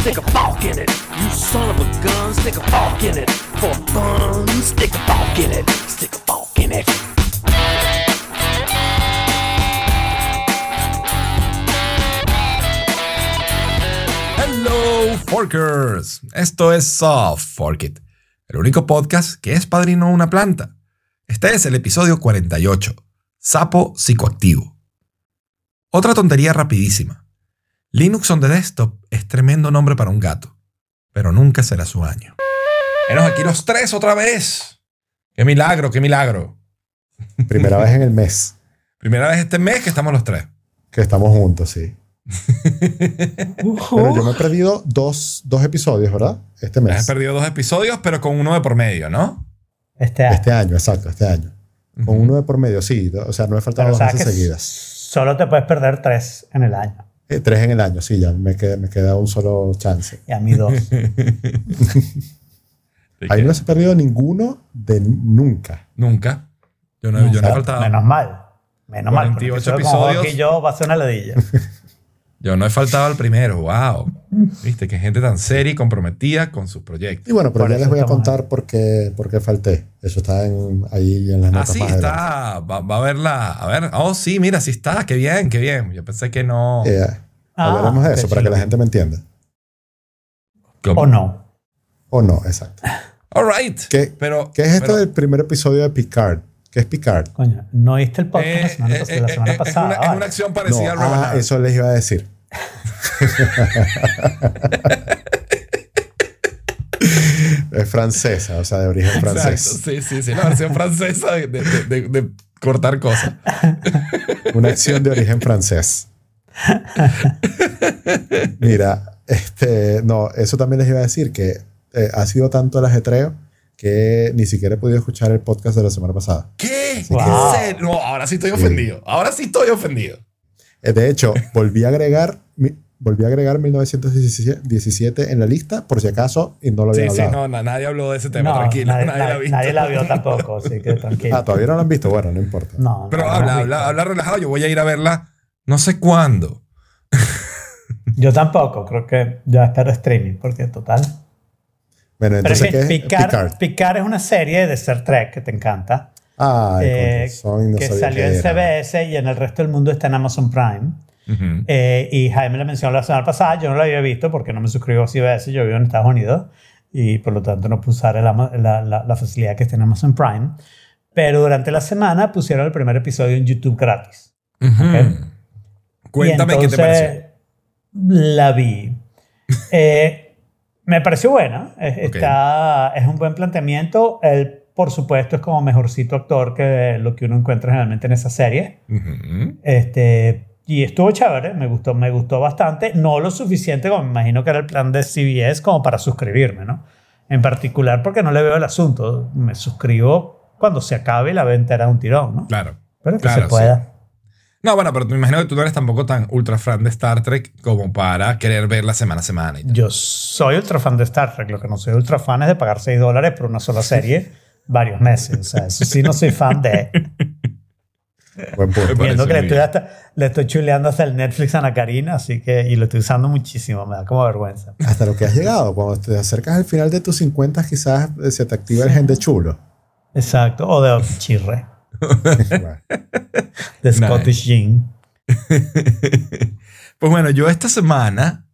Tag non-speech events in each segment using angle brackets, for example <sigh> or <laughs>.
stick a fork in it. You son of a stick a fork in it. For fun, stick a fork in it. Stick a fork in it. Hello, Forkers. Esto es Soft Fork It, el único podcast que es padrino de una planta. Este es el episodio 48, Sapo Psicoactivo. Otra tontería rapidísima. Linux on the desktop es tremendo nombre para un gato, pero nunca será su año. Venos aquí los tres otra vez. ¡Qué milagro, qué milagro! <laughs> Primera vez en el mes Primera vez este mes que estamos los tres. que estamos juntos, sí. <laughs> Pero yo me he perdido dos, dos episodios, ¿verdad? Este mes. perdido dos episodios, pero con uno de por medio, ¿no? Este año. Este año, exacto, este año. Con uno de por medio, sí. O sea, no he faltado Pero dos veces seguidas. solo te puedes perder tres en el año. Eh, tres en el año, sí, ya me queda, me queda un solo chance. Y a mí dos. <laughs> Ahí no se ha perdido ninguno de nunca. Nunca. Yo no, No, yo no he faltado. Menos mal. Menos mal. porque 48 eso con episodios. Jorge y yo va a ser una ladilla. <laughs> Yo no he faltado al primero. Wow. Viste, qué gente tan seria y comprometida con sus proyectos. Y bueno, pero Por ya les voy a contar por qué, por qué falté. Eso está en, ahí en las notas Ah, sí, está. Va, va a verla. A ver. Oh, sí, mira, sí está. Qué bien, qué bien. Yo pensé que no. Eh, Ah, hablaremos de eso para que la gente me entienda. ¿Cómo? O no. O no, exacto. <laughs> All right. ¿Qué, Pero, ¿Qué es esto pero- del primer episodio de Picard? ¿Qué es Picard? Coño, no oíste el podcast Eh, la semana, eh, pas- eh, la eh, semana eh, pasada. Es una, es una acción No, parecida a Robin ah, eso les iba a decir. Es francesa, o sea, de origen Exacto. francés. Sí, sí, sí. La versión francesa de, de- de- de cortar cosas. Una acción de origen francés. Mira, este, no, eso también les iba a decir que eh, ha sido tanto el ajetreo que ni siquiera he podido escuchar el podcast de la semana pasada. ¿Qué? Sí, ¿En que- serio? No, ahora sí estoy ofendido. Ahora sí estoy ofendido. Eh, De hecho, volví a agregar, volví a agregar 1917 en la lista, por si acaso, y no lo Sí, había sí, hablado. no, na- nadie habló de ese tema, No, tranquilo. nadie, Nadie, la visto. nadie la vio <laughs> tampoco, así que tranquilo. Ah, todavía no lo han visto. Bueno, no importa. No, Pero no la habla, habla, habla relajado. Yo voy a ir a verla no sé cuándo. <laughs> Yo tampoco, creo que ya está en streaming, porque total. Bueno, Pero entonces, ¿qué fin, es Picard, Picard? Picard es una serie de Star Trek que te encanta. Ay, eh, no que salió en. CBS y en el resto del mundo está en Amazon Prime. Ujú. Eh, y Jaime la mencionó la semana pasada, yo no la había visto porque no me suscribo a CBS, yo vivo en Estados Unidos y por lo tanto no pude usar el la, la- la facilidad que está en Amazon Prime. Pero durante la semana pusieron el primer episodio en YouTube gratis. Ujú. Ok. Cuéntame Y qué te pareció. entonces, La vi. Eh, me pareció buena. Está, es un buen planteamiento. Él, por supuesto, es como mejorcito actor que lo que uno encuentra generalmente en esa serie. Ujú. Este, y estuvo chévere, me gustó, me gustó bastante. No lo suficiente, como me imagino que era el plan de CBS, como para suscribirme, ¿no? En particular porque no le veo el asunto. Me suscribo cuando se acabe la venta era un tirón, ¿no? Claro. Pero que Claro, se pueda. No, bueno, pero me imagino que tú no eres tampoco tan ultra fan de Star Trek como para querer verla semana a semana. y. Yo soy ultra fan de Star Trek. Lo que no soy ultra fan es de pagar 6 dólares por una sola serie <laughs> varios meses. O sea, eso sí no soy fan de. <laughs> Buen punto. Viendo que le estoy, bien. hasta, le estoy chuleando hasta el Netflix a Ana Karina, así que. Y lo estoy usando muchísimo, me da como vergüenza. Hasta lo que has llegado. Cuando te acercas al final de tus 50, quizás eh, se te activa el gen de chulo. Exacto. O de Chirre. <laughs> De Scottish Gin. <laughs> Pues bueno, yo esta semana.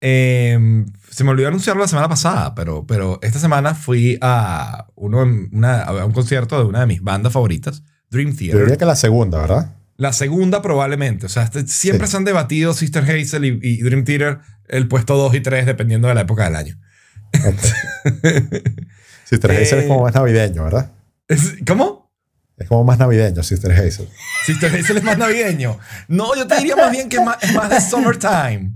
Eh, se me olvidó anunciarlo la semana pasada, pero, pero esta semana fui a, uno, una- a un concierto de una de mis bandas favoritas, Dream yo Theater. diría que la segunda, ¿verdad? La segunda probablemente. O sea, este- siempre Sí. se han debatido Sister Hazel y, y Dream Theater el puesto 2 y 3 dependiendo de la época del año. <laughs> Sister Hazel es Eh. como más navideño, ¿verdad? Es- ¿Cómo? Es como más navideño, Sister Hazel. Sister Hazel es más navideño. No, yo te diría más bien que es más, es más de summertime.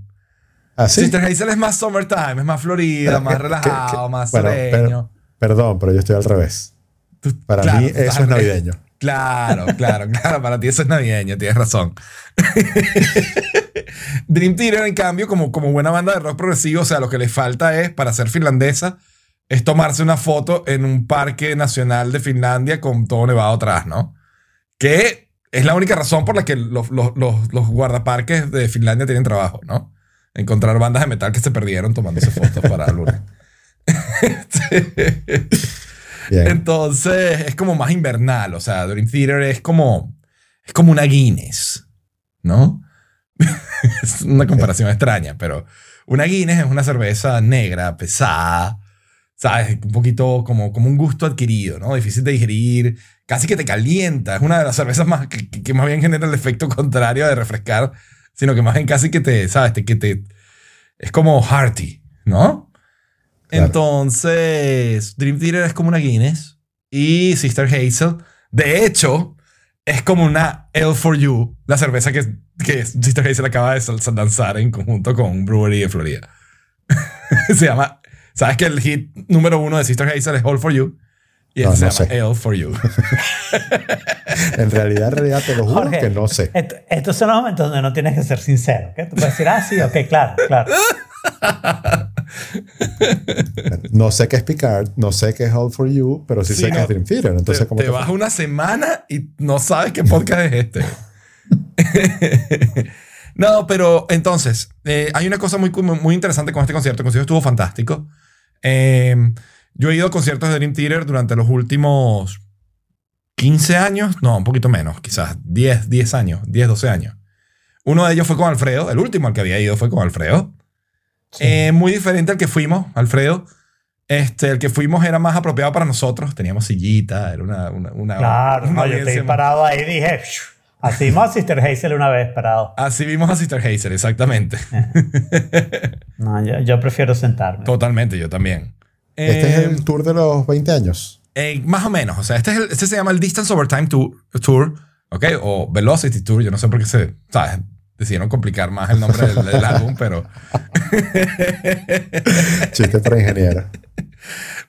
¿Ah, sí? Sister Hazel es más summertime, es más florida, más ¿qué- relajado, más bueno. Perdón, pero yo estoy al revés. Tú- Para claro, mí eso es navideño. <laughs> Claro, claro, claro. Para ti eso es navideño, tienes razón. <laughs> Dream Theater, en cambio, como, como buena banda de rock progresivo, o sea, lo que le falta es, para ser finlandesa, es tomarse una foto en un parque nacional de Finlandia con todo nevado atrás, ¿no? Que es la única razón por la que los, los, los, los guardaparques de Finlandia tienen trabajo, ¿no? Encontrar bandas de metal que se perdieron tomándose fotos para. Este, <laughs> Bien. entonces es como más invernal, o sea, Dream Theater es como es como una Guinness, ¿no? <laughs> es una comparación extraña, pero una Guinness es una cerveza negra, pesada, ¿sabes? Un poquito como, como un gusto adquirido, ¿no? Difícil de digerir, casi que te calienta. Es una de las cervezas más que- que más bien genera el efecto contrario de refrescar, sino que más bien casi que te, ¿sabes? Te, que te, es como hearty, ¿no? Claro. Entonces, Dream Theater es como una Guinness y Sister Hazel, de hecho, es como una L for You, la cerveza que, que Sister Hazel acaba de lanzar en conjunto con brewery de Florida. <laughs> se llama, ¿sabes que el hit número uno de Sister Hazel es All for You? Y No, no se llama sé. L for You. <laughs> En realidad, en realidad, te lo juro Jorge. que no sé. Est- estos son los momentos donde no tienes que ser sincero. ¿ok? Tú puedes decir, ah, sí, ok, claro, claro. <laughs> No sé qué es Picard, no sé qué es All for You, pero sí, Sí, sé que no. es Dream Theater. Entonces, te, ¿cómo te te vas una semana y no sabes qué podcast es este. <laughs> no, pero entonces, eh, hay una cosa muy, muy interesante con este concierto. El concierto estuvo fantástico. Eh, yo he ido a conciertos de Dream Theater durante los últimos 15 años, no, un poquito menos, quizás 10, 10 años, 10, 12 años. Uno de ellos fue con Alfredo, el último al que había ido fue con Alfredo. Sí. Eh, muy diferente al que fuimos, Alfredo. Este, el que fuimos era más apropiado para nosotros. Teníamos sillita, era una. una, una claro, una no, yo he parado ahí y dije, así vimos a Sister Hazel una vez parado. Así vimos a Sister Hazel, exactamente. <laughs> No, yo, yo prefiero sentarme. Totalmente, yo también. Este es Eh, el tour de los 20 años. eh, más o menos. O sea, este, es el- este se llama el Distance Over Time Tour, Tour ¿ok? O Velocity Tour. Yo no sé por qué se. ¿Sabes? Decidieron complicar más el nombre del, del álbum, pero. <laughs> Chiste para ingeniero.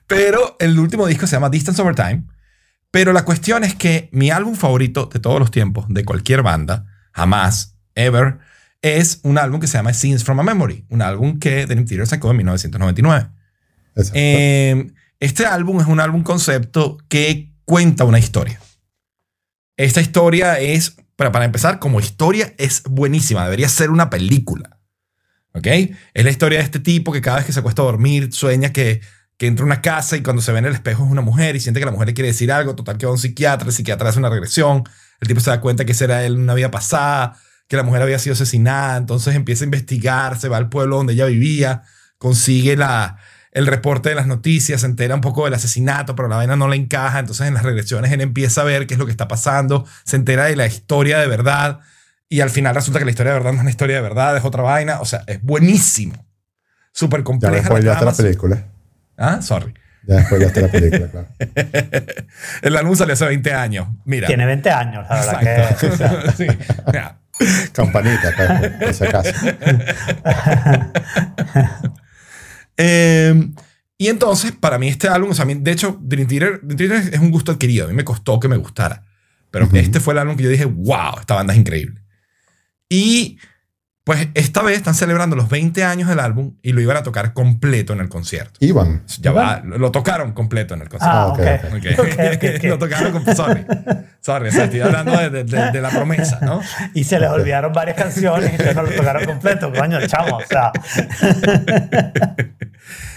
Pero el último disco se llama Distance Over Time. Pero la cuestión es que mi álbum favorito de todos los tiempos, de cualquier banda, jamás, ever, es un álbum que se llama Scenes from a Memory. Un álbum que Dream Theater sacó en 1999. Eh, este álbum es un álbum concepto que cuenta una historia. Esta historia es, para, para empezar, como historia es buenísima. Debería ser una película. ¿Ok? Es la historia de este tipo que cada vez que se acuesta a dormir sueña que, que entra a una casa y cuando se ve en el espejo es una mujer y siente que la mujer le quiere decir algo. Total que va a un psiquiatra, el psiquiatra hace una regresión. El tipo se da cuenta que ese era él una vida pasada, que la mujer había sido asesinada. Entonces empieza a investigar, se va al pueblo donde ella vivía, consigue la, el reporte de las noticias, se entera un poco del asesinato, pero la vaina no le encaja. Entonces en las regresiones él empieza a ver qué es lo que está pasando, se entera de la historia de verdad y al final resulta que la historia de verdad no es una historia de verdad, es otra vaina. O sea, es buenísimo. Súper ya me compleja. la la película. Ah, sorry. Ya me spoileaste la película, claro. <laughs> El álbum salió hace 20 años. Mira. Tiene 20 años, la verdad que. o sea, Exacto. <laughs> Sí. Mira. Campanita, por si acaso. <laughs> Eh, y entonces, para mí este álbum, o sea, a mí, de hecho, Dream Theater, Dream Theater es un gusto adquirido. A mí me costó que me gustara. Pero este fue el álbum que yo dije, wow, esta banda es increíble. Y pues esta vez están celebrando los 20 años del álbum y lo iban a tocar completo en el concierto. Iván. Ya va, lo lo tocaron completo en el concierto. Ah, Ah, ok. ok, Ok. Ok, ok, ok. <laughs> lo tocaron con... Sorry. Sorry, o sea, estoy hablando de, de- de- de la promesa, ¿no? Y se les olvidaron varias canciones y entonces no lo tocaron completo, coño, chamo. O sea, <laughs>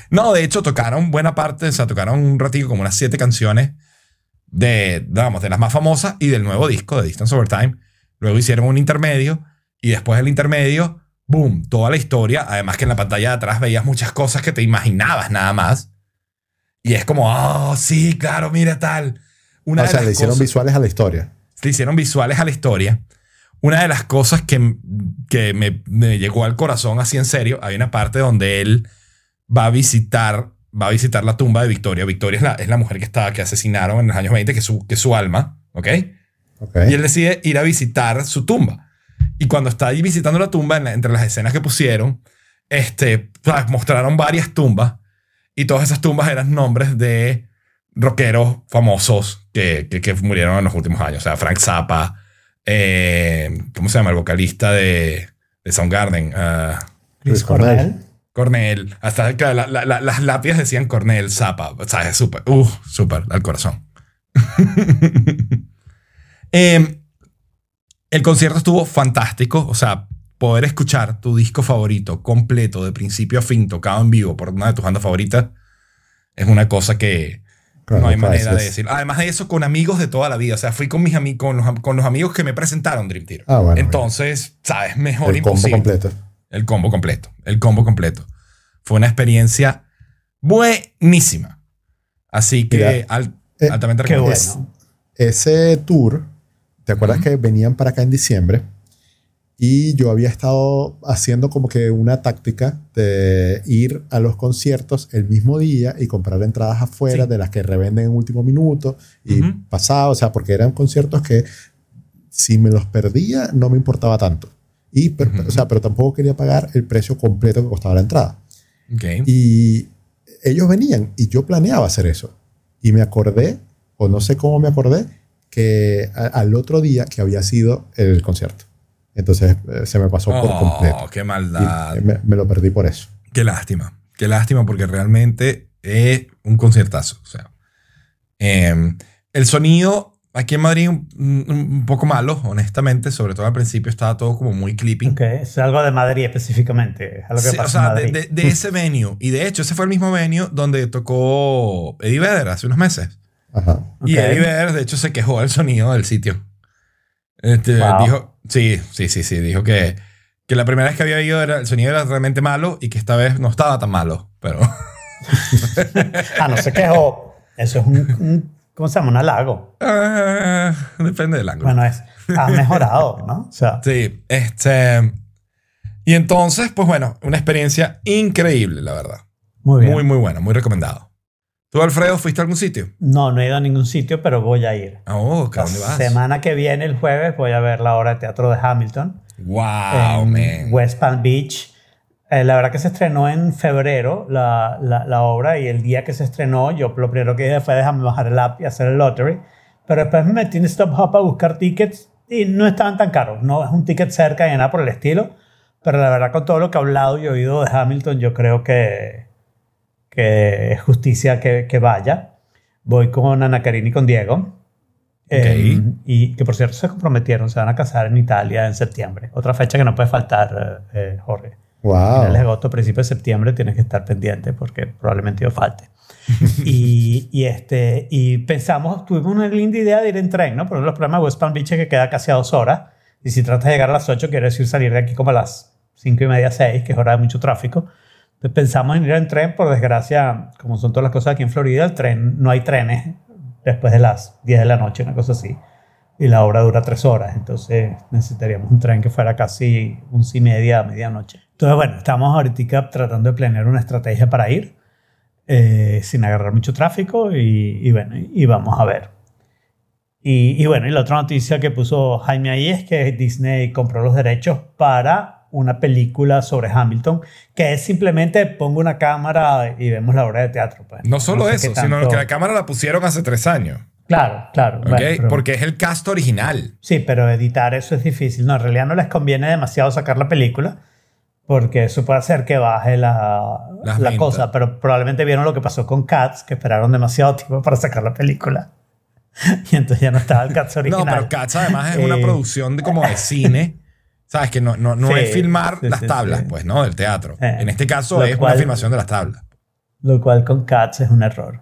No, de hecho tocaron buena parte, o sea, tocaron un ratito como unas siete canciones de, vamos, de las más famosas y del nuevo disco de Distance Over Time. Luego hicieron un intermedio y después del intermedio, boom, toda la historia. Además que en la pantalla de atrás veías muchas cosas que te imaginabas nada más. Y es como, oh, sí, claro, mira tal. Una o de sea, le hicieron cosas- visuales a la historia. le hicieron visuales a la historia. Una de las cosas que, que me, me llegó al corazón así en serio, hay una parte donde él va a visitar, va a visitar la tumba de Victoria. Victoria es la, es la mujer que, estaba, que asesinaron en los años 20, que es su, que su alma, ¿ok? Ok. Y él decide ir a visitar su tumba. Y cuando está ahí visitando la tumba, en la- entre las escenas que pusieron, este, pues, mostraron varias tumbas y todas esas tumbas eran nombres de rockeros famosos que, que, que murieron en los últimos años. O sea, Frank Zappa, eh, ¿cómo se llama? El vocalista de, de Soundgarden, ah, Chris Cornell. Cornell. Hasta claro, la- la- la- las lápidas decían Cornell, Zappa. O sea, es súper, uh, súper al corazón. <laughs> Em, el concierto estuvo fantástico. O sea, poder escuchar tu disco favorito completo, de principio a fin, tocado en vivo por una de tus bandas favoritas, es una cosa que Claro, no hay manera de decirlo. Además de eso, con amigos de toda la vida. O sea, fui con, mis con, los, con los amigos que me presentaron Dream Theater. Ah, bueno, Entonces, ¿sabes? Mejor el combo imposible. completo. El combo completo. El combo completo. Fue una experiencia buenísima. Así que Mira, al- eh, altamente bueno. Ese tour, ¿te acuerdas que venían para acá en diciembre? Y yo había estado haciendo como que una táctica de ir a los conciertos el mismo día y comprar entradas afuera Sí. de las que revenden en último minuto y pasado, o sea, porque eran conciertos que si me los perdía no me importaba tanto. Y, pero, Ujú. o sea, pero tampoco quería pagar el precio completo que costaba la entrada. Y ellos venían y yo planeaba hacer eso. Y me acordé, o no sé cómo me acordé, que a- al otro día que había sido el concierto. Entonces eh, se me pasó por Oh, completo. qué maldad. me, me lo perdí por eso. Qué lástima. Qué lástima porque realmente es un conciertazo. O sea, eh, el sonido aquí en Madrid un, un- poco malo, honestamente. Sobre todo al principio estaba todo como muy clipping. Ok, es algo de Madrid específicamente. Es algo que Sí, o sea, en de, de- de ese venue. Y de hecho, ese fue el mismo venue donde tocó Eddie Vedder hace unos meses. Ajá. Y Ok. Eddie Vedder, de hecho, se quejó del sonido del sitio. Este, Wow. Dijo, sí, sí, sí, sí. Dijo que, que la primera vez que había ido era, el sonido era realmente malo y que esta vez no estaba tan malo. Pero <laughs> Ah, no se quejó. Eso es un, un- ¿cómo se llama? Un halago. ah, depende del ángulo. Bueno, es, ha mejorado, ¿no? O sea, Sí, este. Y entonces, pues bueno, una experiencia increíble, la verdad. muy bien. Muy, muy buena, muy recomendado. ¿Tú, Alfredo, fuiste a algún sitio? No, no he ido a ningún sitio, pero voy a ir. Oh, ¿a dónde vas? semana que viene, el jueves, voy a ver la obra de teatro de Hamilton Wow, man. West Palm Beach. Eh, la verdad que se estrenó en febrero la, la, la obra y el día que se estrenó, yo lo primero que hice fue dejarme bajar el app y hacer el lottery. Pero después me metí en Stop Hop a buscar tickets y no estaban tan caros. No es un ticket cerca ni nada por el estilo. Pero la verdad, con todo lo que he hablado y oído de Hamilton, yo creo que, que es justicia que, que vaya. Voy con Ana Karina y con Diego. Eh, y que por cierto se comprometieron, se van a casar en Italia en septiembre. Otra fecha que no puede faltar, eh, eh, Jorge. Finales de Wow. agosto, principios de septiembre tienes que estar pendiente porque probablemente yo falte. <laughs> y, y, este, y pensamos, tuvimos una linda idea de ir en tren, ¿no? Pero los problemas de West Palm Beach es que queda casi a dos horas. Y si tratas de llegar a las 8, quiere decir salir de aquí como a las cinco y media, 6, que es hora de mucho tráfico. Entonces pensamos en ir en tren, por desgracia, como son todas las cosas aquí en Florida, el tren, no hay trenes después de las 10 de la noche, una cosa así. Y la obra dura tres horas, entonces necesitaríamos un tren que fuera casi once y media, medianoche. Entonces, bueno, estamos ahorita tratando de planear una estrategia para ir eh, sin agarrar mucho tráfico y, y bueno, y vamos a ver. Y, y bueno, y la otra noticia que puso Jaime ahí es que Disney compró los derechos para una película sobre Hamilton, que es simplemente pongo una cámara y vemos la obra de teatro. pues. No solo sé eso, sino que la cámara la pusieron hace tres años. Claro, claro. ¿ok? bueno, pero- Porque es el cast original. Sí, pero editar eso es difícil. No, en realidad no les conviene demasiado sacar la película porque eso puede hacer que baje la, la cosa. Pero probablemente vieron lo que pasó con Cats, que esperaron demasiado tiempo para sacar la película. <laughs> Y entonces ya no estaba el Cats original. No, pero Cats además es una Eh, producción de como de cine. <laughs> ¿Sabes? Que no, no, no Sí, es filmar sí, las sí, tablas, pues, ¿no? Del teatro. Eh, en este caso es cual- una filmación de las tablas. Lo cual con Cats es un error.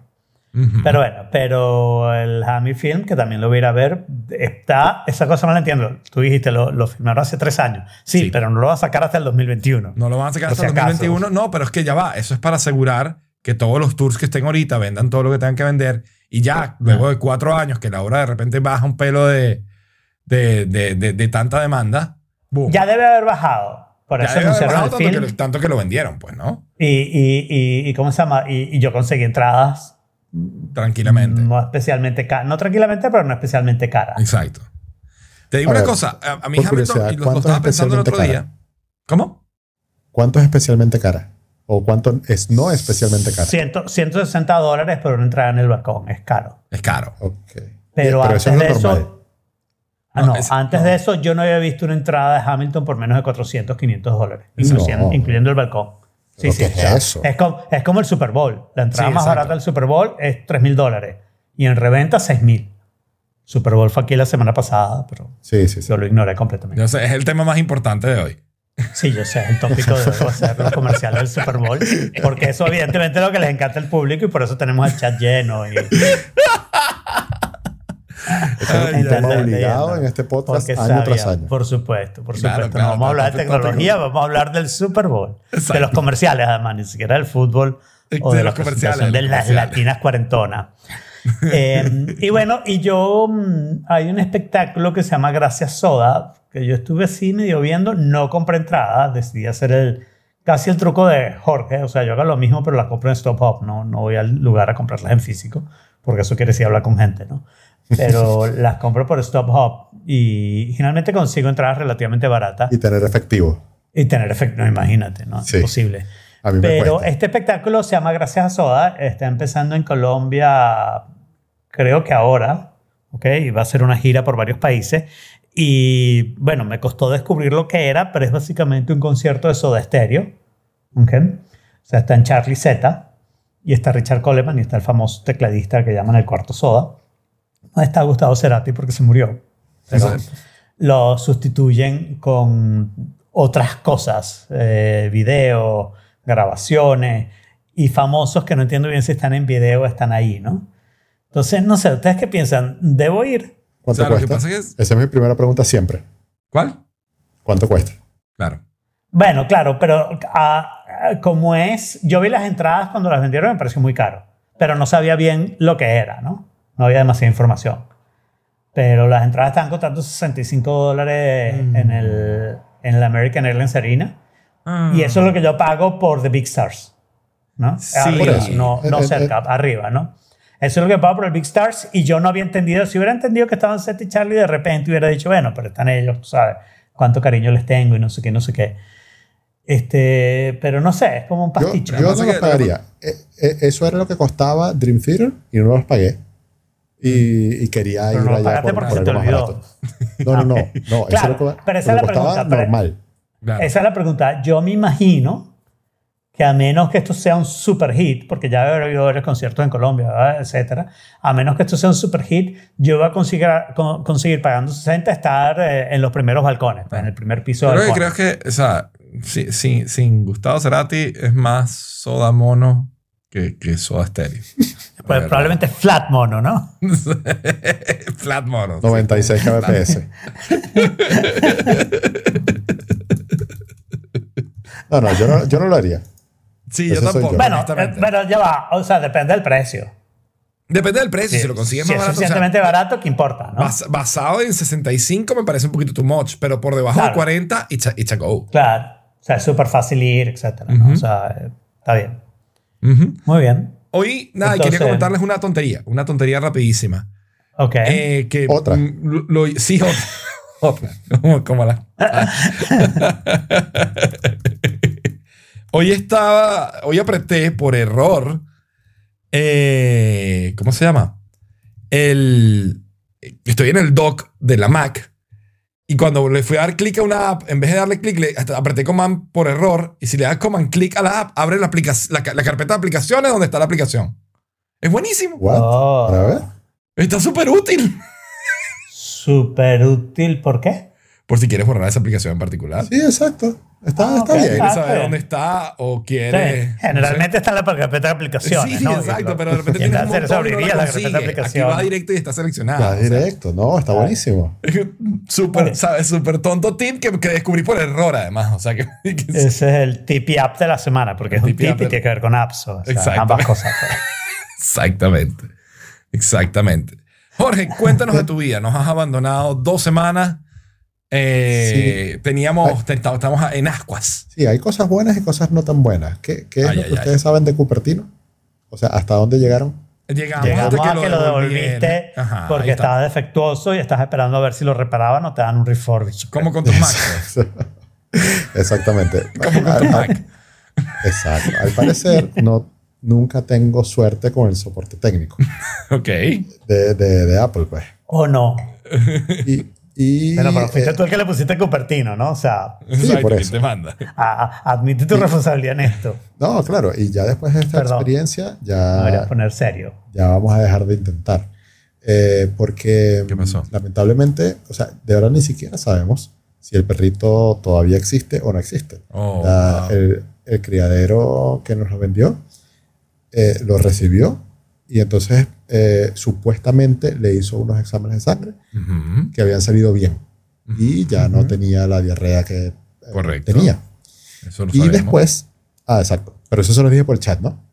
Pero bueno, pero el Hammy Film, que también lo voy a ir a ver, está. Esa cosa no la entiendo. Tú dijiste, lo, lo filmaron hace tres años. Sí, pero no lo va a sacar hasta el 2021. No lo van a sacar hasta el si acaso. 2021. No, pero es que ya va. Eso es para asegurar que todos los tours que estén ahorita vendan todo lo que tengan que vender. Y ya, luego de cuatro años, que la obra de repente baja un pelo de, de, de, de- de tanta demanda, boom. Ya debe haber bajado. Por Ya eso debe haber bajado el tanto, film. que, lo- tanto que lo vendieron, pues, ¿no? Y, y, y, y ¿cómo se llama? Y, y yo conseguí entradas Tranquilamente. no especialmente caras. No tranquilamente, pero no especialmente caras. Exacto. Te digo A una ver, cosa. A, a mí Hamilton, y lo, lo ¿cuánto estaba es pensando el otro especialmente día. ¿Cómo? ¿Cuánto es especialmente cara? ¿O cuánto es no especialmente cara? Ciento- 160 dólares por una entrada en el balcón. Es caro. Es caro. Ok. Pero, antes eso es lo de normal. eso... Ah, No, es- antes no. de eso yo no había visto una entrada de Hamilton por menos de 400, 500 dólares, No. incluyendo, incluyendo el balcón. Sí, ¿Pero sí, o es sea, eso? Es como, es como el Super Bowl. La entrada Sí, más exacto. barata del Super Bowl es 3 mil dólares y en reventa 6 mil. Super Bowl fue aquí la semana pasada, pero Sí, sí, sí. yo lo ignoré completamente. Yo sé, es el tema más importante de hoy. Sí, yo sé, el tópico de hacer los comerciales del Super Bowl, porque eso evidentemente es lo que les encanta al público y por eso tenemos el chat lleno. Y, Es un tema obligado en este podcast porque año sabía, tras año. Por supuesto, por Claro, supuesto. claro, no vamos a hablar de tópico. tecnología, vamos a hablar del Super Bowl, de Exacto. los comerciales además, ni siquiera del fútbol o De de, los comerciales, de de los las comerciales. latinas cuarentonas. <laughs> Eh, y bueno, y yo mm, hay un espectáculo que se llama Gracias Soda, que yo estuve así medio viendo, no compré entrada, decidí hacer el casi el truco de Jorge, o sea, yo hago lo mismo, pero la compro en Stop Up, no, no voy al lugar a comprarlas en físico, porque eso quiere decir hablar con gente, ¿no? Pero <laughs> las compro por Stop Hop y generalmente consigo entradas relativamente baratas Y tener efectivo. y tener efecto, no, imagínate, ¿no? Sí. Imposible. A mí me Pero cuesta. este espectáculo se llama Gracias a Soda, está empezando en Colombia, creo que ahora, ¿ok? Y va a ser una gira por varios países. Y bueno, me costó descubrir lo que era, pero es básicamente un concierto de Soda Stereo, ¿ok? O sea, está en Charlie Z y está Richard Coleman y está el famoso tecladista que llaman el cuarto Soda. No está Gustavo Cerati porque se murió. Pero lo sustituyen con otras cosas, eh, video, grabaciones y famosos que no entiendo bien si están en video o están ahí, ¿no? Entonces, no sé, ¿ustedes qué piensan? ¿Debo ir? ¿Cuánto O sea, lo que cuesta? pasa es- Esa es mi primera pregunta siempre. ¿Cuál? ¿Cuánto cuesta? Claro. Bueno, claro, pero ah, como es, yo vi las entradas cuando las vendieron, me pareció muy caro, pero no sabía bien lo que era, ¿no? No había demasiada información. Pero las entradas estaban costando 65 dólares en, el, en la American Airlines Arena. Y eso es lo que yo pago por The Big Stars. ¿no? Sí. arriba, no, no Eh, eh, cerca, arriba, ¿no? Eso es lo que pago por el Big Stars y yo no había entendido. Si hubiera entendido que estaban Seth y Charlie, de repente hubiera dicho, bueno, pero están ellos, tú sabes, cuánto cariño les tengo y no sé qué, no sé qué. Este, pero no sé, es como un Yo, pasticho. yo Lo no los pagaría. Eh, eh, eso era lo que costaba Dream Theater y no los pagué. Y, y quería Pero ir no allá por, porque por algo más barato. No, no, no. <laughs> no eso Claro, es lo pero esa es la pregunta, normal. Claro. Esa es la pregunta. Yo me imagino que a menos que esto sea un super hit, porque ya he habido varios conciertos en Colombia, ¿verdad? etcétera, a menos que esto sea un super hit, yo voy a conseguir, con- conseguir pagando 60 estar eh, en los primeros balcones, pues, en el primer piso Creo que, creo que, o sea, si- si- sin Gustavo Cerati es más soda mono que, que soda estéreo. <laughs> Pues, probablemente flat mono, ¿no? <laughs> Flat mono. 96 kbps. <laughs> No, no, yo no, yo no lo haría. Sí, yo tampoco. yo. Bueno, eh, pero ya va, o sea, depende del precio. Depende del precio. Sí, si lo consigues si más es barato. o sea, suficientemente barato, ¿qué importa? ¿no? bas- basado en 65 me parece un poquito too much, pero por debajo de Claro. 40, it's a, it's a go. Claro, o sea, es súper fácil ir, etcétera. ¿no? O sea, eh, está bien. Muy bien. Hoy, nada, Entonces- quería comentarles una tontería, una tontería rapidísima. Ok. Eh, que, Otra. lo- lo- sí, otra. <laughs> otra. Como, como la. <laughs> hoy estaba. Hoy apreté por error. eh, ¿Cómo se llama? El. Estoy en el dock de la Mac. Y cuando le fui a dar clic a una app, en vez de darle clic, le hasta apreté command por error. Y si le das command clic a la app, abre la, aplica- la, la carpeta de aplicaciones donde está la aplicación. Es buenísimo. What? Oh. Para ver. Está súper útil. Súper útil, ¿por qué? Por si quieres borrar esa aplicación en particular. Sí, exacto. Está, Ah, está bien. ¿Quieres Ah, saber dónde está o Sí, quieres... generalmente está en la carpeta de aplicaciones. Sí, ¿no? exacto, pero de repente tienes un hacer eso montón no abriría la carpeta de. Aquí aplicaciones. va directo y está seleccionado. O sea, directo. No, está buenísimo. <laughs> Súper, ¿sabes? Súper tonto tip que, que descubrí por error, además. O sea, que... <laughs> que- Ese es el tip y app de la semana, porque es un Tip y tiene que ver con apps. O sea, ambas <laughs> cosas. pues. Exactamente. Exactamente. Jorge, cuéntanos de tu vida. Nos has abandonado dos semanas. Eh, Teníamos... te- Estamos en ascuas. Sí, hay cosas buenas y cosas no tan buenas. ¿Qué, qué es Ay, lo ay, que ay. ustedes saben de Cupertino? O sea, ¿hasta dónde llegaron? Llegamos, Llegamos a que lo devolviste Ajá, porque estaba defectuoso y estás esperando a ver si lo reparaban o te dan un refurbish. Como con tus Macs. <laughs> Exactamente. Como con tu Al- al- Mac. Exacto. Al parecer, no, nunca tengo suerte con el soporte técnico <laughs> Ok. de, de, de Apple, pues. O no. Y, y, Bueno, pero fuiste eh, tú el que le pusiste Cupertino, ¿no? O sea, Exacto, por ¿quién eso. te manda? a- a- admite tu responsabilidad en esto. <laughs> no, claro. Y ya después de esta Perdón. experiencia, ya, poner serio. ya vamos a dejar de intentar. Eh, porque ¿Qué pasó? lamentablemente, o sea, de verdad ni siquiera sabemos si el perrito todavía existe o no existe. Oh, La- wow. el, el criadero que nos lo vendió eh, lo recibió y entonces eh, supuestamente le hizo unos exámenes de sangre Ujú, que habían salido bien y ya no ujú. tenía la diarrea que eh, Correcto. tenía. Eso lo Y sabemos. después, ah, exacto, pero eso se lo dije por el chat, ¿no?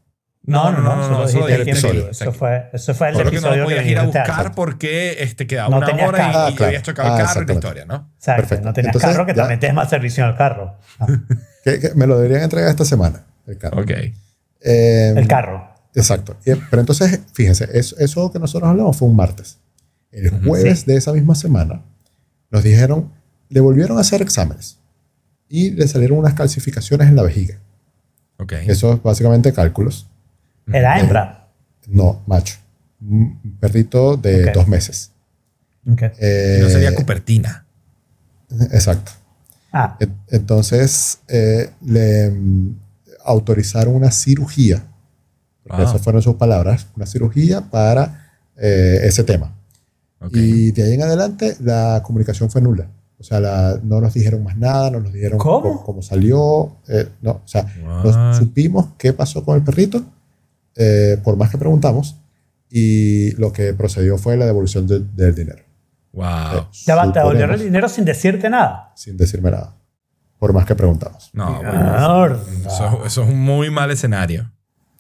No, no, no, no, eso lo eso Eso fue, eso fue el Solo que no episodio podías ir a buscar porque este, quedaba No una hora y, carro. y Ah, claro. habías chocado el Ah, carro y la historia, ¿no? Exacto, Perfecto. no tenías Entonces, carro que ya- también tienes más servicio en el carro. <laughs> Ah, Que, que me lo deberían entregar esta semana, el carro. Ok. Eh, el carro. Exacto. Pero entonces, fíjense, eso, que nosotros hablamos fue un martes. El jueves Sí. de esa misma semana nos dijeron, le volvieron a hacer exámenes y le salieron unas calcificaciones en la vejiga. Ok. Eso es básicamente cálculos. Era hembra. No, macho. Un perrito de dos meses. Ok. Eh, no sería Cupertina. Exacto. Ah, En- Entonces, eh, le mm, autorizaron una cirugía. Porque Wow. Esas fueron sus palabras. Una cirugía para eh, ese tema. Ok. Y de ahí en adelante la comunicación fue nula. O sea, la- no nos dijeron más nada, no nos dijeron ¿Cómo? cómo, salió. eh, no, o sea, What? nos supimos qué pasó con el perrito, eh, por más que preguntamos, y lo que procedió fue la devolución de- del dinero. Wow. Eh, ya va, te devolvieron el dinero sin decirte nada. Sin decirme nada. Por más que preguntamos. No, bueno, eso, eso es un muy mal escenario.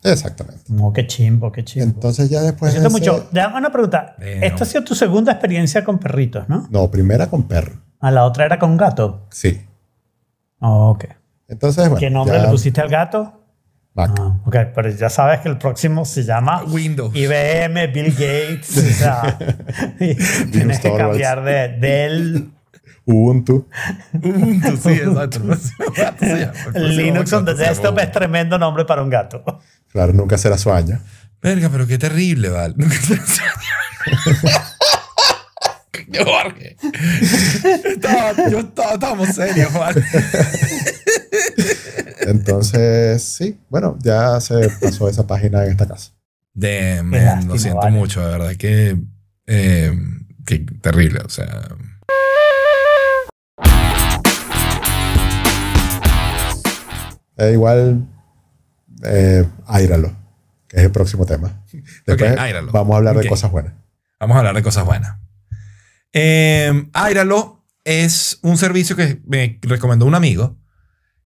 Exactamente. No, qué chimbo, qué chimbo. Entonces ya después... ese- mucho. Déjame una pregunta. Esta ha sido tu segunda experiencia con perritos, ¿no? No, primera con perro. A la otra era con gato. Sí. Oh, ok. Entonces, bueno. ¿Qué nombre ya- le pusiste al gato? Mac. Ah, ok, pero ya sabes que el próximo se llama Windows. IBM, Bill Gates. o sea, <laughs> tienes que cambiar de Dell, Ubuntu. Ubuntu, sí, exacto. <laughs> Linux on the desktop es tremendo nombre para un gato. Claro, nunca será su año. Verga, pero qué terrible, Val. <laughs> Nunca Yo, <laughs> Jorge. Estaba- yo estaba, estábamos serios, Val. <laughs> Entonces, sí, bueno, ya se pasó esa página en esta casa. De, lo siento vale. mucho, de verdad que, eh, que terrible, o sea. Eh, igual, eh, áiralo, que es el próximo tema. <laughs> Después áiralo. vamos a hablar Ok. de cosas buenas. Vamos a hablar de cosas buenas. Eh, Airalo es un servicio que me recomendó un amigo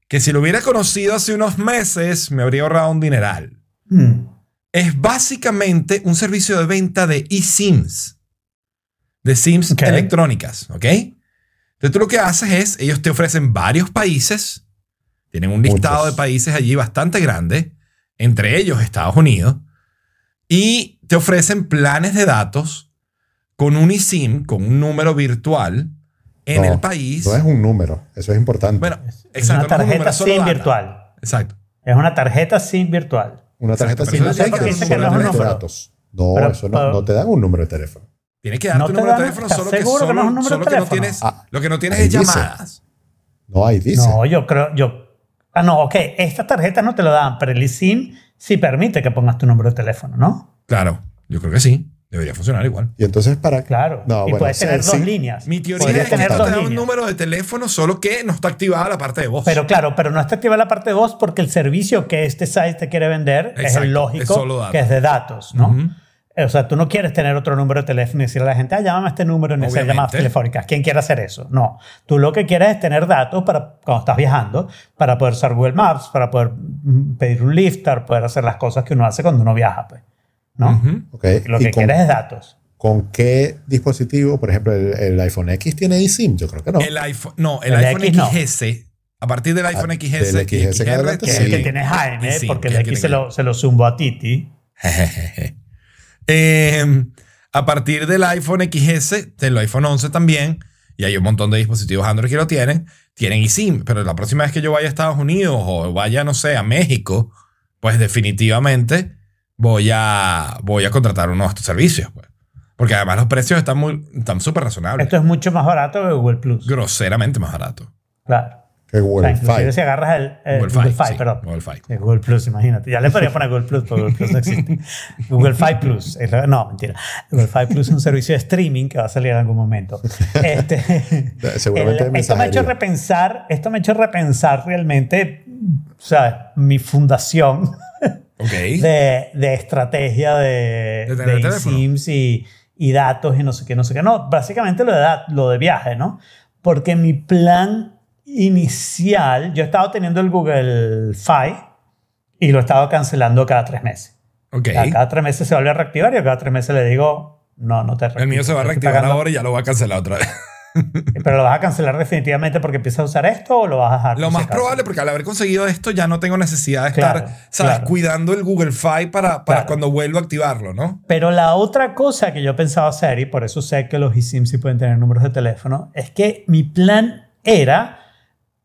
que si lo hubiera conocido hace unos meses me habría ahorrado un dineral. Hmm. Es básicamente un servicio de venta de eSIMs, de SIMs Ok. electrónicas, ¿ok? Entonces tú lo que haces es, ellos te ofrecen varios países, tienen un listado Muchos. de países allí bastante grande, entre ellos Estados Unidos, y te ofrecen planes de datos con un eSIM, con un número virtual en No, el país. No es un número, eso es importante. bueno, Es exacto, una no es un tarjeta número, solo SIM virtual. Exacto. Es una tarjeta SIM virtual. Una tarjeta pero eso no que es datos. Pero- eso no, pero- no te dan un número de teléfono. Tienes que darte No un te número de dan- teléfono, ¿estás solo que, seguro que solo, no es un número solo de que no teléfono? tienes, Ah, lo que no tienes es dice. llamadas. No, ahí dice. No, yo creo, yo. Ah, no, ok. Estas tarjetas no te lo dan, pero el eSIM sí permite que pongas tu número de teléfono, ¿no? Claro, yo creo que sí. Debería funcionar igual. Y entonces para... Claro. No, y bueno, puedes sí, tener dos sí. líneas. Mi teoría es que tener un número de teléfono, solo que no está activada la parte de voz. Pero claro, pero no está activa la parte de voz porque el servicio que este site te quiere vender es el es lógico, que es de datos, ¿no? O sea, tú no quieres tener otro número de teléfono y decirle a la gente, ah, llámame a este número en Obviamente. llamadas telefónicas. ¿Quién quiere hacer eso? No. Tú lo que quieres es tener datos para cuando estás viajando, para poder usar Google Maps, para poder mm, pedir un lift, para poder hacer las cosas que uno hace cuando uno viaja, pues. ¿no? Ujú. Ok, Lo ¿y que con, quieres es datos. con qué dispositivo? Por ejemplo, el, el iPhone X tiene eSIM. Yo creo que no. El iPhone, no, el, El iPhone X no. XS, a partir del iPhone Ah, XS, del y XS en adelante, Que es Sí. el que tiene Jaime, Sí, porque que el X se lo, se lo zumbo a Titi. <laughs> Eh, a partir del iPhone XS, del iPhone 11 también, y hay un montón de dispositivos Android que lo tienen, tienen eSIM, pero la próxima vez que yo vaya a Estados Unidos o vaya, no sé, a México, pues definitivamente voy a, voy a contratar uno de estos servicios. pues. Porque además los precios están muy están súper razonables. Esto es mucho más barato que Google Plus. Groseramente más barato. Claro. Que O sea, Google inclusive Fi. si agarras el eh, Google Google, Fi, Fi, sí, perdón. Google Fi. Google Plus, imagínate. Ya le podría poner Google Plus, pero Google Plus no existe. <laughs> Google Fi Plus. No, mentira. Google Fi Plus es un servicio de streaming que va a salir en algún momento. <laughs> Este, Seguramente el- de esto me ha hecho repensar, esto me ha hecho repensar realmente, o sea, mi fundación <laughs> de, de estrategia de, De eSIMs y, y datos y no sé qué, no sé qué. No, básicamente lo de, lo de viaje, ¿no? Porque mi plan inicial, yo he estado teniendo el Google Fi y lo he estado cancelando cada tres meses. ok. O sea, cada tres meses se vuelve a reactivar y a cada tres meses le digo, no, no te El mío se va a reactivar pagando". ahora y ya lo va a cancelar otra vez. <laughs> Pero lo vas a cancelar definitivamente porque empiezas a usar esto o lo vas a dejar. Lo más probable, porque al haber conseguido esto ya no tengo necesidad de Claro, estar, ¿sabes? claro. Cuidando el Google Fi para, para Claro. cuando vuelva a activarlo, ¿no? Pero la otra cosa que yo pensaba hacer, y por eso sé que los eSIMs sí pueden tener números de teléfono, es que mi plan era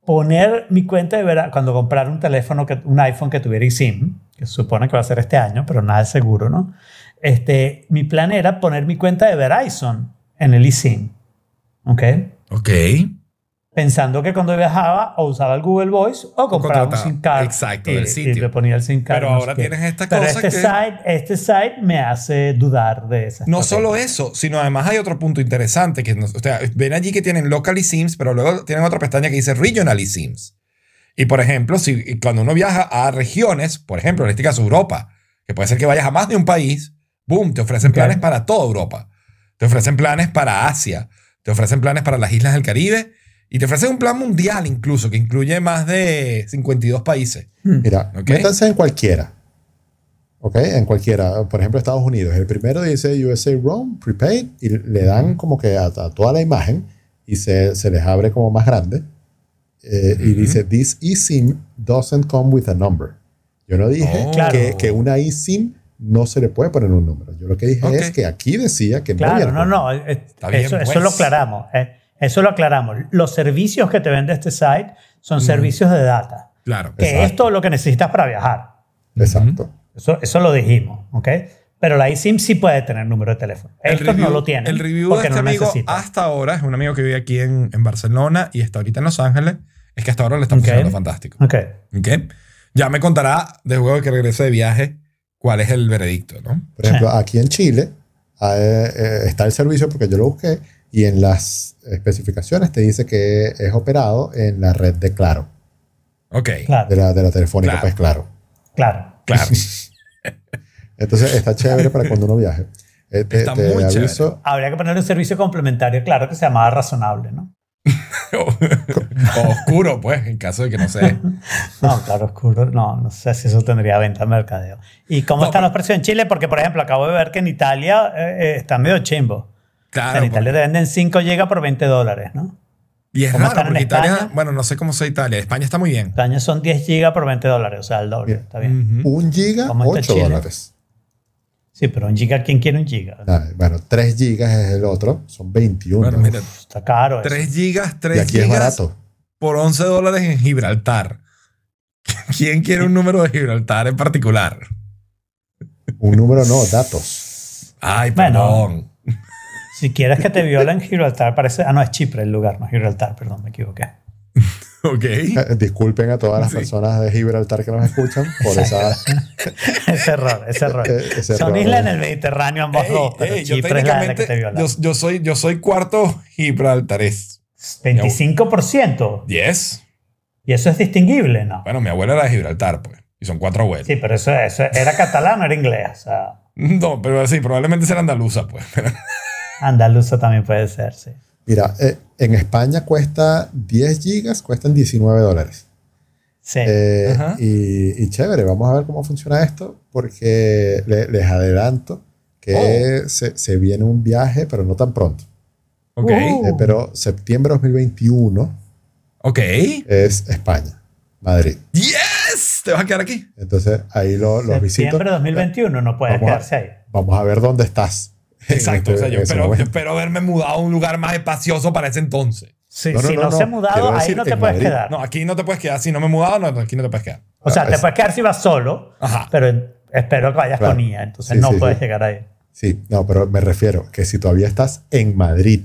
poner mi cuenta de Verizon, cuando comprar un teléfono, que, un iPhone que tuviera eSIM, que se supone que va a ser este año, pero nada es seguro, ¿no? Este, mi plan era poner mi cuenta de Verizon en el eSIM. ¿Ok? Ok. Pensando que cuando viajaba o usaba el Google Voice o compraba un. SIM card. Exacto, y, del y sitio. le ponía el SIM card. Pero no ahora tienes esta Pero cosa este que- site, este site me hace dudar de esa No solo eso, sino además hay otro punto interesante. que nos- o sea, ven allí que tienen local eSIMs, pero luego tienen otra pestaña que dice regional eSIMs. Y por ejemplo, si cuando uno viaja a regiones, por ejemplo, en este caso Europa, que puede ser que vayas a más de un país, boom, te ofrecen Ok. planes para toda Europa. Te ofrecen planes para Asia, te ofrecen planes para las islas del Caribe y te ofrecen un plan mundial incluso que incluye más de 52 países. Mira, Ok. métanse en cualquiera. ¿Ok? En cualquiera. Por ejemplo, Estados Unidos. El primero dice USA Roam, prepaid, y le dan como que a, a toda la imagen y se, se les abre como más grande. Eh, Y Ujú. dice, this eSIM doesn't come with a number. Yo no dije Oh. Claro. que, que una eSIM no se le puede poner un número. Yo lo que dije Ok. es que aquí decía que no Claro, había no, no. eh, Está bien, eso, eso pues. lo aclaramos. eh, eso lo aclaramos. Los servicios que te vende este site son servicios de data. Claro. Que Exacto. es todo lo que necesitas para viajar. Exacto. Eso, eso lo dijimos, ¿ok? Pero la eSIM sí puede tener número de teléfono. El Estos no lo tienen. El review de este no amigo hasta ahora es un amigo que vive aquí en, en Barcelona y está ahorita en Los Ángeles. Es que hasta ahora le está funcionando fantástico. Ok. ¿Ok? Ya me contará de luego que regrese de viaje cuál es el veredicto, ¿no? Por ejemplo, Sí. aquí en Chile eh, está el servicio porque yo lo busqué y en las especificaciones te dice que es operado en la red de Claro, Ok. Claro, de la, de la telefónica, Claro. pues Claro. claro. Claro. <laughs> <laughs> Entonces está chévere para cuando uno viaje. Eh, te, Está te muy aviso, Habría que ponerle un servicio complementario, claro, que se llamaba razonable, ¿no? o <laughs> oscuro, pues, en caso de que no sé. No, claro oscuro. No, no sé si eso tendría venta en mercadeo. ¿Y cómo No, están pero- los precios en Chile? Porque, por ejemplo, acabo de ver que en Italia eh, eh, está medio chimbo. Claro. en Italia te venden 5 GB por 20 dólares, ¿no? y es ¿cómo raro porque Italia, España? bueno, no sé cómo sea Italia. España está muy bien. España son 10 GB por 20 dólares, o sea, el doble. Bien. Está bien. Ujú. un giga, ¿Cómo está 8 Chile? dólares. Sí, pero un giga, ¿quién quiere un giga? Ah, bueno, 3 gigas es el otro, son 21. Bueno, mira, Está caro. eso. 3 gigas, y 3 aquí es gigas barato. por 11 dólares en Gibraltar. <laughs> ¿Quién quiere un número de Gibraltar en particular? Un número no, datos. Ay, Bueno. Si quieres que te violen Gibraltar, parece. Ah, no, es Chipre el lugar, no Gibraltar, perdón, me equivoqué. <laughs> Ok. Eh, Disculpen a todas las Sí. personas de Gibraltar que nos escuchan por esa... <laughs> ese error, ese error. Eh, ese Son error, islas en el Mediterráneo ambos Ey, dos, pero ey, yo Chipre es la, que te viola. yo, yo soy, yo soy cuarto Gibraltarés. 25%. 10. Y eso es distinguible, ¿no? Bueno, mi abuela era de Gibraltar, pues. Y son cuatro abuelos. Sí, pero eso, eso era catalán o era inglés. O sea, <laughs> No, pero sí, probablemente será andaluza, pues. Andaluzo también puede ser, sí. Mira, eh, en España cuesta 10 gigas, cuestan 19 dólares. Sí. Eh, y, y chévere, vamos a ver cómo funciona esto, porque le- les adelanto que se, se viene un viaje, pero no tan pronto. Ok. Uh. Eh, pero septiembre 2021 Ok. es España, Madrid. ¡Yes! ¿Te vas a quedar aquí? Entonces ahí lo- los visito. Septiembre de 2021 no puedes Vamos a- quedarse ahí. Vamos a ver dónde estás. Exacto. este- o sea, yo espero, yo espero haberme mudado a un lugar más espacioso para ese entonces. Sí, No, no, si no, no, no. se ha mudado, ahí no te puedes Madrid. quedar. No, aquí no te puedes quedar. Si no me he mudado, no, aquí no te puedes quedar. o sea, Ah, te es- puedes quedar si vas solo, Ajá. pero espero que vayas Claro. con IA, entonces Sí, no sí, puedes sí. llegar ahí. Sí, no, pero me refiero que si todavía estás en Madrid,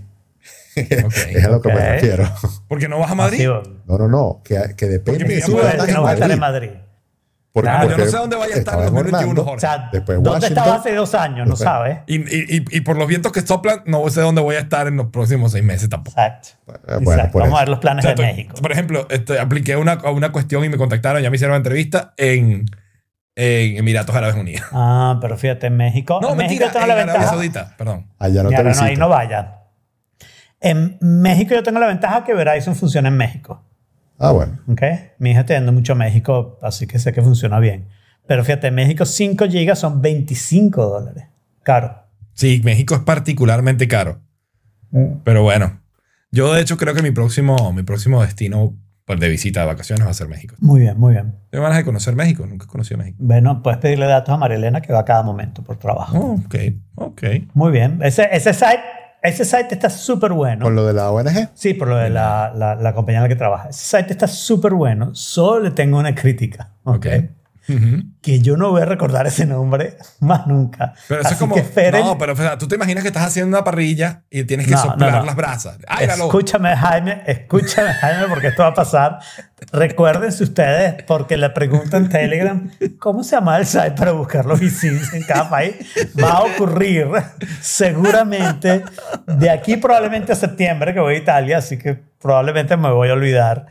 Ok. <laughs> es a lo que me refiero. Porque no vas a Madrid. Masivo. No, no, no. Que, que depende Porque si tú estás no en estar en Madrid. Claro. Yo no sé dónde vaya a estar en estaba 2021, Orlando, Jorge. O sea, Después ¿dónde Washington. estaba hace dos años? No Después- sabes. Y, y- y- y por los vientos que soplan, no sé dónde voy a estar en los próximos seis meses tampoco. Exacto. Bueno, Exacto. Vamos a ver los planes O sea, de estoy- México. Por ejemplo, este, apliqué una, a una cuestión y me contactaron, ya me hicieron una entrevista en, en Emiratos Árabes Unidos. <laughs> Ah, pero fíjate, en México. No, en México mentira, yo tengo en la Arabia ventaja. Saudita, perdón. Allá no Ya, te no, ahí no vayan. En México yo tengo la ventaja que Verizon funciona en México. Ah, bueno. ¿ok? Mi hija está yendo mucho a México, así que sé que funciona bien. Pero fíjate, en México 5 gigas son 25 dólares. Caro. Sí, México es particularmente caro. Pero bueno, yo de hecho creo que mi próximo, mi próximo destino pues, de visita de vacaciones va a ser México. Muy bien, muy bien. Tengo ganas de conocer México, nunca he conocido México. Bueno, puedes pedirle datos a Marilena que va a cada momento por trabajo. Oh, ok, ok. Muy bien. Ese, ese site, ese site está súper bueno. Con lo de la ONG. Sí, por lo de la, la, la compañía en la que trabaja. Ese site está súper bueno. Solo le tengo una crítica. Ok. Ujú. Que yo no voy a recordar ese nombre <laughs> más nunca. Pero eso Así es como. que esperen. No, pero o sea, tú te imaginas que estás haciendo una parrilla y tienes que No, no, soplar no. las brasas. ¡Áyralo! Escúchame, Jaime, escúchame, Jaime, porque esto va a pasar. Recuérdense ustedes, porque la pregunta en Telegram, ¿cómo se llama el site para buscar los VCs en cada país? Va a ocurrir seguramente de aquí probablemente a septiembre, que voy a Italia, así que probablemente me voy a olvidar.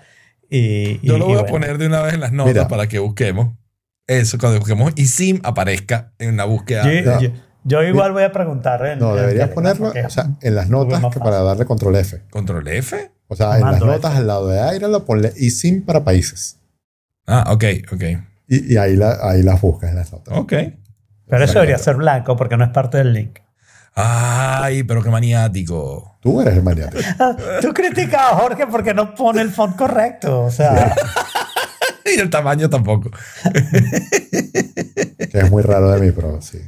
Y, y- Yo lo y voy a bueno. poner de una vez en las notas Mira. para que busquemos. Eso, cuando busquemos y SIM aparezca en la búsqueda. Yo, No. yo- yo igual voy a preguntar. en- No, en deberías ponerlo porque- o sea, en las notas que para darle control F. ¿Control F? O sea, en las notas F. al lado de Aira ponle eSIM para países. Ah, ok, ok. Y, y ahí, la, ahí las buscas en las notas. Ok. Pero eso debería ser blanco porque no es parte del link. Ay, pero qué maniático. Tú eres el maniático. <laughs> Tú criticas a Jorge porque no pone el font correcto. O sea, <laughs> Y el tamaño tampoco. <laughs> que es muy raro de mí, pero sí.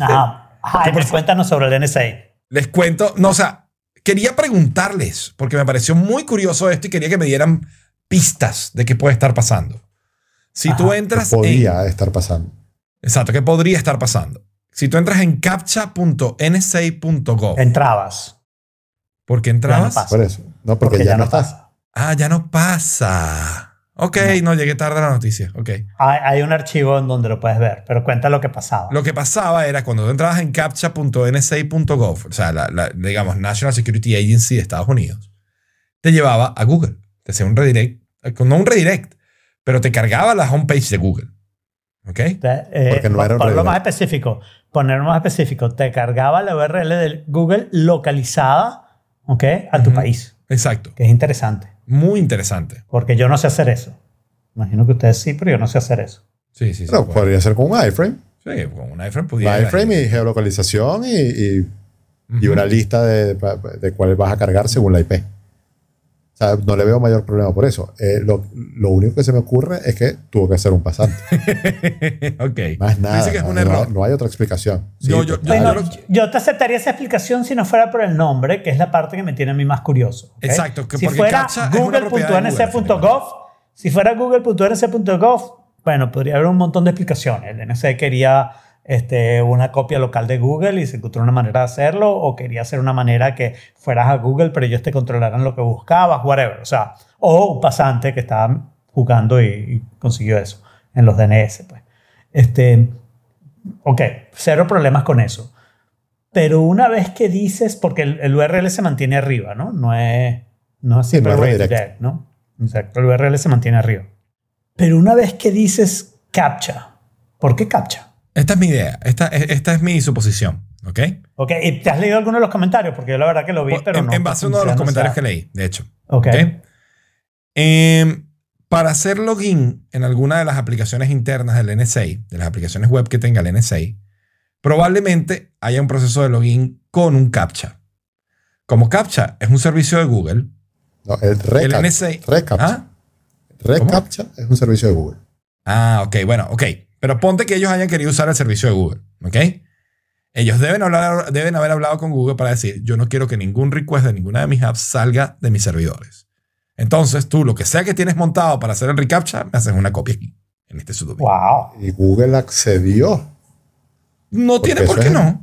ah, Jaime, cuéntanos sobre el NSA. Les cuento, no, o sea, quería preguntarles, porque me pareció muy curioso esto y quería que me dieran pistas de qué puede estar pasando. Si tú Ajá, entras Que en... podía estar pasando. Exacto, ¿qué podría estar pasando? Si tú entras en captcha.nsa.gov, Entrabas. ¿por qué Ya no entrabas? pasa. Por eso. No, porque, ya, no estás. pasa. ah, ya no pasa. Ok, no. llegué tarde a la noticia. Ok. Hay, hay un archivo en donde lo puedes ver, pero cuenta lo que pasaba. Lo que pasaba era cuando tú entrabas en captcha.nsa.gov, o sea, la, la, digamos, National Security Agency de Estados Unidos, te llevaba a Google. Te hacía un redirect, eh, no un redirect, pero te cargaba la homepage de Google. ¿Ok? Te- eh, Porque no era un redirect. más específico. Ponerlo más específico. Te cargaba la URL de Google localizada ¿ok? a tu país, Exacto. que es interesante, Muy interesante. porque yo no sé hacer eso. Imagino que ustedes sí, pero yo no sé hacer eso. Sí, sí, sí. Pero puede. podría ser con un iframe. Sí, con un Un pudiera. iframe y geolocalización y, y, una lista de, de cuál vas a cargar según la IP. O sea, no le veo mayor problema por eso. Eh, lo, lo único que se me ocurre es que tuvo que ser un pasante. <laughs> ok. Más nada. Dice que es no, un no- error. No, hay otra explicación. Sí, Yo- yo- Bueno, te aceptaría esa explicación si no fuera por el nombre, que es la parte que me tiene a mí más curioso. Exacto, que si fuera google.nc.gov, si fuera google.nc.gov, bueno, podría haber un montón de explicaciones. El NSA quería este, una copia local de Google y se encontró una manera de hacerlo, o quería hacer una manera que fueras a Google, pero ellos te controlaran lo que buscabas, whatever. O sea, o un pasante que estaba jugando y, y consiguió eso en los DNS. Pues. Este, ok, cero problemas con eso. Pero una vez que dices, porque el, el URL se mantiene arriba, ¿no? No es, no es Sí, no es simple redirect. redirect, ¿no? Exacto, el URL se mantiene arriba. Pero una vez que dices captcha, ¿por qué captcha? Esta es mi idea. Esta, esta es mi suposición. ¿Ok? Ok, ¿y te has leído alguno de los comentarios? Porque yo la verdad que lo vi, pero en, no. en base a uno de los comentarios que leí, de hecho. Ok. Em, para hacer login en alguna de las aplicaciones internas del NSA, de las aplicaciones web que tenga el NSA, probablemente haya un proceso de login con un CAPTCHA. Como CAPTCHA es un servicio de Google, No, el el NSA... recaptcha. ¿Ah? Recaptcha es un servicio de Google. Ah, ok, bueno, ok. Pero ponte que ellos hayan querido usar el servicio de Google, ¿ok? Ellos deben, hablar, deben haber hablado con Google para decir, yo no quiero que ningún request de ninguna de mis apps salga de mis servidores. Entonces, tú, lo que sea que tienes montado para hacer el reCAPTCHA, me haces una copia aquí, en este subdominio. Wow. Y Google accedió. No Porque tiene por qué es- no.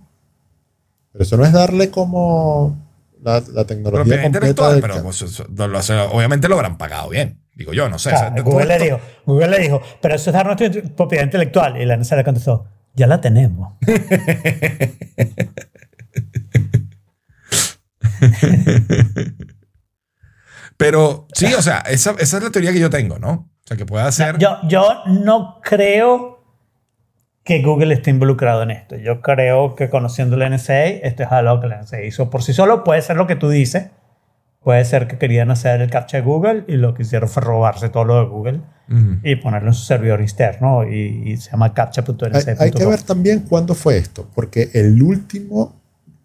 Pero eso no es darle como la, la tecnología completa. del pero pues, obviamente lo habrán pagado bien. Digo yo, no sé. Claro, o sea, Google, le dijo, Google le dijo, pero eso es dar nuestra propiedad intelectual. Y la NSA le contestó, ya la tenemos. <laughs> Pero sí, o sea, esa, esa es la teoría que yo tengo, ¿no? O sea, que pueda ser. Yo, yo no creo que Google esté involucrado en esto. Yo creo que conociendo la NSA, esto es algo que la NSA hizo por sí solo. Puede ser lo que tú dices. Puede ser que querían hacer el captcha de Google y lo que hicieron fue robarse todo lo de Google Ujú. y ponerlo en su servidor externo y, y se llama Hay, captcha.nsa.com. hay que ver también cuándo fue esto, porque el último,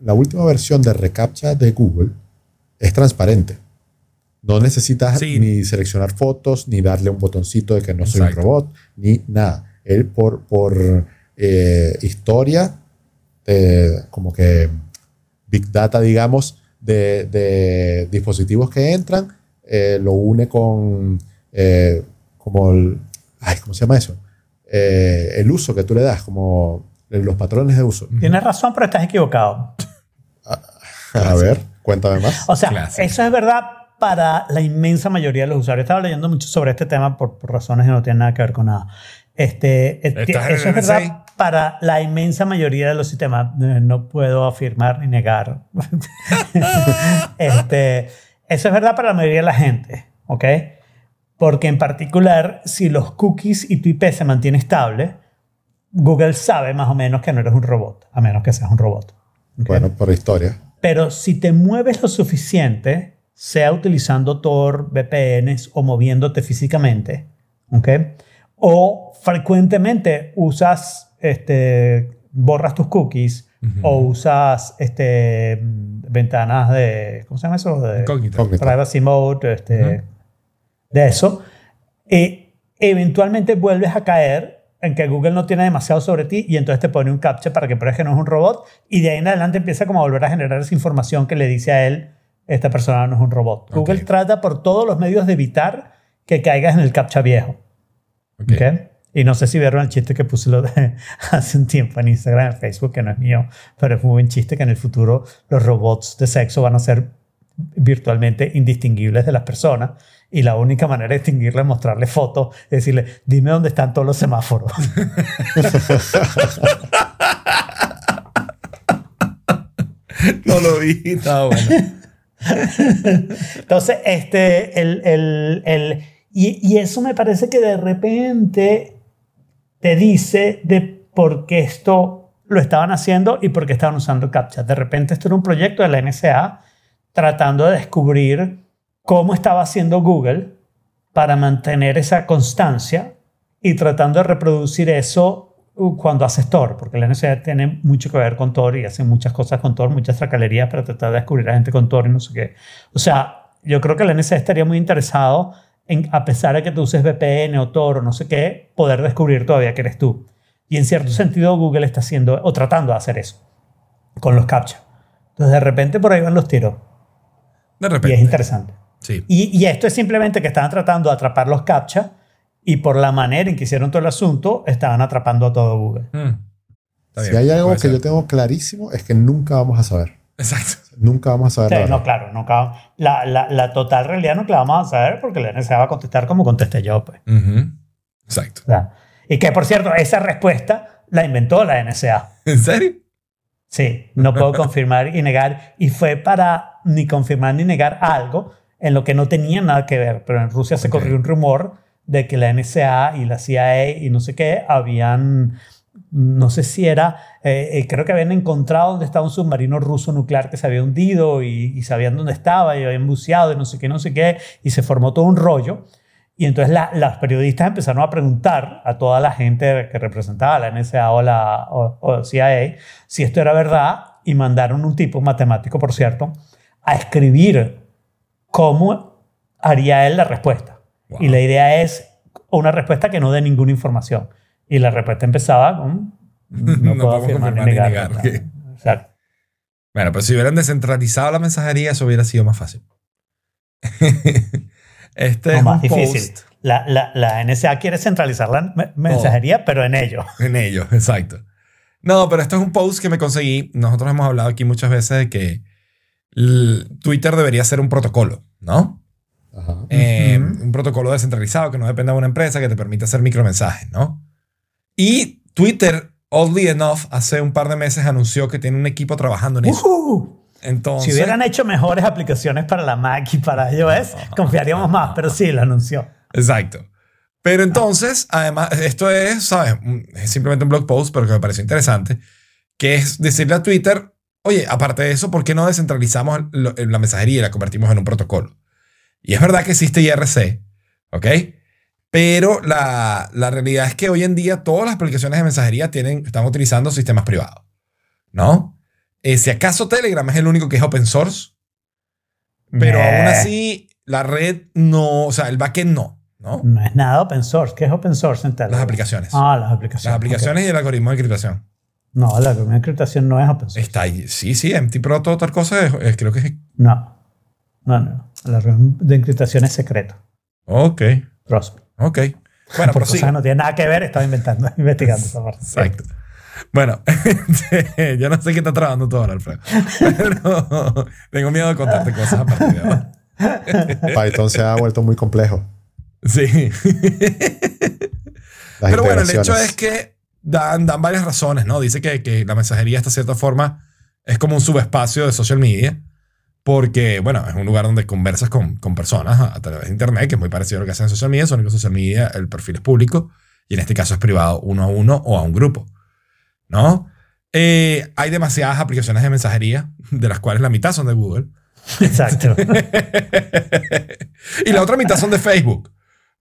la última versión de reCAPTCHA de Google es transparente. No necesitas Sí. ni seleccionar fotos, ni darle un botoncito de que no soy un Exacto. robot, ni nada. Él por, por eh, historia, de- como que Big Data, digamos, de, de dispositivos que entran, eh, lo une con eh, como el, ay, ¿cómo se llama eso? Eh, el uso que tú le das, como los patrones de uso. Tienes razón, pero estás equivocado. A ver, cuéntame más. O sea, Clásico. eso es verdad para la inmensa mayoría de los usuarios. Estaba leyendo mucho sobre este tema por, por razones que no tienen nada que ver con nada. Este, eh, ¿Estás en eso es verdad? Para la inmensa mayoría de los sistemas. Eh, No puedo afirmar ni negar. <laughs> este, eso es verdad para la mayoría de la gente, ¿ok? Porque en particular, si los cookies y tu IP se mantiene estable, Google sabe más o menos que no eres un robot, a menos que seas un robot. ¿ok? Bueno, por historia. Pero si te mueves lo suficiente, sea utilizando Tor, VPNs o moviéndote físicamente, ¿ok? O frecuentemente usas, este, borras tus cookies o usas este, ventanas de, ¿cómo se llama eso? De. Incógnito. privacy mode, este, de eso. Y eventualmente vuelves a caer en que Google no tiene demasiado sobre ti y entonces te pone un captcha para que pruebes que no es un robot y de ahí en adelante empieza como a volver a generar esa información que le dice a él, esta persona no es un robot. Google Ok. trata por todos los medios de evitar que caigas en el captcha viejo. Ok. ¿ok? Y no sé si vieron el chiste que puse <laughs> hace un tiempo en Instagram, en Facebook, que no es mío, pero es un buen chiste que en el futuro los robots de sexo van a ser virtualmente indistinguibles de las personas y la única manera de distinguirle es mostrarle fotos, es decirle, dime dónde están todos los semáforos. <laughs> No lo vi, estaba bueno. Entonces, este, el, el, el, y, y eso me parece que de repente te dice de por qué esto lo estaban haciendo y por qué estaban usando CAPTCHA. De repente esto era un proyecto de la NSA tratando de descubrir cómo estaba haciendo Google para mantener esa constancia y tratando de reproducir eso uh, cuando haces Tor, porque la NSA tiene mucho que ver con Tor y hace muchas cosas con Tor, muchas tracalerías para tratar de descubrir a gente con Tor y no sé qué. O sea, yo creo que la NSA estaría muy interesado en, a pesar de que tú uses VPN o Tor o no sé qué, poder descubrir todavía que eres tú. Y en cierto sentido Google está haciendo o tratando de hacer eso con los captcha. Entonces de repente por ahí van los tiros De y es repente. interesante. Sí. Y, y esto es simplemente que estaban tratando de atrapar los captcha y por la manera en que hicieron todo el asunto, estaban atrapando a todo Google. Mm. Está Si hay algo que ser. yo tengo clarísimo es que nunca vamos a saber. Exacto. Nunca vamos a saber. Sí, la no, claro, nunca, la, la, la total realidad no la vamos a saber porque la NSA va a contestar como contesté yo. Pues. Exacto. O sea, y que, por cierto, esa respuesta la inventó la NSA. ¿En serio? Sí, no puedo confirmar y negar. Y fue para ni confirmar ni negar algo en lo que no tenía nada que ver. Pero en Rusia se corrió un rumor de que la NSA y la CIA y no sé qué habían, no sé si era, eh, eh, creo que habían encontrado dónde estaba un submarino ruso nuclear que se había hundido y, y sabían dónde estaba y habían buceado y no sé qué, no sé qué. Y se formó todo un rollo. Y entonces la- las periodistas empezaron a preguntar a toda la gente que representaba la NSA o la o- o CIA si esto era verdad y mandaron un tipo, un matemático por cierto, a escribir cómo haría él la respuesta. Wow. Y la idea es una respuesta que no dé ninguna información. Y la respuesta empezaba con... <laughs> No, No puedo podemos afirmar ni negar. Bueno, pero si hubieran descentralizado la mensajería, eso hubiera sido más fácil. <laughs> este No, es más un difícil. post La, la, la NSA quiere centralizar la me- mensajería, pero en ello. <laughs> en ello, exacto. No, pero esto es un post que me conseguí. Nosotros hemos hablado aquí muchas veces de que Twitter debería ser un protocolo, ¿no? Ajá. Eh, Ujú. Un protocolo descentralizado que no dependa de una empresa que te permite hacer micromensajes, ¿no? Y Twitter, oddly enough, hace un par de meses anunció que tiene un equipo trabajando en eso. Ujú. Entonces, Si hubieran hecho mejores aplicaciones para la Mac y para iOS, confiaríamos más, pero sí, lo anunció. Exacto. Pero entonces, además, esto es, ¿sabes? Es simplemente un blog post, pero que me pareció interesante, que es decirle a Twitter, oye, aparte de eso, ¿por qué no descentralizamos la mensajería y la convertimos en un protocolo? Y es verdad que existe IRC, ¿ok? Pero la, la realidad es que hoy en día todas las aplicaciones de mensajería tienen, están utilizando sistemas privados, ¿no? Eh, si acaso Telegram es el único que es open source, pero aún así la red no, o sea, el backend no, ¿no? No es nada open source. ¿Qué es open source en Telegram? Las aplicaciones. Ah, las aplicaciones. Las aplicaciones y el algoritmo de encriptación. No, la algoritmo de encriptación no es open source. Está ahí. Sí, sí, MT-Pro, toda otra cosa, es- es- creo que es... No. No, no. El algoritmo de encriptación es secreto. Ok, Trust me. Ok. Bueno, Por cosas no tiene nada que ver, estaba inventando, <laughs> investigando esa parte. Exacto. Bueno, <laughs> yo no sé qué está trabajando todo ahora, Alfredo. Pero <laughs> tengo miedo de contarte cosas a partir de ahora. Python se ha vuelto muy complejo. Sí. Las Pero bueno, el hecho es que dan, dan varias razones, ¿no? Dice que, que la mensajería, hasta cierta forma, es como un subespacio de social media, porque, bueno, es un lugar donde conversas con, con personas a, a través de Internet, que es muy parecido a lo que hacen en social media, solo que en social media el perfil es público y en este caso es privado uno a uno o a un grupo, ¿no? Eh, hay demasiadas aplicaciones de mensajería, de las cuales la mitad son de Google, Exacto. <laughs> y la otra mitad son de Facebook.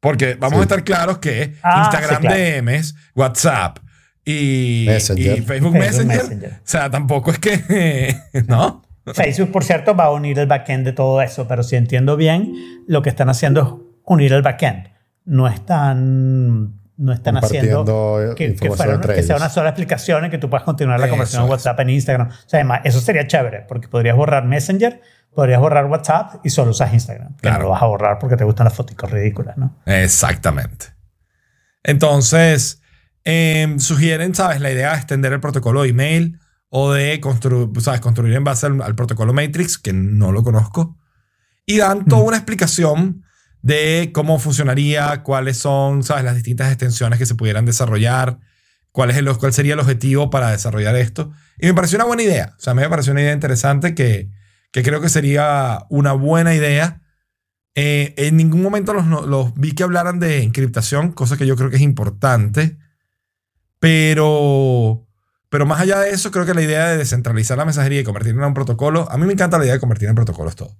Porque vamos Sí. a estar claros que Ah, Instagram sí, claro. DMs, WhatsApp y, Facebook, Facebook Messenger, Messenger. O sea, tampoco es que. <laughs> ¿No? Facebook, por cierto, va a unir el backend de todo eso, pero si entiendo bien, lo que están haciendo es unir el backend. No están, no están haciendo compartiendo que, que, fuera- que sea una sola explicación y que tú puedas continuar la Eso conversación en. WhatsApp, en Instagram. O sea, además, eso sería chévere, porque podrías borrar Messenger, podrías borrar WhatsApp y solo usas Instagram. Que Claro. no lo vas a borrar porque te gustan las fotos ridículas, ¿no? Exactamente. Entonces, em, sugieren, ¿sabes? La idea de extender el protocolo de email o de construir, ¿sabes? construir en base al, al protocolo Matrix, que no lo conozco. Y dan toda Mm. una explicación de cómo funcionaría, cuáles son, ¿sabes? Las distintas extensiones que se pudieran desarrollar, cuál, es el, cuál sería el objetivo para desarrollar esto. Y me pareció una buena idea. O sea, me pareció una idea interesante que, que creo que sería una buena idea. Eh, en ningún momento los, los vi que hablaran de encriptación, cosa que yo creo que es importante. Pero, pero más allá de eso, creo que la idea de descentralizar la mensajería y convertirla en un protocolo, a mí me encanta la idea de convertir en protocolos todo.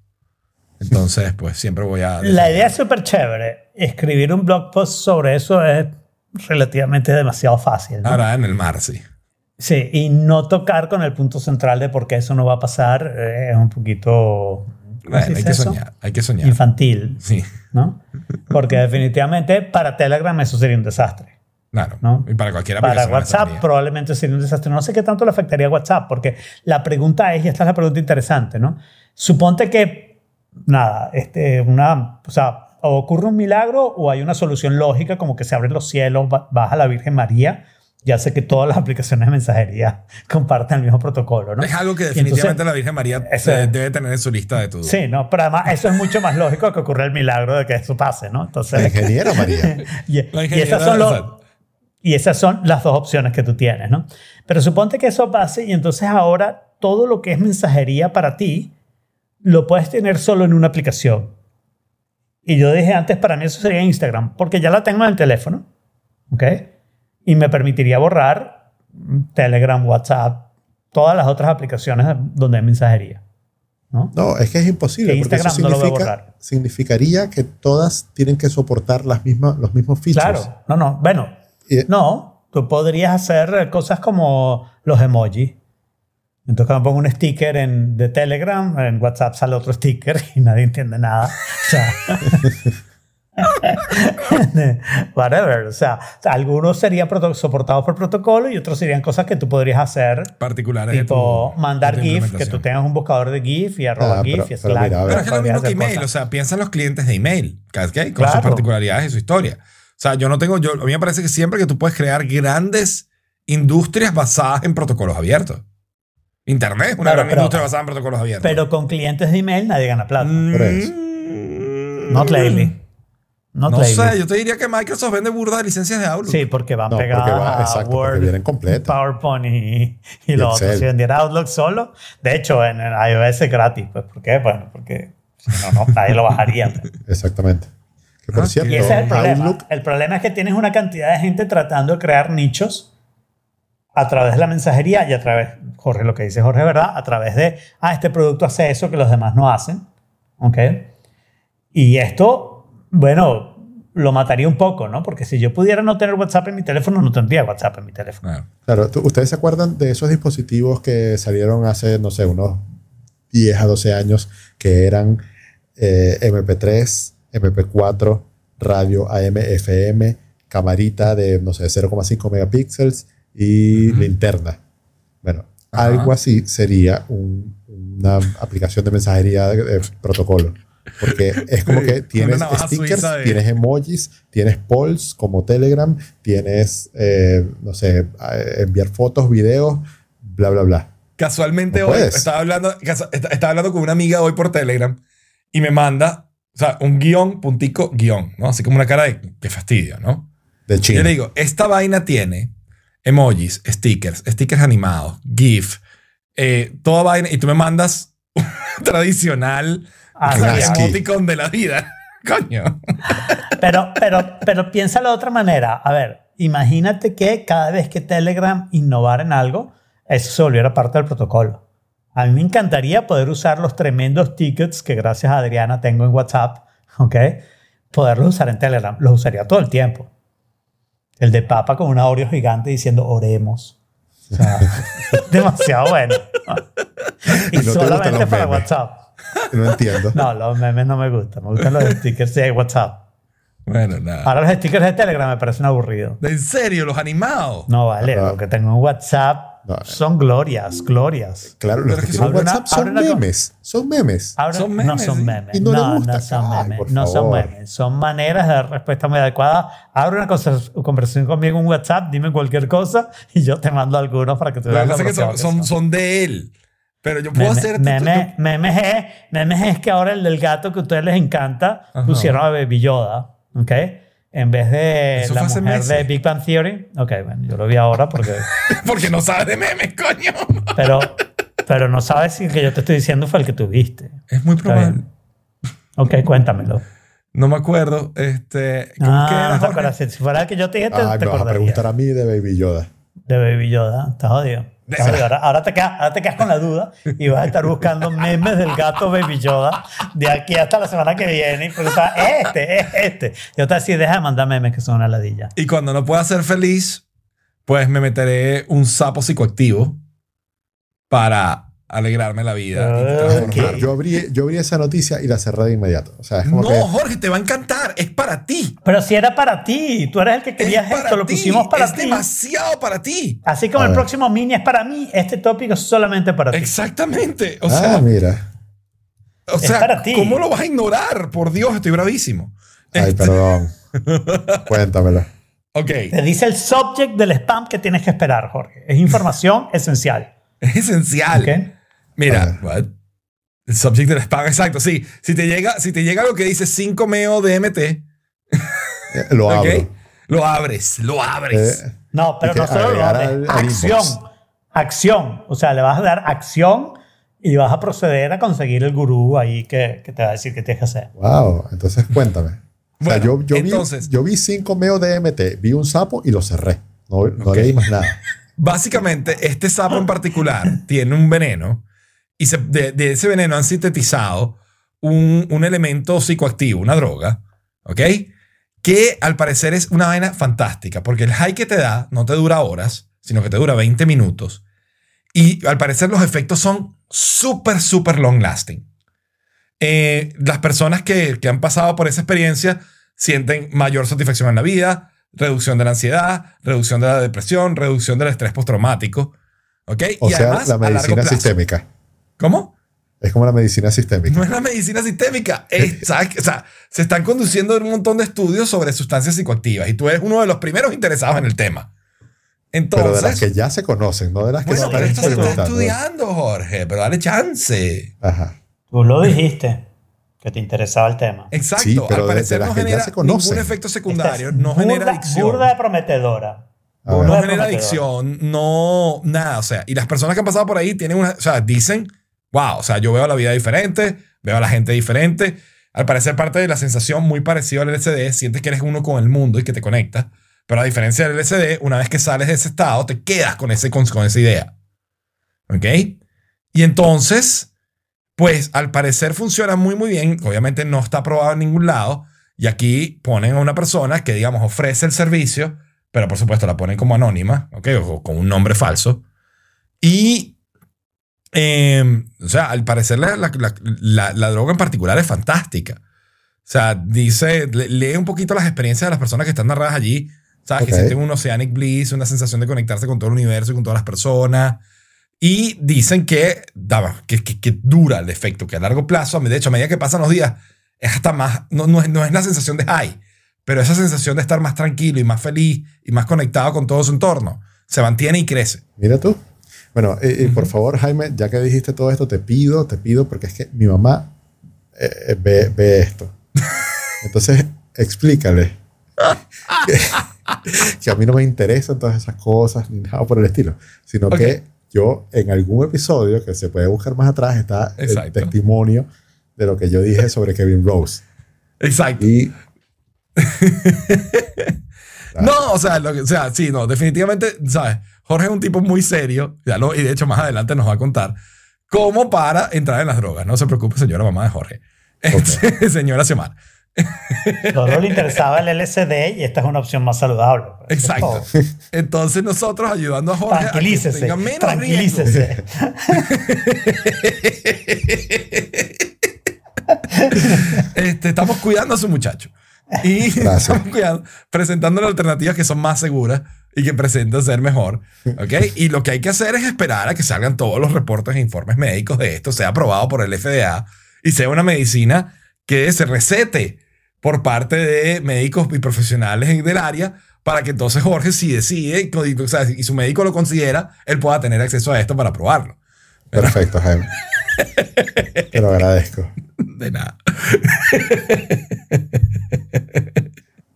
Entonces, pues siempre voy a... La idea es súper chévere. Escribir un blog post sobre eso es relativamente demasiado fácil. ¿no? Ahora en el mar, sí. Sí, y no tocar con el punto central de por qué eso no va a pasar eh, es un poquito ¿cómo se Bueno, hay que eso? soñar, hay que soñar. infantil, Sí, ¿no? Porque definitivamente para Telegram eso sería un desastre. Claro. ¿No? Y para cualquier Para WhatsApp probablemente sería un desastre. No sé qué tanto le afectaría a WhatsApp, porque la pregunta es, y esta es la pregunta interesante, ¿no? Suponte que, nada, este, una, o sea, o ocurre un milagro o hay una solución lógica, como que se abren los cielos, ba- baja la Virgen María, ya sé que todas las <laughs> aplicaciones de mensajería <laughs> comparten el mismo protocolo, ¿no? Es algo que definitivamente entonces- la Virgen María Eso debe tener en su lista de todo. Sí, no, pero además eso es mucho más lógico que ocurra el milagro de que eso pase, ¿no? La Entonces, ingeniera María. <laughs> y, La y esas son los, y esas son las dos opciones que tú tienes, ¿no? Pero suponte que eso pase y entonces ahora todo lo que es mensajería para ti lo puedes tener solo en una aplicación. Y yo dije antes, para mí eso sería Instagram, porque ya la tengo en el teléfono, ¿ok? Y me permitiría borrar Telegram, WhatsApp, todas las otras aplicaciones donde hay mensajería, ¿no? No, es que es imposible. Que porque eso Instagram no lo va a significa- borrar. significaría que todas tienen que soportar las mismas, los mismos features. Claro, no, no, bueno, Y- No, tú podrías hacer cosas como los emojis. Entonces, cuando pongo un sticker en, de Telegram, en WhatsApp sale otro sticker <laughs> y nadie entiende nada. O sea, <laughs> whatever. O sea, algunos serían soportados por protocolo y otros serían cosas que tú podrías hacer. Particulares de Tipo, tu- mandar GIF, que tú tengas un buscador de GIF y arroba Ah, GIF pero- y pero Slack. mira, a ver. Pero es que lo mismo que email, cosas. o sea, piensa en los clientes de email, ¿ok? Con sus Claro. particularidades y su historia. O sea, yo no tengo, yo, a mí me parece que siempre que tú puedes crear grandes industrias basadas en protocolos abiertos. Internet es una Claro, gran pero- industria basada en protocolos abiertos. Pero con clientes de email nadie gana plata. Por eso. Mm, Not lately. Not No lately. sé, yo te diría que Microsoft vende burda de licencias de Outlook. Sí, porque van No, porque pegadas va- a exacto, porque Word, vienen completas. PowerPoint y, y Y lo otro. Excel. Si vendiera Outlook solo, de hecho en el iOS es gratis. Pues, ¿Por qué? Bueno, porque si no, no, nadie lo bajaría. Exactamente. Que por Ah, cierto, Y ese es el problema. Outlook, El problema es que tienes una cantidad de gente tratando de crear nichos a través de la mensajería y a través, Jorge, lo que dice Jorge, ¿verdad? A través de, ah, este producto hace eso que los demás no hacen. ¿Ok? Y esto, bueno, lo mataría un poco, ¿no? Porque si yo pudiera no tener WhatsApp en mi teléfono, no tendría WhatsApp en mi teléfono. Claro. Claro, ¿tú- ¿ustedes se acuerdan de esos dispositivos que salieron hace, no sé, unos 10 a 12 años, que eran eh, MP3, MP4, radio AM, FM, camarita de, no sé, 0,5 megapíxeles y linterna? Bueno, algo así sería un- una aplicación de mensajería de, de protocolo. Porque es como que <laughs> tienes stickers, de- tienes emojis, tienes polls como Telegram, tienes, eh, no sé, enviar fotos, videos, bla, bla, bla. Casualmente No hoy puedes. estaba hablando, estaba hablando con una amiga hoy por Telegram y me manda, o sea, un guion, puntico, guion, ¿no? Así como una cara de qué fastidio, ¿no? De Y China. yo le digo, esta vaina tiene emojis, stickers, stickers animados, GIF, eh, toda vaina, y tú me mandas un <laughs> tradicional Ah, emoticon de la vida. <laughs> Coño. Pero, pero, pero piénsalo de otra manera. A ver, imagínate que cada vez que Telegram innovara en algo, eso se volviera parte del protocolo. A mí me encantaría poder usar los tremendos tickets que gracias a Adriana tengo en WhatsApp, ¿ok? Poderlos usar en Telegram. Los usaría todo el tiempo. El de Papa con una Oreo gigante diciendo oremos. O sea, <laughs> demasiado bueno. Y, <laughs> Y no solamente para memes. WhatsApp. No entiendo. No, los memes no me gustan. Me gustan los stickers de WhatsApp. Bueno, nada. Ahora los stickers de Telegram me parecen aburridos. En serio, los animados. No vale, lo que tengo en WhatsApp No. son glorias, glorias. Claro, los que tienen una- WhatsApp son una co- memes. Son memes. Ahora, Son no memes, son sí. memes. Y no no, gusta. no son Ay, memes. por No son favor. memes. Son maneras de dar respuesta muy adecuada. Abre una conversa- conversación conmigo en WhatsApp, dime cualquier cosa y yo te mando algunos para que te veas la que son, son, son de él. Pero yo puedo Meme- hacer... meme- memes, es, memes es que ahora el del gato que a ustedes les encanta Ajá. pusieron a Baby Yoda, ¿ok? En vez de Eso la mujer meses. de Big Bang Theory. Ok, bueno, yo lo vi ahora porque... <laughs> Porque no sabes de memes, coño. Pero, pero no sabes si el que yo te estoy diciendo fue el que tuviste. Es muy probable. Ok, cuéntamelo. No me acuerdo. Este, ¿cómo que Ah, era, no te acuerdas. Si fuera el que yo te dije, te, Ah, te me vas a preguntar a mí de Baby Yoda. De Baby Yoda. Estás jodido. Ahora, te quedas, con la duda y vas a estar buscando memes del gato Baby Yoda de aquí hasta la semana que viene. Y preguntar, este, es este. Yo te decía, deja de mandar memes que son una ladilla. Y cuando no pueda ser feliz, pues me meteré un sapo psicoactivo para alegrarme la vida. y Ah, transformar. ok. Yo abrí, yo abrí esa noticia y la cerré de inmediato. O sea, es como No, que. Jorge, te va a encantar. Es para ti. Pero si era para ti, tú eres el que querías es para esto, lo ti. pusimos para es ti. demasiado para ti. Así como A el ver. próximo mini es para mí, este tópico es solamente para ti. Exactamente. O ah, sea, mira. o es sea para ti. ¿cómo lo vas a ignorar? Por Dios, estoy bravísimo. Ay, Este- perdón. <laughs> Cuéntamelo. ok, Te dice el subject del spam que tienes que esperar, Jorge. Es información <laughs> esencial. es esencial. ¿ok? Mira, what? el subject del spam, exacto. Sí, si te llega, si te llega lo que dice 5 meo DMT, Eh, Lo <laughs> abro. Lo abres, lo abres. Eh, No, pero no solo lo al Acción. Acción. O sea, le vas a dar acción y vas a proceder a conseguir el gurú ahí que, que te va a decir qué tienes que hacer. wow. Entonces, cuéntame. O sea, Bueno, yo, yo, entonces- vi, yo vi 5 meo de MT, vi un sapo y lo cerré. No, no Ok. leí más nada. <laughs> Básicamente, este sapo en particular tiene un veneno y se- de, de ese veneno han sintetizado un, un elemento psicoactivo, una droga, ¿ok? Que al parecer es una vaina fantástica, porque el high que te da no te dura horas, sino que te dura 20 minutos. Y al parecer los efectos son súper, súper long lasting. Eh, las personas que, que han pasado por esa experiencia sienten mayor satisfacción en la vida, reducción de la ansiedad, reducción de la depresión, reducción del estrés postraumático. ¿Ok? O y sea, además, la a largo medicina plazo. sistémica. ¿Cómo? Es como la medicina sistémica. No es la medicina sistémica. Exacto. O sea, se están conduciendo un montón de estudios sobre sustancias psicoactivas y tú eres uno de los primeros interesados en el tema. Entonces, pero de las que ya se conocen, no de las que bueno, se pero están esto se está estudiando, Jorge, pero dale chance. Ajá. Tú lo dijiste, que te interesaba el tema. Exacto, Sí, pero al parecer de las no que ya genera se conocen. ningún efecto secundario, es no genera adicción. Burda de prometedora. Burda no de genera prometedora. adicción, no, nada, o sea, y las personas que han pasado por ahí tienen una, o sea, dicen, wow, o sea, yo veo la vida diferente, veo a la gente diferente. Al parecer parte de la sensación muy parecida al LSD, sientes que eres uno con el mundo y que te conectas, pero a diferencia del LSD, una vez que sales de ese estado, te quedas con, ese, con, esa idea. ¿Ok? Y entonces, pues al parecer funciona muy, muy bien. Obviamente no está aprobado en ningún lado. Y aquí ponen a una persona que, digamos, ofrece el servicio, pero por supuesto la ponen como anónima, ¿ok? O con un nombre falso. Y, eh, o sea, al parecer la, la- la- la- droga en particular es fantástica. O sea, dice, le- lee un poquito las experiencias de las personas que están narradas allí. ¿Sabes? Ok. Que sienten un oceanic bliss, una sensación de conectarse con todo el universo y con todas las personas. Y dicen que, daba, que, que, que dura el efecto, que a largo plazo, de hecho, a medida que pasan los días, es hasta más, no, no, es, no es la sensación de high, pero esa sensación de estar más tranquilo y más feliz y más conectado con todo su entorno se mantiene y crece. Mira tú. Bueno, y, y por favor, Jaime, ya que dijiste todo esto, te pido, te pido, porque es que mi mamá eh, eh, ve, ve esto. <laughs> Entonces, explícale que, que a mí no me interesan todas esas cosas ni nada por el estilo, sino que yo en algún episodio que se puede buscar más atrás está el Exacto. testimonio de lo que yo dije sobre Kevin Rose. Exacto. Y <laughs> No, o sea, lo que- o sea, sí, no, definitivamente, ¿sabes? Jorge es un tipo muy serio, ya lo, y de hecho más adelante nos va a contar cómo para entrar en las drogas. No se preocupe, señora mamá de Jorge. Este, <laughs> señora Xiomara. Solo le interesaba el LSD y esta es una opción más saludable. pues. Exacto. Entonces nosotros ayudando a Jorge a Tranquilícese. tenga menos Tranquilícese. <laughs> Este, estamos cuidando a su muchacho. Y estamos cuidando, presentándole alternativas que son más seguras y que presentan ser mejor. <laughs> ¿Ok? Y lo que hay que hacer es esperar a que salgan todos los reportes e informes médicos de esto, sea aprobado por el FDA y sea una medicina que se recete por parte de médicos y profesionales del área para que entonces Jorge, si decide y, o sea, y su médico lo considera, él pueda tener acceso a esto para probarlo. perfecto, Jaime. <laughs> Te lo agradezco. De nada.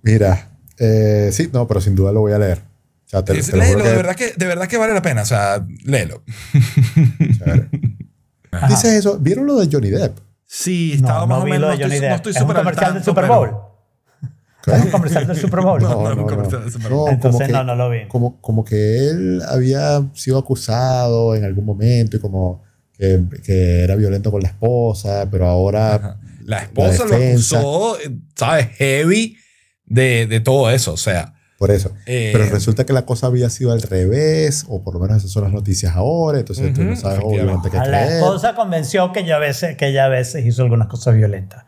Mira, eh, sí, no, pero sin duda lo voy a leer. O sea, te, Es- te léelo, que- de verdad, que, de verdad que vale la pena. O sea, léelo. Dices eso, ¿vieron lo de Johnny Depp? Sí, No, estaba no más o vi menos. lo No de estoy, no estoy Es un súper al comercial del Super Bowl. Es un comercial del Super Bowl. No, No, no, no, un no. comercial del Super No, Bowl. como Entonces que- no, no lo vi. Como, como que él había sido acusado en algún momento y como que, que era violento con la esposa, pero ahora Ajá. La esposa La defensa. lo acusó, eh, ¿sabes? Heavy de, de todo eso. O sea, por eso. eh, Pero resulta que la cosa había sido al revés, o por lo menos esas son las noticias ahora, entonces tú no sabes obviamente qué A la creer. esposa convenció que ella a veces, que ella a veces hizo algunas cosas violentas.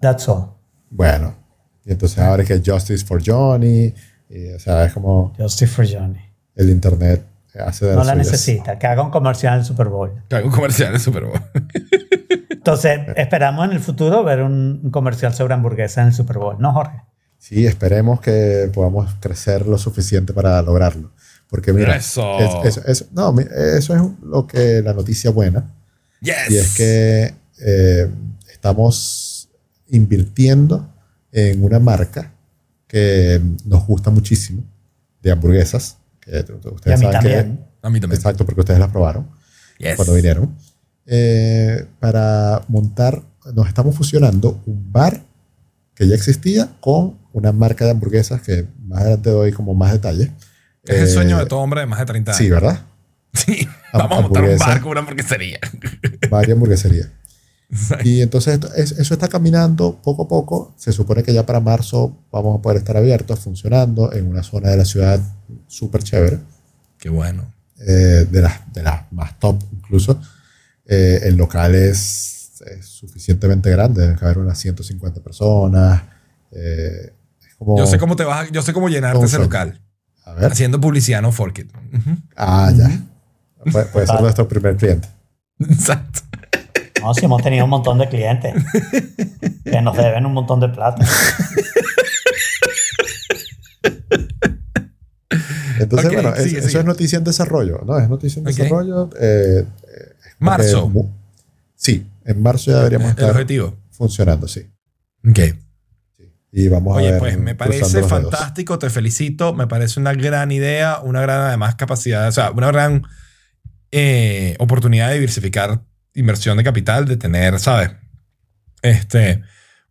That's all. Bueno, y entonces ahora es que Justice for Johnny, y, o sea, es como Justice for Johnny. el internet hace de No las la suyas. necesita. Que haga un comercial en el Super Bowl. que haga un comercial de Super Bowl. Entonces, esperamos en el futuro ver un, un comercial sobre hamburguesa en el Super Bowl. ¿No, Jorge? Sí, esperemos que podamos crecer lo suficiente para lograrlo. Porque mira, Eso. es- es- es- no, eso es lo que la noticia buena. Yes. Y es que eh, estamos invirtiendo en una marca que nos gusta muchísimo de hamburguesas. Que Y a ustedes mí saben también. A mí que, también. exacto, porque ustedes las probaron Yes. cuando vinieron. Eh, para montar, nos estamos fusionando un bar que ya existía con una marca de hamburguesas que más adelante doy como más detalles. Es el sueño Eh, de todo hombre de más de 30 años. <laughs> Sí, ¿verdad? Sí. Vamos a montar un hamburguesa. bar con una hamburguesería. <laughs> Varias hamburgueserías. Y entonces eso está caminando poco a poco. Se supone que ya para marzo vamos a poder estar abiertos, funcionando en una zona de la ciudad súper chévere, Qué bueno. eh, de, las, de las más top incluso. Eh, el local es, es suficientemente grande, deben caber unas 150 personas. Eh, es como, Yo sé cómo te vas a- yo sé cómo llenarte ese local. A ver. Haciendo publicidad, no fork it. Ah, ya. Puede, puede ser nuestro primer cliente. Exacto. No, si hemos tenido un montón de clientes <laughs> que nos deben un montón de plata. Entonces, bueno, es- sigue, eso es noticia en desarrollo, ¿no? Es noticia en desarrollo. eh, eh, Marzo. En marzo ya deberíamos El estar objetivo. funcionando, sí. Ok. Y vamos a Oye, ver. pues me parece dedos. fantástico, te felicito, me parece una gran idea, una gran además capacidad, o sea, una gran eh, oportunidad de diversificar inversión de capital, de tener, ¿sabes? Este,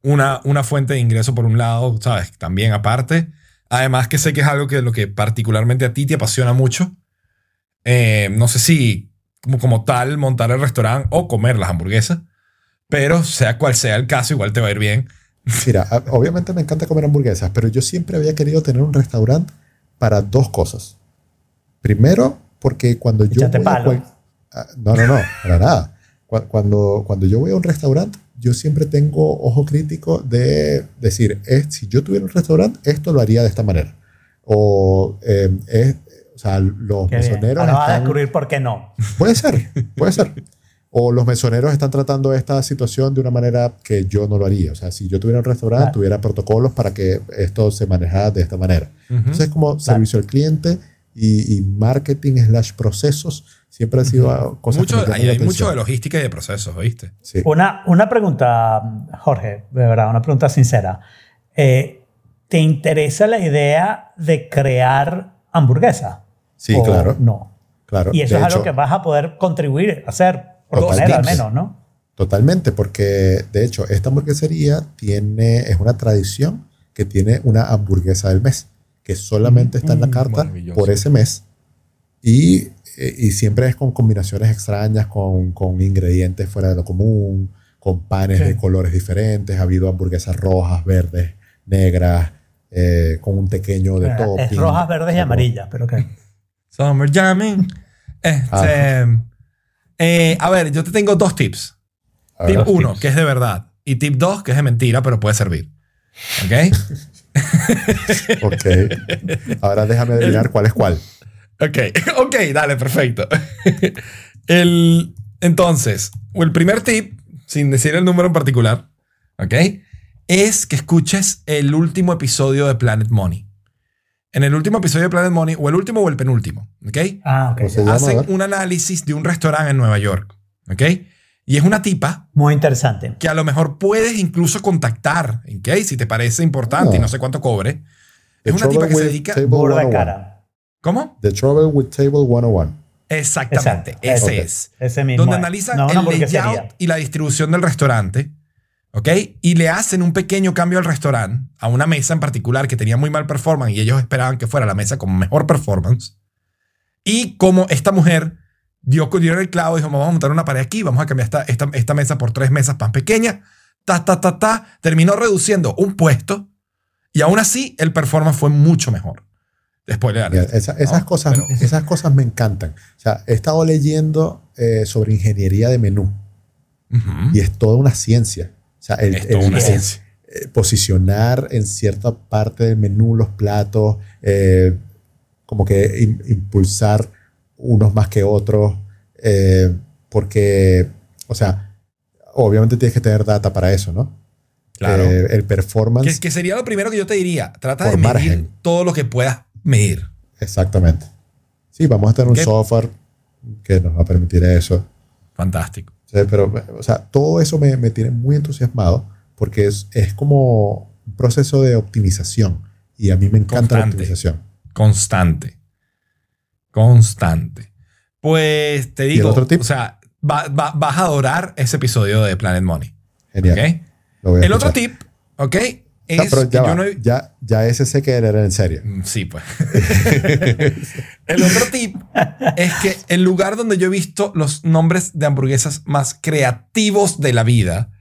una, una fuente de ingreso por un lado, ¿sabes? También aparte. Además que sé que es algo que lo que particularmente a ti te apasiona mucho. Eh, no sé si como, como tal montar el restaurante o comer las hamburguesas, pero sea cual sea el caso, igual te va a ir bien. Mira, a- obviamente me encanta comer hamburguesas, pero yo siempre había querido tener un restaurante para dos cosas. Primero, porque cuando yo voy a palo. cual- ah, no, no, no, para nada. Cu- Cuando, cuando yo voy a un restaurante, yo siempre tengo ojo crítico de decir, es, si yo tuviera un restaurante, esto lo haría de esta manera. O, eh, es, o sea, los Qué mesoneros Ahora vas a están- descubrir por qué no. <laughs> Puede ser, puede ser. O los mesoneros están tratando esta situación de una manera que yo no lo haría. O sea, si yo tuviera un restaurante, Claro. tuviera protocolos para que esto se manejara de esta manera. Entonces, como servicio al cliente y, y marketing slash procesos, siempre ha sido ah, cosas Mucho, que me hay, mucho de logística y de procesos, ¿viste? Sí. Una, una pregunta, Jorge, de verdad, una pregunta sincera. Eh, ¿Te interesa la idea de crear hamburguesa? Sí, ¿O claro. No. claro. Y eso De es algo hecho, que vas a poder contribuir a hacer, proponer al menos, ¿no? Totalmente, porque de hecho esta hamburguesería tiene, es una tradición que tiene una hamburguesa del mes, que solamente está en la Mm, carta por ese mes y, eh, y siempre es con combinaciones extrañas, con, con ingredientes fuera de lo común, con panes Sí. de colores diferentes. Ha habido hamburguesas rojas, verdes, negras, eh, con un pequeño de todo. es rojas, verdes y amarillas, pero que Summer Jamming. Este, Ah. eh, a ver, yo te tengo dos tips. Tip Dos 1, tips. que es de verdad. Y tip 2, que es de mentira, pero puede servir. ¿Ok? Ok. Ahora déjame adivinar cuál es cuál. ok, ok, dale, perfecto. el, entonces, el primer tip, sin decir el número en particular, ¿ok? Es que escuches el último episodio de Planet Money. En el último episodio de Planet Money, o el último o el penúltimo, ¿ok? Ah, ok. ¿Cómo se ya. llama? A hacen un análisis de un restaurante en Nueva York, ¿ok? Y es una tipa Muy interesante. que a lo mejor puedes incluso contactar, ¿ok? Si te parece importante y no sé cuánto cobre. The Es una tipa que se dedica... Burda 101. cara. ¿Cómo? The Trouble with Table 101. Exactamente, Exacto, ese ese. es. Ese mismo. Donde es. analizan No, el layout y la distribución del restaurante, ¿ok? Y le hacen un pequeño cambio al restaurante, a una mesa en particular que tenía muy mal performance y ellos esperaban que fuera la mesa con mejor performance. Y como esta mujer dio, dio el clavo, dijo, vamos a montar una pared aquí, vamos a cambiar esta, esta, esta mesa por tres mesas más pequeñas, ta, ta, ta, ta, terminó reduciendo un puesto y aún así el performance fue mucho mejor. Después Mira, esa- esas, No, cosas, pero- <laughs> esas cosas me encantan. O sea, he estado leyendo eh, sobre ingeniería de menú y es toda una ciencia. O sea, el, Es toda el- una el- ciencia. eh, posicionar en cierta parte del menú los platos, eh, como que im- impulsar unos más que otros, eh, porque, o sea, obviamente tienes que tener data para eso, ¿no? Claro. Eh, el performance, Que, que sería lo primero que yo te diría. Trata de medir margen. todo lo que puedas medir. exactamente. Sí, vamos a tener un software que nos va a permitir eso. Fantástico. Pero, o sea, todo eso me, me tiene muy entusiasmado porque es, es como un proceso de optimización y a mí me encanta la optimización. Constante. Constante. Pues te el digo, otro tip? o sea, va- va- vas a adorar ese episodio de Planet Money. Genial. ¿ok? Lo voy a El otro tip, ¿ok? No, Es ya, yo va, no he- ya, ya ese sé que era en serio. Mm, Sí, pues. <laughs> el otro tip es que el lugar donde yo he visto los nombres de hamburguesas más creativos de la vida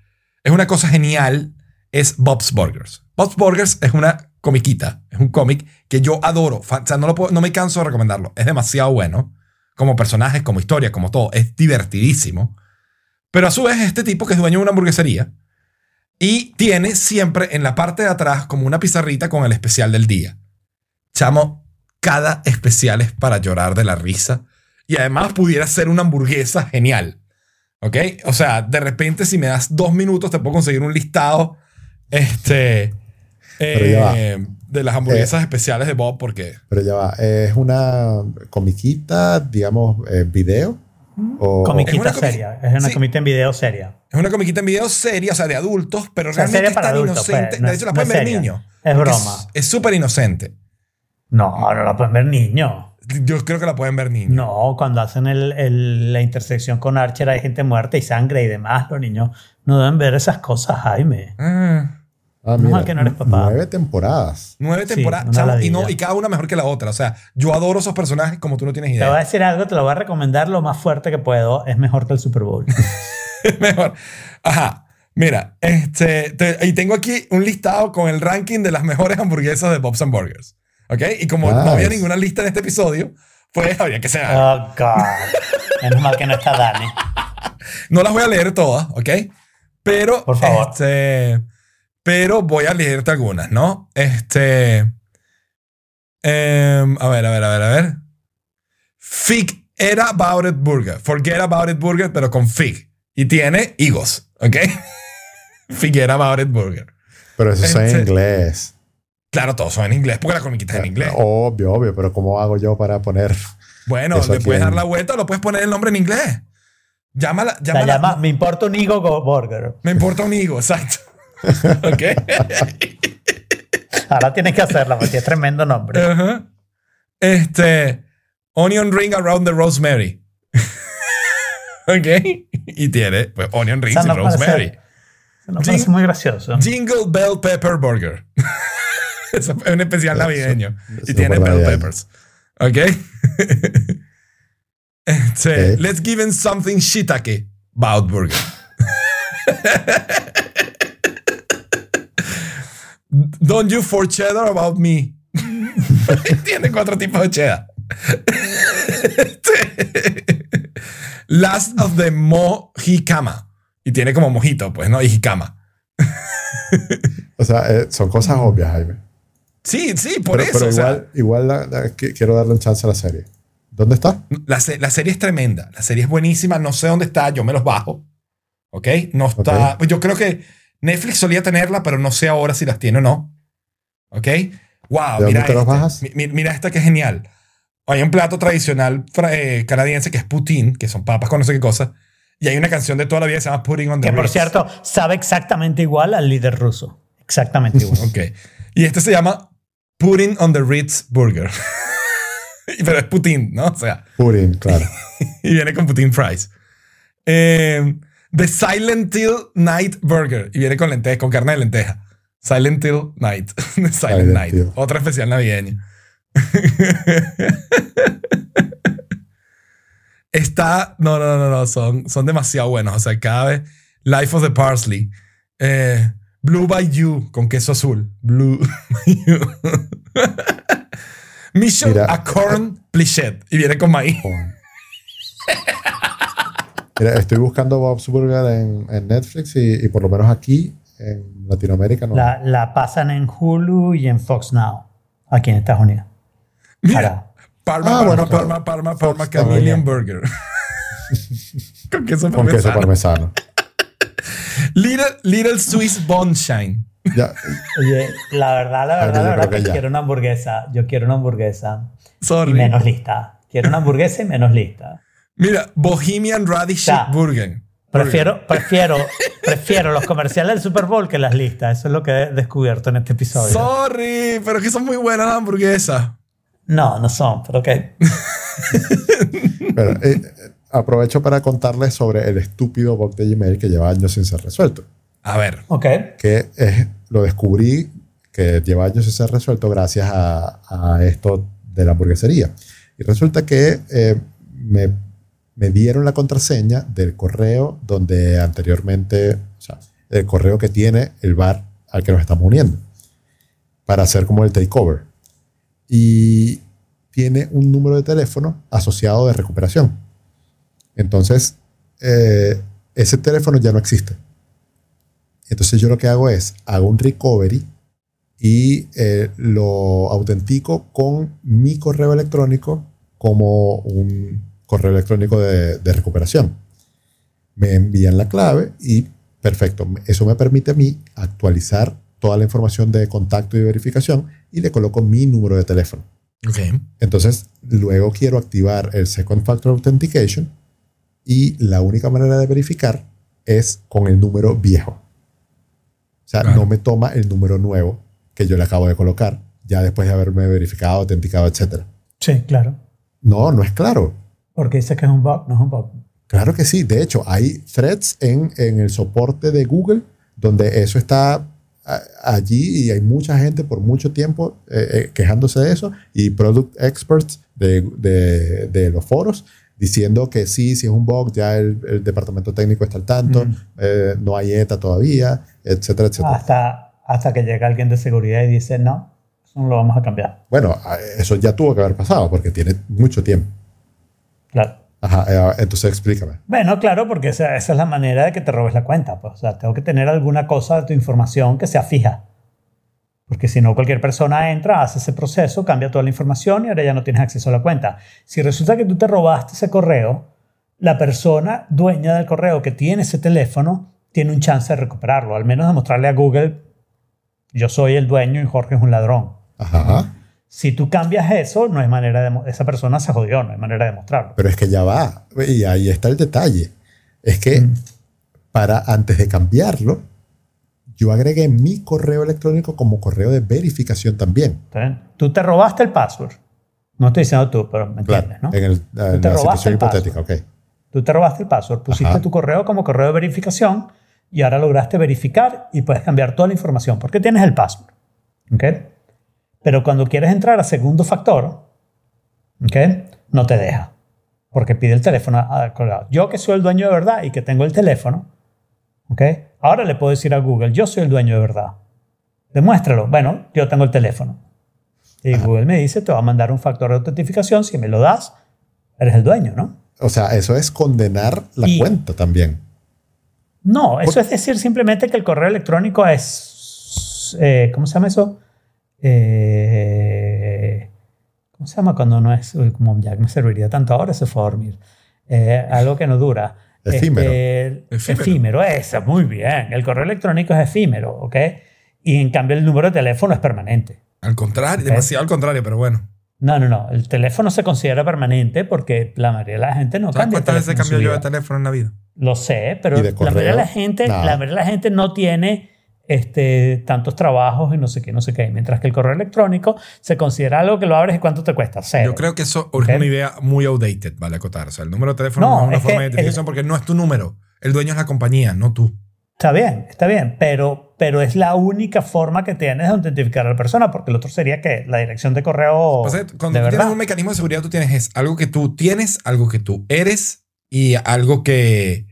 es una cosa genial, es Bob's Burgers. Bob's Burgers es una comiquita, es un cómic que yo adoro. O sea, no, lo puedo- no me canso de recomendarlo. Es demasiado bueno. Como personajes, como historia, como todo. Es divertidísimo. Pero a su vez, este tipo que es dueño de una hamburguesería y tiene siempre en la parte de atrás como una pizarrita con el especial del día. Chamo, cada especial es para llorar de la risa. Y además pudiera ser una hamburguesa genial. ¿Ok? O sea, de repente si me das dos minutos te puedo conseguir un listado. Este... Eh, de las hamburguesas especiales de Bob porque Pero ya va, ¿es una comiquita, digamos, eh, video? O, Es Comiquita una comi- seria. Es una sí. comita en video seria. Es una comiquita en video seria, o sea, de adultos, pero O sea, realmente es tan adultos, inocente. pues, no de hecho, la no pueden ver seria. niños. Es broma. Es súper inocente. No, no la pueden ver niños. Yo creo que la pueden ver niños. No, cuando hacen el- el- la intersección con Archer hay gente muerta y sangre y demás. Los niños no deben ver esas cosas, Jaime. Ah, Ah, mira, mal que no eres papá. Nueve temporadas. nueve Sí, temporadas, chamo, y, no, y cada una mejor que la otra. O sea, yo adoro esos personajes como tú no tienes Te voy a idea. decir algo, te lo voy a recomendar lo más fuerte que puedo. Es mejor que el Super Bowl. <laughs> <laughs> mejor. Ajá. Mira, este, te- y tengo aquí un listado con el ranking de las mejores hamburguesas de Bob's and Burgers. ¿Ok? Y como no había ninguna lista en este episodio, pues habría que ser. Oh, God. Menos mal que no está Dani. No las voy a leer todas, ¿ok? Pero, Por favor. Este, pero voy a leerte algunas, ¿no? Este. em, a ver, a ver, a ver, a ver. Fig era About It Burger. Forget About It Burger, pero con Fig. Y tiene higos, ¿ok? Fig era About It Burger. Pero eso es en Este- inglés. Claro, todos son en inglés, porque la comiquita es en inglés. Obvio, obvio, pero ¿cómo hago yo para poner? Bueno, le puedes en- dar la vuelta o lo puedes poner el nombre en inglés. Llámala, La llámala. llama, me importa un higo go- burger. Me importa un higo, exacto. <laughs> ¿Ok? Ahora tienes que hacerla porque es tremendo nombre. Este. Onion ring around the rosemary. <laughs> ok. Y tiene, pues, onion rings y rosemary. parece Jing- muy gracioso. Jingle Bell Pepper Burger. <laughs> Es un especial navideño. eso y tiene bell navideño. peppers. Ok. <laughs> este, Ok. Let's give him something shiitake. Bout Burger. Don't you for cheddar about me. Tiene cuatro tipos de cheddar. Last of the Mojicama. Y tiene como mojito, pues, ¿no? Y jicama. O sea, eh, son cosas obvias, Jaime. Sí, sí, por pero eso. pero o sea, igual, igual la- la- qui- quiero darle un chance a la serie. ¿Dónde está? la, la serie es tremenda. La serie es buenísima. No sé dónde está. Yo me los bajo. ¿Ok? No está. Ok. Pues yo creo que Netflix solía tenerla, pero no sé ahora si las tiene o no. ¿Ok? Wow, ¿De mira dónde te los este. bajas? Mi- mi- Mira esta que es genial. Hay un plato tradicional eh, canadiense que es poutine, que son papas con no sé qué cosa. Y hay una canción de toda la vida que se llama Pudding on the Que por cierto, sabe exactamente igual al líder ruso. Exactamente igual. <laughs> Ok. Y este se llama Pudding on the Ritz Burger. <laughs> Pero es poutine, ¿no? O sea, Pudding, claro. <laughs> y viene con poutine fries. Eh, the Silent Hill Night Burger. Y viene con lentejas, con carne de lenteja. Silent Hill Night. The Silent Silent Night. Hill. Otra especial navideña. <laughs> Está. No, no, no, no. Son, son demasiado buenos. O sea, cada vez. Life of the Parsley. Eh, Blue by You con queso azul. Blue by You. Mission Mira. a Corn Plichet. Y viene con maíz. Mira, estoy buscando Bob's Burger en, en Netflix y, y por lo menos aquí en Latinoamérica no. La, la pasan en Hulu y en Fox Now, aquí en Estados Unidos. Mira. Ahora, Parma, Ah, Parma, bueno, Parma, Parma, Parma, también. Burger. <laughs> con queso con queso parmesano. parmesano. Little, Little Swiss Bonshine. Ya, oye, la verdad, la verdad, la verdad que, quiero una hamburguesa. Yo quiero una hamburguesa. Sorry. Y menos lista. Quiero una hamburguesa y menos lista. Mira, Bohemian Radish. Burger. Prefiero, prefiero, <laughs> prefiero los comerciales del Super Bowl que las listas. Eso es lo que he descubierto en este episodio. Sorry, pero que son muy buenas las hamburguesas. No, no son, pero ok. pero, eh, eh, aprovecho para contarles sobre el estúpido bug de Gmail que lleva años sin ser resuelto. A ver. Ok. Que es, lo descubrí que lleva años sin ser resuelto gracias a, a esto de la hamburguesería. Y resulta que eh, me, me dieron la contraseña del correo donde anteriormente, o sea, el correo que tiene el bar al que nos estamos uniendo, para hacer como el takeover. Y tiene un número de teléfono asociado de recuperación. Entonces, eh, ese teléfono ya no existe. Entonces yo lo que hago es, hago un recovery y eh, lo autentico con mi correo electrónico como un correo electrónico de, de recuperación. Me envían la clave y perfecto, eso me permite a mí actualizar toda la información de contacto y verificación y le coloco mi número de teléfono. Ok. Entonces, luego quiero activar el Second Factor Authentication y la única manera de verificar es con el número viejo. O sea, Claro. no me toma el número nuevo que yo le acabo de colocar, ya después de haberme verificado, autenticado, etc. Sí, claro. No, no es claro. Porque dice que es un bug, no es un bug. Claro que sí. De hecho, hay threads en, en el soporte de Google donde eso está allí y hay mucha gente por mucho tiempo eh, eh, quejándose de eso y product experts de, de- de los foros diciendo que sí, si es un bug, ya el, el departamento técnico está al tanto, Mm. eh, no hay ETA todavía, etcétera, etcétera. Hasta, hasta que llega alguien de seguridad y dice, no, eso no lo vamos a cambiar. Bueno, eso ya tuvo que haber pasado porque tiene mucho tiempo. Claro. Ajá, eh, entonces explícame. Bueno, claro, porque esa, esa es la manera de que te robes la cuenta. Pues. O sea, tengo que tener alguna cosa de tu información que sea fija. Porque si no, cualquier persona entra, hace ese proceso, cambia toda la información y ahora ya no tienes acceso a la cuenta. Si resulta que tú te robaste ese correo, la persona dueña del correo que tiene ese teléfono tiene un chance de recuperarlo. Al menos demostrarle a Google, yo soy el dueño y Jorge es un ladrón. Ajá. Si tú cambias eso, no hay manera de... Esa persona se jodió, no hay manera de demostrarlo. Pero es que ya va. Y ahí está el detalle. Es que Mm. para antes de cambiarlo, yo agregué mi correo electrónico como correo de verificación también. Tú te robaste el password. No estoy diciendo tú, pero me entiendes, ¿no? En, el- en la situación hipotética, ok. Tú te robaste el password, pusiste Ajá. tu correo como correo de verificación y ahora lograste verificar y puedes cambiar toda la información porque tienes el password. ¿ok? Pero cuando quieres entrar a segundo factor, ¿ok? no te deja porque pide el teléfono ah, colgado. Yo que soy el dueño de verdad y que tengo el teléfono, ¿ok? ahora le puedo decir a Google, yo soy el dueño de verdad. Demuéstralo. Bueno, yo tengo el teléfono. Y Google me dice, te va a mandar un factor de autentificación. Si me lo das, eres el dueño, ¿no? O sea, eso es condenar la Y- cuenta también. No, eso es decir simplemente que el correo electrónico es. eh, ¿Cómo se llama eso? Eh, ¿Cómo se llama cuando no es. uy, como ya me serviría tanto ahora, se fue a dormir. Eh, algo que no dura. Efímero. Este, Efímero. efímero, eso, muy bien. El correo electrónico es efímero, ¿ok? Y en cambio el número de teléfono es permanente. Al contrario, Ok. demasiado al contrario, pero bueno. No, no, no. El teléfono se considera permanente porque la mayoría de la gente no ¿Sabes cambia. cuántas veces cambio yo de teléfono en la vida? Lo sé, pero ¿Y de la mayoría de la gente, Nada. la mayoría de la gente no tiene este, tantos trabajos y no sé qué, no sé qué. Mientras que el correo electrónico se considera algo que lo abres y cuánto te cuesta. Cero. Yo creo que eso es una idea muy outdated, vale acotar. O sea, el número de teléfono No, no, es una es forma de identificación porque no es tu número. El dueño es la compañía, no tú. Está bien, está bien, pero, pero es la única forma que tienes de autentificar a la persona, porque el otro sería que la dirección de correo Pasa que cuando de tú tienes un mecanismo de seguridad, tú tienes es algo que tú tienes, algo que tú eres y algo que...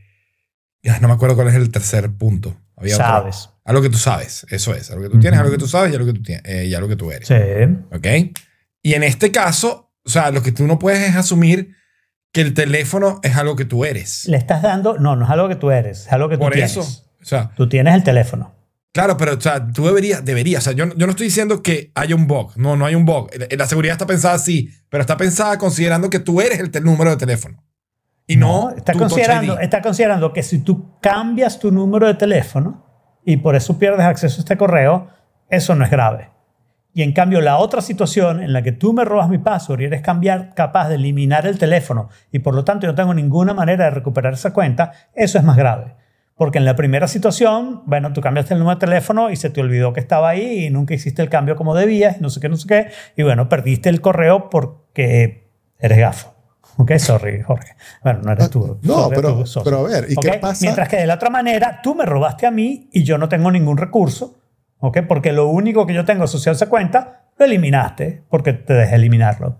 Ya, no me acuerdo cuál es el tercer punto. Había otro. Sabes. Algo que tú sabes, eso es. Algo que tú tienes, algo que tú sabes y algo que tú, tienes, eh, y algo que tú eres. Sí. ¿Ok? Y en este caso, o sea, lo que tú no puedes es asumir que el teléfono es algo que tú eres. Le estás dando, no, no es algo que tú eres, es algo que tú Por tienes. eso, o sea, Tú tienes el teléfono. claro, pero o sea, tú deberías, deberías, o sea, yo, yo no estoy diciendo que haya un bug, no, no hay un bug. La, la seguridad está pensada así, pero está pensada considerando que tú eres el te- número de teléfono. Y no, está tu Touch considerando, ID. está considerando que si tú cambias tu número de teléfono y por eso pierdes acceso a este correo, eso no es grave. Y en cambio, la otra situación en la que tú me robas mi password y eres cambiar, capaz de eliminar el teléfono y por lo tanto yo no tengo ninguna manera de recuperar esa cuenta, eso es más grave. Porque en la primera situación, bueno, tú cambiaste el número de teléfono y se te olvidó que estaba ahí y nunca hiciste el cambio como debías y no sé qué, no sé qué. Y bueno, perdiste el correo porque eres gafo. Ok, sorry, Jorge. Bueno, no eres tú. No, Jorge, pero- tú pero a ver, ¿y qué pasa? Mientras que de la otra manera, tú me robaste a mí y yo no tengo ningún recurso. ¿ok? Porque lo único que yo tengo asociado a esa cuenta, lo eliminaste porque te dejé eliminarlo.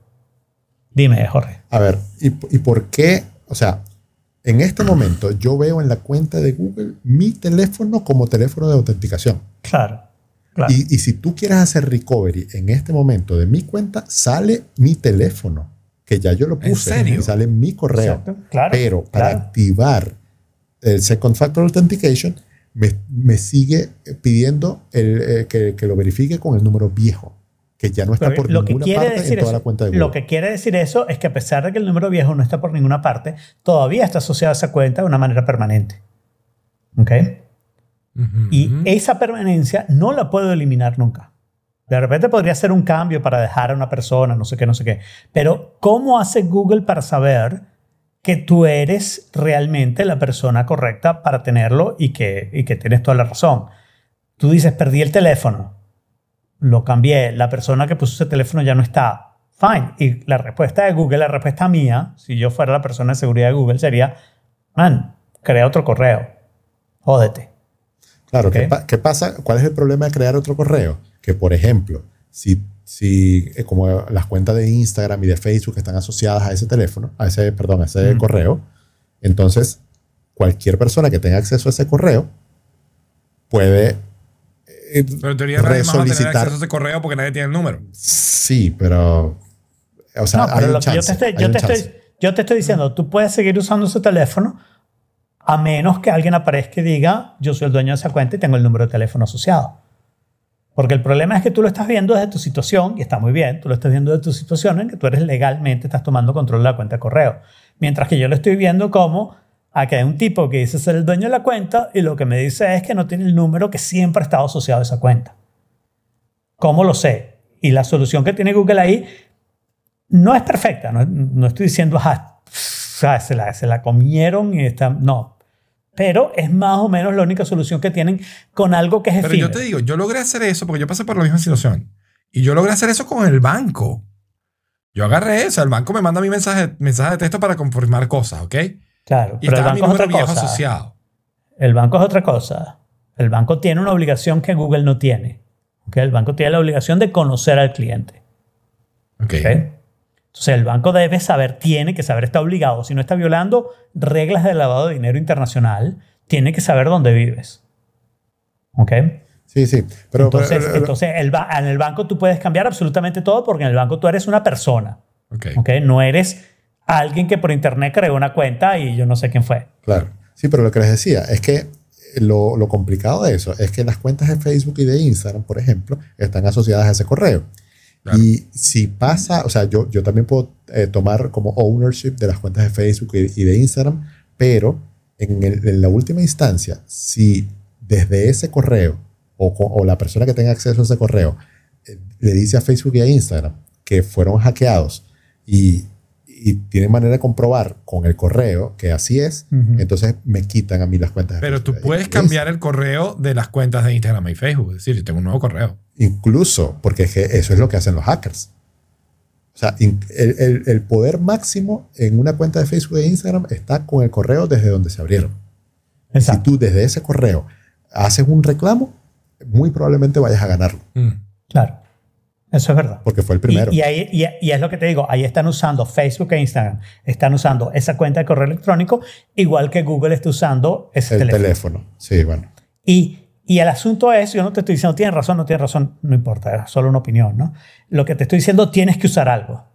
Dime, Jorge. A ver, ¿y, y por qué? O sea, en este momento yo veo en la cuenta de Google mi teléfono como teléfono de autenticación. Claro. claro. Y, y si tú quieres hacer recovery en este momento de mi cuenta, sale mi teléfono, que ya yo lo ¿En puse, serio? y sale mi correo. Exacto, claro, Pero para claro. activar el Second Factor Authentication, me, me sigue pidiendo el, eh, que, que lo verifique con el número viejo, que ya no está Pero por lo que ninguna quiere parte decir en toda eso, la cuenta de Google. Lo que quiere decir eso es que a pesar de que el número viejo no está por ninguna parte, todavía está asociado a esa cuenta de una manera permanente. ¿Ok? Ujú. Y esa permanencia no la puedo eliminar nunca. De repente podría ser un cambio para dejar a una persona, no sé qué, no sé qué. Pero ¿cómo hace Google para saber que tú eres realmente la persona correcta para tenerlo y que, y que tienes toda la razón? Tú dices, perdí el teléfono, lo cambié, la persona que puso ese teléfono ya no está. Fine. Y la respuesta de Google, la respuesta mía, si yo fuera la persona de seguridad de Google, sería, man, crea otro correo. Jódete. Claro, Ok. ¿qué, pa- qué pasa? ¿Cuál es el problema de crear otro correo? Que, por ejemplo, si, si eh, como las cuentas de Instagram y de Facebook están asociadas a ese teléfono, a ese, perdón, a ese Mm. correo, entonces cualquier persona que tenga acceso a ese correo puede eh, Pero en teoría nadie más va a tener resolicitar. acceso a ese correo porque nadie tiene el número. Sí, pero. O sea, no, hay pero un lo que yo chance, te, estoy, hay yo, un te estoy, chance. yo te estoy diciendo, tú puedes seguir usando ese teléfono a menos que alguien aparezca y diga, yo soy el dueño de esa cuenta y tengo el número de teléfono asociado. Porque el problema es que tú lo estás viendo desde tu situación, y está muy bien, tú lo estás viendo desde tu situación en que tú eres legalmente, estás tomando control de la cuenta de correo. Mientras que yo lo estoy viendo como, aquí hay un tipo que dice ser el dueño de la cuenta y lo que me dice es que no tiene el número que siempre ha estado asociado a esa cuenta. ¿Cómo lo sé? Y la solución que tiene Google ahí no es perfecta. No, estoy diciendo, ah, se, la, se la comieron y está. No. Pero es más o menos la única solución que tienen con algo que es Pero efímero. yo te digo, yo logré hacer eso porque yo pasé por la misma situación. Y yo logré hacer eso con el banco. Yo agarré eso. El banco me manda mi mensaje, mensaje de texto para confirmar cosas, ¿ok? claro, Y pero el estaba mi banco es otra viejo cosa. asociado. El banco es otra cosa. El banco tiene una obligación que Google no tiene. ¿ok? El banco tiene la obligación de conocer al cliente. ¿ok? Entonces el banco debe saber, tiene que saber, está obligado. Si no está violando reglas de lavado de dinero internacional, tiene que saber dónde vives. ¿Ok? Sí, sí. Pero, entonces, pero- entonces el en el banco tú puedes cambiar absolutamente todo porque en el banco tú eres una persona. Ok. ¿ok? No eres alguien que por internet creó una cuenta y yo no sé quién fue. Claro. Sí, pero lo que les decía es que lo, lo complicado de eso es que las cuentas de Facebook y de Instagram, por ejemplo, están asociadas a ese correo. Y si pasa, o sea, yo, yo también puedo eh, tomar como ownership de las cuentas de Facebook y, de Instagram, pero en, el- en la última instancia, si desde ese correo o, o la persona que tenga acceso a ese correo eh, le dice a Facebook y a Instagram que fueron hackeados y, y tienen manera de comprobar con el correo que así es, entonces me quitan a mí las cuentas de Pero Facebook tú puedes cambiar el correo de las cuentas de Instagram y Facebook. Es decir, yo tengo un nuevo correo. Incluso, porque es que eso es lo que hacen los hackers. O sea, el, el- el poder máximo en una cuenta de Facebook e Instagram está con el correo desde donde se abrieron. Si tú desde ese correo haces un reclamo, muy probablemente vayas a ganarlo, Mm. Claro. Eso es verdad. porque fue el primero. y ahí, y, y es lo que te digo, ahí están usando Facebook e Instagram, están usando esa cuenta de correo electrónico, igual que Google está usando ese el teléfono. teléfono. Sí, bueno. Y, y el asunto es, yo no te estoy diciendo, tienes razón, no tienes razón, no importa, es solo una opinión, ¿no? Lo que te estoy diciendo, tienes que usar algo.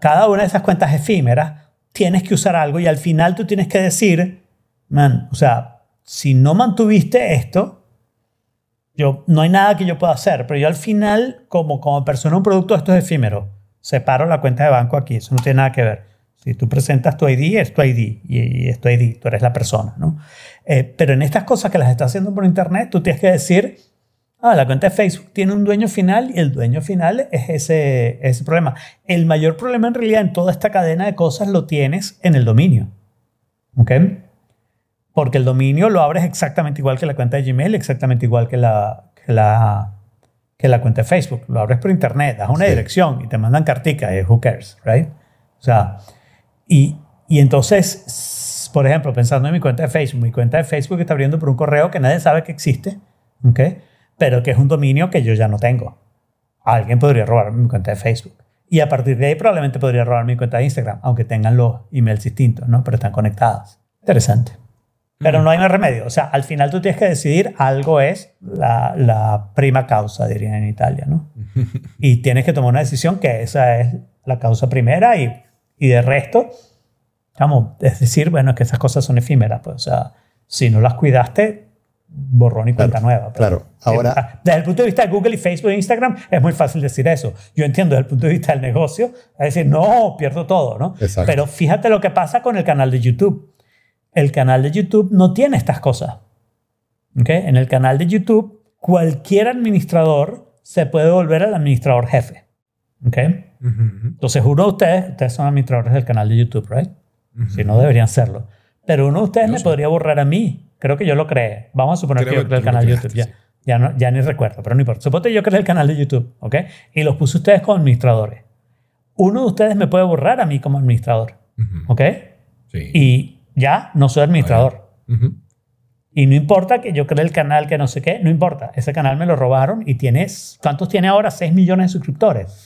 Cada una de esas cuentas efímeras, tienes que usar algo y al final tú tienes que decir, man, o sea, si no mantuviste esto, yo, no hay nada que yo pueda hacer, pero yo al final, como, como persona, un producto de estos efímeros, separo la cuenta de banco aquí, eso no tiene nada que ver. Si tú presentas tu ID, es tu ID y es tu ID, tú eres la persona, ¿no? Eh, pero en estas cosas que las estás haciendo por internet, tú tienes que decir, ah, la cuenta de Facebook tiene un dueño final y el dueño final es ese, ese problema. El mayor problema en realidad en toda esta cadena de cosas lo tienes en el dominio. ¿Ok? Porque el dominio lo abres exactamente igual que la cuenta de Gmail, exactamente igual que la, que la, que la cuenta de Facebook. Lo abres por internet, das una Sí. dirección y te mandan cartica, y who cares, right? O sea, y, y entonces, por ejemplo, pensando en mi cuenta de Facebook, mi cuenta de Facebook está abriendo por un correo que nadie sabe que existe, ¿ok? Pero que es un dominio que yo ya no tengo. Alguien podría robar mi cuenta de Facebook. Y a partir de ahí probablemente podría robar mi cuenta de Instagram, aunque tengan los emails distintos, ¿no? Pero están conectadas. Interesante. Pero no hay más remedio. O sea, al final tú tienes que decidir, algo es la, la prima causa, dirían en Italia, ¿no? <laughs> y tienes que tomar una decisión que esa es la causa primera y, y de resto, vamos, es decir, bueno, es que esas cosas son efímeras, pues, o sea, si no las cuidaste, borrón y cuenta nueva. pues. Claro. Ahora, Ah, Desde el punto de vista de Google y Facebook e Instagram es muy fácil decir eso. Yo entiendo desde el punto de vista del negocio, es decir, no, pierdo todo, ¿no? Exacto. Pero fíjate lo que pasa con el canal de YouTube. El canal de YouTube no tiene estas cosas. ¿ok? En el canal de YouTube, cualquier administrador se puede volver el administrador jefe. ¿ok? Ujú, ujú, Entonces, uno de ustedes, ustedes son administradores del canal de YouTube, ¿right? ujú. Si no, deberían serlo. Pero uno de ustedes Yo me sé. podría borrar a mí. Creo que yo lo creé. Vamos a suponer Creo que yo creé el canal de YouTube. Ya, ya, no, ya ni recuerdo, pero no importa. Suponte yo creé el canal de YouTube, ¿ok? Y los puse ustedes como administradores. Uno de ustedes me puede borrar a mí como administrador, Ujú. ¿ok? Sí. Y ya no soy administrador. Y no importa que yo cree el canal que no sé qué, no importa. Ese canal me lo robaron y tienes, ¿cuántos tiene ahora? 6 millones de suscriptores.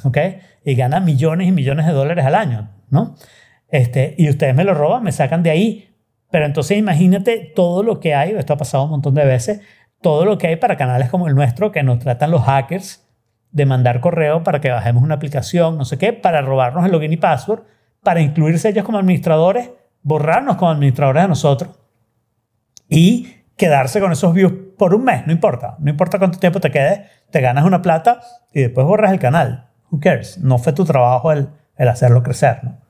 <laughs> ¿Ok? Y gana millones y millones de dólares al año, ¿no? Este, y ustedes me lo roban, me sacan de ahí. Pero entonces imagínate todo lo que hay, esto ha pasado un montón de veces, todo lo que hay para canales como el nuestro que nos tratan los hackers de mandar correo para que bajemos una aplicación, no sé qué, para robarnos el login y password, para incluirse ellos como administradores, borrarnos como administradores de nosotros y quedarse con esos views por un mes, no importa, no importa cuánto tiempo te quedes, te ganas una plata y después borras el canal. Who cares? No fue tu trabajo el, el hacerlo crecer, ¿no?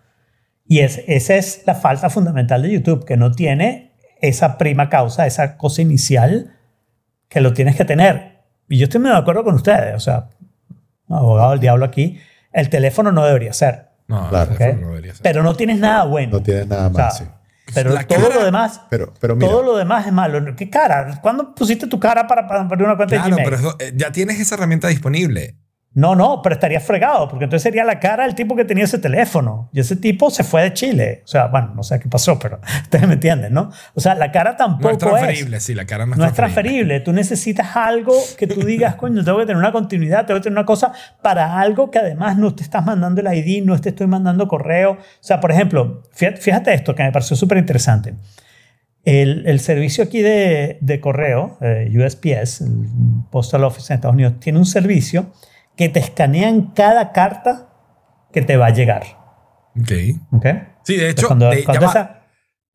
Y es, esa es la falta fundamental de YouTube, que no tiene esa prima causa, esa cosa inicial que lo tienes que tener. Y yo estoy muy de acuerdo con ustedes, o sea, abogado del diablo aquí, el teléfono no debería ser, No, no debería ser. pero no tienes nada bueno. No tienes nada O sea, más. sí. Pero La todo cara- lo demás Pero, pero mira, todo lo demás es malo. ¿Qué cara? ¿Cuándo pusiste tu cara para, para abrir una cuenta Claro, de Gmail? pero eso, eh, ya tienes esa herramienta disponible. No, no, pero estaría fregado, porque entonces sería la cara del tipo que tenía ese teléfono. Y ese tipo se fue de Chile. O sea, bueno, no sé qué pasó, pero <laughs> ustedes me entienden, ¿no? O sea, la cara No tampoco es transferible, sí, la cara no es No es transferible. transferible. Tú necesitas algo que tú digas, <laughs> coño, tengo que tener una continuidad, tengo que tener una cosa para algo que además no te estás mandando el ID, no te estoy mandando correo. O sea, por ejemplo, fíjate, fíjate esto que me pareció súper interesante. El, el servicio aquí de, de correo, eh, USPS, el Postal Office en Estados Unidos, tiene un servicio que te escanean cada carta que te va a llegar. Ok. ¿Ok? Sí, de hecho, cuando- de- cuando esa-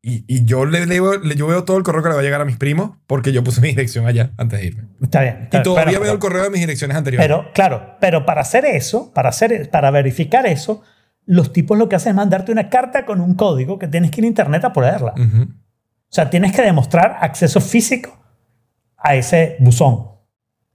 y, y yo le leo, le- yo veo todo el correo que le va a llegar a mis primos porque yo puse mi dirección allá antes de irme. está bien. está Y todavía Bueno, veo el correo de mis direcciones anteriores. Pero, claro, pero para hacer eso, para, hacer, para verificar eso, los tipos lo que hacen es mandarte una carta con un código que tienes que ir a internet a ponerla. Ujú. O sea, tienes que demostrar acceso físico a ese buzón,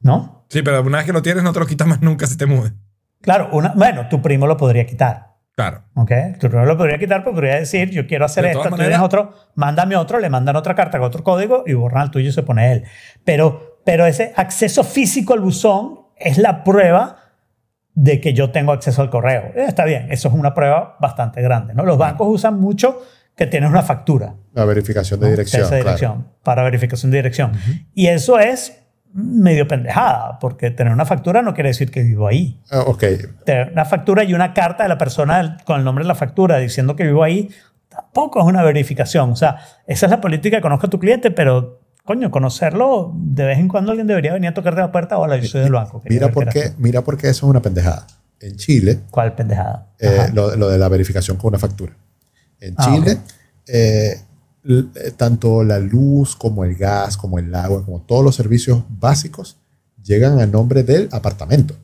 ¿no? Sí, pero una vez que lo tienes no te lo quitas más nunca si te mudes. Claro, una, bueno, tu primo lo podría quitar. Claro. ¿Ok? Tu primo lo podría quitar, pero podría decir, yo quiero hacer De esto, tú tienes otro, mándame otro, le mandan otra carta con otro código y borran el tuyo y se pone él. Pero, pero ese acceso físico al buzón es la prueba de que yo tengo acceso al correo. Eh, está bien, eso es una prueba bastante grande. ¿no? Los bancos usan mucho que tienes una factura. la verificación de ¿no? dirección. Claro. dirección, para verificación de dirección. Y eso es medio pendejada, porque tener una factura no quiere decir que vivo ahí. Ah, ok, Tener una factura y una carta de la persona con el nombre de la factura diciendo que vivo ahí tampoco es una verificación. O sea, esa es la política, conozca a tu cliente, pero coño, conocerlo, de vez en cuando alguien debería venir a tocarte la puerta. Hola, yo soy del banco. mira ver por, qué qué, eras tú". mira por qué eso es una pendejada. En Chile, ¿Cuál pendejada? eh, lo, lo de la verificación con una factura. En Ah, Chile, eh, tanto la luz como el gas, como el agua, como todos los servicios básicos llegan a nombre del apartamento.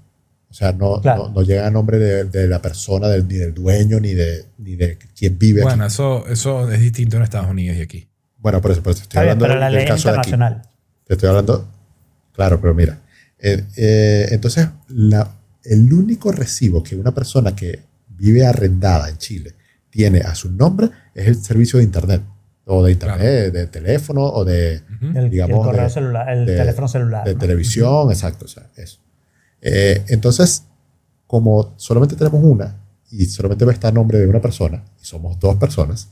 O sea, no, Claro. no, no llegan a nombre de, de la persona, del- ni del dueño, ni de, ni de quien vive Bueno, aquí. eso, eso es distinto en Estados Unidos y aquí. Bueno, por eso, por eso estoy Está bien, hablando pero del, la del ley es caso de aquí. internacional. Te estoy hablando. Claro, pero mira. eh, eh, entonces, la- el único recibo que una persona que vive arrendada en Chile tiene a su nombre es el servicio de Internet. O de Internet, de teléfono, o de, digamos, el correo de- celular, el de- teléfono celular. de ¿no? televisión, exacto. O sea, eso. Eh, entonces, como solamente tenemos una y solamente va a estar nombre de una persona, y somos dos personas,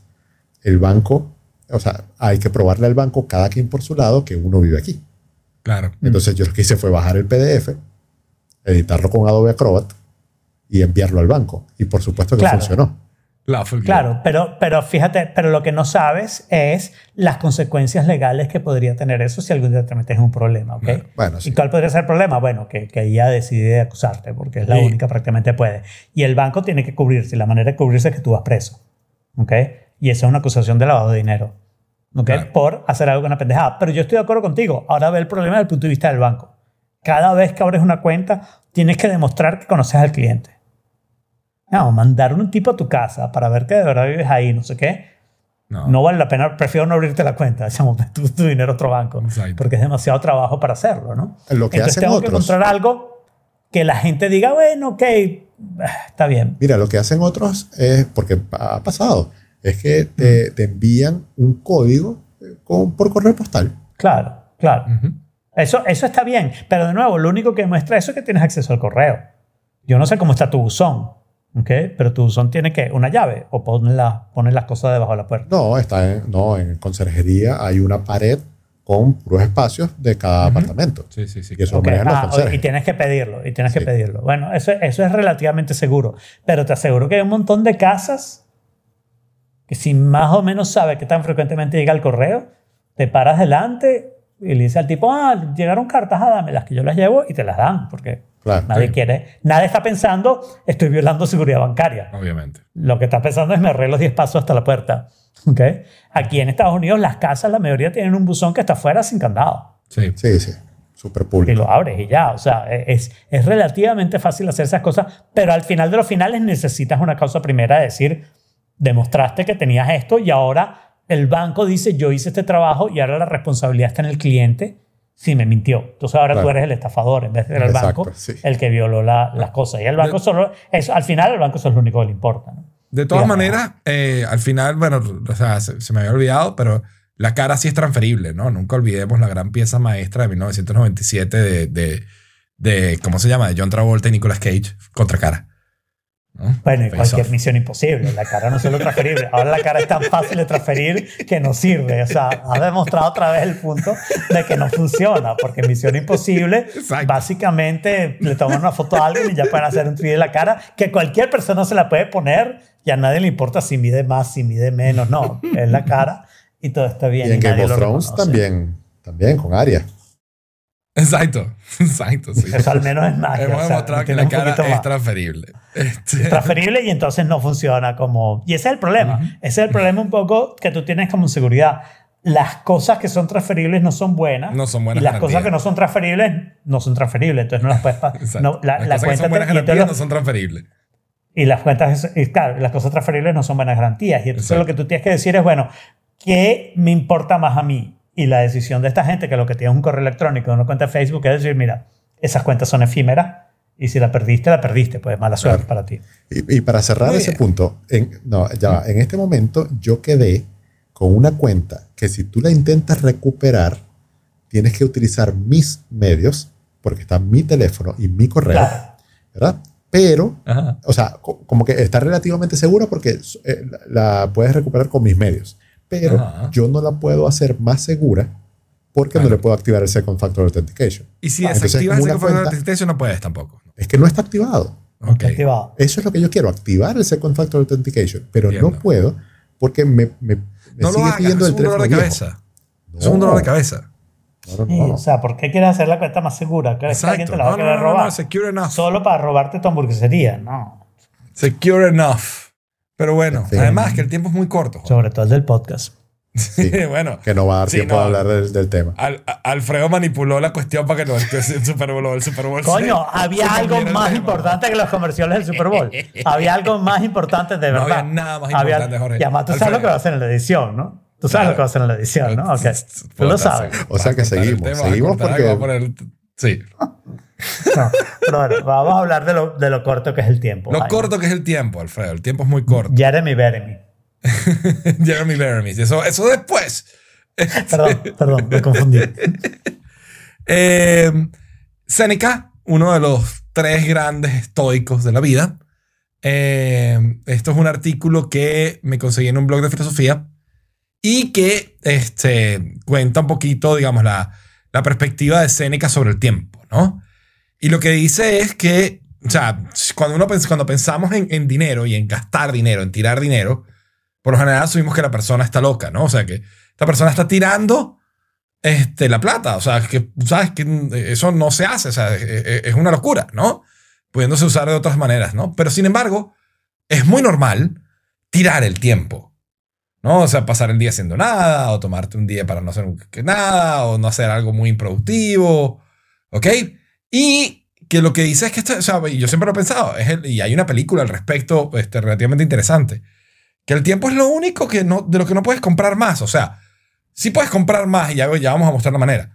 el banco, o sea, hay que probarle al banco cada quien por su lado que uno vive aquí. Claro. Entonces yo lo que hice fue bajar el PDF, editarlo con Adobe Acrobat y enviarlo al banco. Y por supuesto que Claro. funcionó. Claro, pero, pero fíjate, pero lo que no sabes es las consecuencias legales que podría tener eso si algún día te metes en un problema, ¿ok? Bueno, sí. ¿Y cuál podría ser el problema? Bueno, que, que ella decide acusarte porque es la Sí. única prácticamente puede. Y el banco tiene que cubrirse. y La manera de cubrirse es que tú vas preso, ¿ok? Y esa es una acusación de lavado de dinero, ¿ok? Claro. Por hacer algo con una pendejada. Pero yo estoy de acuerdo contigo. Ahora ve el problema desde el punto de vista del banco. Cada vez que abres una cuenta, tienes que demostrar que conoces al cliente. No, mandar un tipo a tu casa para ver que de verdad vives ahí, no sé qué. No. No vale la pena, prefiero no abrirte la cuenta, <laughs> echamos tu, tu dinero a otro banco, Exacto. porque es demasiado trabajo para hacerlo, ¿no? Lo que Entonces hacen tengo que otros. encontrar algo que la gente diga, bueno, ok, está bien. Mira, lo que hacen otros es, porque ha pasado, es que te, te envían un código eh, con- por correo postal. Claro, claro. Eso, eso está bien, pero de nuevo, lo único que muestra eso es que tienes acceso al correo. Yo no sé cómo está tu buzón, ¿ok? Pero tu buzón tiene que una llave o pones, la- pones las cosas debajo de la puerta. No, está en, no, en conserjería hay una pared con puros espacios de cada apartamento. Sí, sí, sí. Y eso los ah, y tienes que pedirlo, y tienes que pedirlo. Bueno, eso, eso es relativamente seguro, pero te aseguro que hay un montón de casas que si más o menos sabes que tan frecuentemente llega el correo, te paras delante y le dices al tipo, ah, llegaron cartas, ah, dámelas, que yo las llevo y te las dan, porque Claro. nadie Sí. quiere, nadie está pensando, estoy violando seguridad bancaria. Obviamente. Lo que está pensando es me arreglo 10 pasos hasta la puerta. <laughs> ¿ok? Aquí en Estados Unidos las casas, la mayoría tienen un buzón que está fuera sin candado Sí. Sí, sí. Súper y público. lo abres y ya. O sea, es, es relativamente fácil hacer esas cosas, pero al final de los finales necesitas una causa primera de decir, demostraste que tenías esto y ahora el banco dice, yo hice este trabajo y ahora la responsabilidad está en el cliente si me mintió. Entonces ahora tú Claro. eres el estafador en vez de ser el Exacto, banco sí. el que violó la- las cosas. Y el banco solo, eso, al final el banco es lo único que le importa. ¿no? De todas maneras, eh, al final, bueno, o sea, se, se me había olvidado, pero la cara sí es transferible, ¿no? Nunca olvidemos la gran pieza maestra de 1997 de, de, de ¿cómo se llama? De John Travolta y Nicolas Cage contra cara. ¿No? Bueno, y cualquier misión imposible. La cara no es solo transferible. Ahora la cara es tan fácil de transferir que no sirve. O sea, ha demostrado otra vez el punto de que no funciona. Porque Misión Imposible, Exacto. básicamente le toman una foto a alguien y ya pueden hacer un 3D de la cara que cualquier persona se la puede poner y a nadie le importa si mide más, si mide menos. No, es la cara y todo está bien. y en nadie Game of Thrones también, también con Arya. Exacto, <laughs> exacto, sí. Eso al menos es magia. Hemos o sea, demostrado que la cara es más. transferible. Este, transferible y entonces no funciona como... Y ese es el problema. Ujú. Ese es el problema un poco que tú tienes como seguridad. Las cosas que son transferibles no son buenas. No son buenas Y las garantías. cosas que no son transferibles no son transferibles. Entonces no las puedes... <laughs> no, la, Las la cosas que son buenas garantías no son transferibles. y las cuentas... Y claro, las cosas transferibles no son buenas garantías. Y entonces Exacto. lo que tú tienes que decir es, bueno, ¿qué me importa más a mí? Y la decisión de esta gente, que lo que tiene es un correo electrónico, una cuenta de Facebook, es decir, mira, esas cuentas son efímeras y si la perdiste, la perdiste. Pues mala suerte Claro. para ti. Y, y para cerrar Muy ese bien. punto, en, no, ya en este momento yo quedé con una cuenta que si tú la intentas recuperar, tienes que utilizar mis medios, porque está mi teléfono y mi correo, Claro. ¿verdad? Pero, Ajá. o sea, co- como que está relativamente segura porque eh, la, la puedes recuperar con mis medios. Pero Ajá. yo no la puedo hacer más segura porque no le puedo activar el Second Factor Authentication. Y si Ah, desactivas ese una factor cuenta- autenticación, no puedes tampoco. Es que no está activado. Eso es lo que yo quiero, activar el Second Factor Authentication, pero Entiendo. no puedo porque me, me, me No lo sigue pidiendo es el un dolor teléfono de cabeza. Es un dolor de cabeza. No, no, Sí, no, no. O sea, ¿por qué quieres hacer la cuenta más segura? ¿Crees que alguien Exacto. te la va No, a no, querer no, no, robar? no, secure enough. Solo para robarte tu hamburguesería, no. Secure enough. Pero bueno, Sí. además que el tiempo es muy corto. Sobre todo el del podcast. Sí, <laughs> bueno, que no va a dar Sí, tiempo no. de hablar del, del tema. Al- a- Alfredo manipuló la cuestión para que no el Super Bowl, el Super Bowl Coño, se- había se algo más importante que los comerciales del Super Bowl. <laughs> Había algo más importante de No verdad. había nada más Había- importante, Jorge. Y además tú sabes lo que va a hacer en la edición, ¿no? Tú sabes Claro. lo que va a hacer en la edición, ¿no? Ok. Tú lo sabes. O sea que a seguimos, tema, a seguimos porque- a Sí. <laughs> No, pero bueno, vamos a hablar de lo, de lo corto que es el tiempo. Lo Ay, corto que es el tiempo, Alfredo. El tiempo es muy corto. Jeremy Beremy. <laughs> Jeremy Beremis. Eso, eso después. <laughs> Perdón, perdón, me confundí. Eh, Séneca, uno de los tres grandes estoicos de la vida. Eh, esto es un artículo que me conseguí en un blog de filosofía y que este, cuenta un poquito, digamos, la, la perspectiva de Séneca sobre el tiempo, ¿no? Y lo que dice es que, o sea, cuando, uno, cuando pensamos en, dinero y en gastar dinero, en tirar dinero, por lo general asumimos que la persona está loca, ¿no? O sea, que esta persona está tirando este, la plata. O sea, que sabes que eso no se hace. O sea, es, es- es una locura, ¿no? Pudiéndose usar de otras maneras, ¿no? Pero sin embargo, es muy normal tirar el tiempo, ¿no? O sea, pasar el día haciendo nada, o tomarte un día para no hacer nada, o no hacer algo muy improductivo, ¿ok? Y que lo que dice es que, esto, o sea, yo siempre lo he pensado, es el- y hay una película al respecto este, relativamente interesante, que el tiempo es lo único que no, de lo que no puedes comprar más. O sea, sí puedes comprar más y ya, ya vamos a mostrar la manera.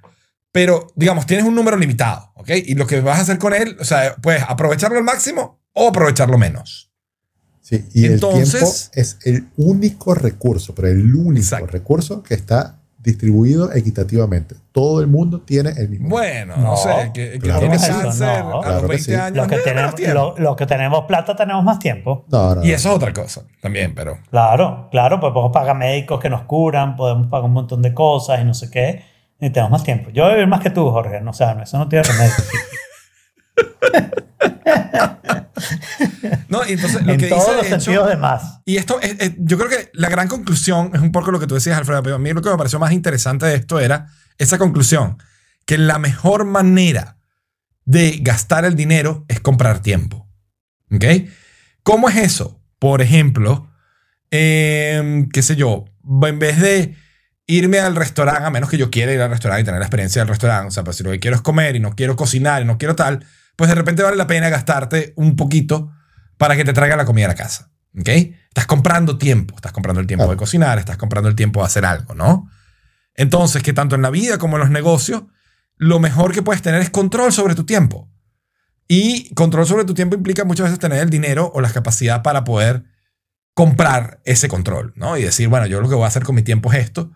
Pero, digamos, tienes un número limitado, ¿ok? Y lo que vas a hacer con él, o sea, puedes aprovecharlo al máximo o aprovecharlo menos. Sí, y Entonces- el tiempo es el único recurso, pero el único Exacto. recurso que está distribuido equitativamente. Todo el mundo tiene el mismo. Bueno, no, No, sé, que, que claro tiene que sí. cáncer No, a claro los que 20 sí. años Los que, tenemos, lo- los que tenemos plata tenemos más tiempo. No, no, Y no. eso es otra cosa también, pero... Claro, claro, pues podemos pagar médicos que nos curan, podemos pagar un montón de cosas y no sé qué. Y tenemos más tiempo. Yo voy a vivir más que tú, Jorge. No, o sea, eso no tiene remedio. <laughs> <laughs> No, y entonces lo en que todos dice los de sentidos de más. Y esto, es- es- yo creo que la gran conclusión es un poco lo que tú decías, Alfredo, pero a mí lo que me pareció más interesante de esto era esa conclusión, que la mejor manera de gastar el dinero es comprar tiempo. ¿Ok? ¿Cómo es eso? Por ejemplo, em, qué sé yo, en vez de irme al restaurante, a menos que yo quiera ir al restaurante y tener la experiencia del restaurante, o sea, pues si lo que quiero es comer y no quiero cocinar y no quiero tal, pues de repente vale la pena gastarte un poquito para que te traiga la comida a la casa. ¿Ok? Estás comprando tiempo, estás comprando el tiempo de cocinar, estás comprando el tiempo de hacer algo, ¿no? Entonces, que tanto en la vida como en los negocios, lo mejor que puedes tener es control sobre tu tiempo. Y control sobre tu tiempo implica muchas veces tener el dinero o la capacidad para poder comprar ese control, ¿no? Y decir, bueno, yo lo que voy a hacer con mi tiempo es esto.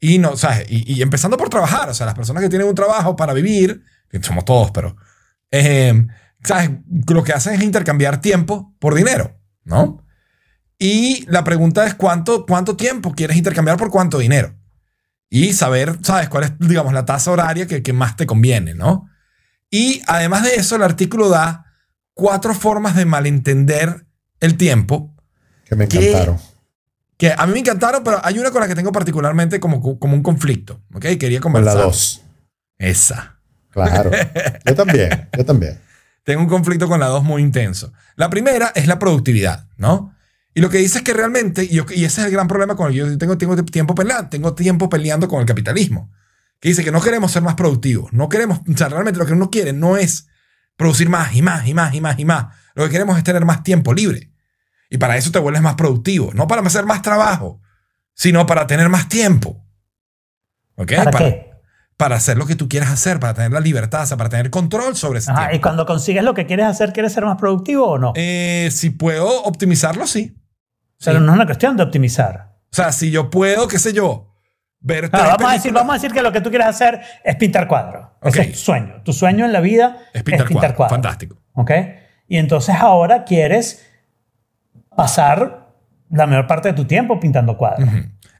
Y no, ¿sabes? Y, y empezando por trabajar, o sea, las personas que tienen un trabajo para vivir, que somos todos, pero, eh, ¿sabes? Lo que hacen es intercambiar tiempo por dinero, ¿no? Y la pregunta es cuánto, cuánto tiempo quieres intercambiar por cuánto dinero. Y saber, ¿sabes? Cuál es, digamos, la tasa horaria que, que más te conviene, ¿no? Y además de eso, el artículo da cuatro formas de malentender el tiempo Que me encantaron. que a mí me encantaron, pero hay una con la que tengo particularmente como, como un conflicto, ¿ok? Quería Con conversar. la 2. Esa. Claro. Yo también. Yo también. Tengo un conflicto con la 2 muy intenso. La primera es la productividad, ¿no? Y lo que dice es que realmente, y, ese es el gran problema con el que yo tengo, tengo tiempo peleando, tengo tiempo peleando con el capitalismo, que dice que no queremos ser más productivos, no queremos, o sea, realmente lo que uno quiere no es producir más y más y más y más y más. Lo que queremos es tener más tiempo libre. Y para eso te vuelves más productivo, no para hacer más trabajo, sino para tener más tiempo. ¿Ok? ¿Para qué? Para hacer lo que tú quieras hacer, para tener la libertad, o sea, para tener control sobre ese Ajá, tiempo. y cuando consigues lo que quieres hacer, ¿quieres ser más productivo o no? Eh, si puedo optimizarlo, sí. Pero Sí. no es una cuestión de optimizar. O sea, si yo puedo, qué sé yo, ver vamos, a decir, películas- vamos a decir que lo que tú quieres hacer es pintar cuadros. Ese Ok. es tu sueño. Tu sueño en la vida Es pintar, cuadros. Fantástico. ¿Ok? Y entonces ahora quieres pasar la mayor parte de tu tiempo pintando cuadros.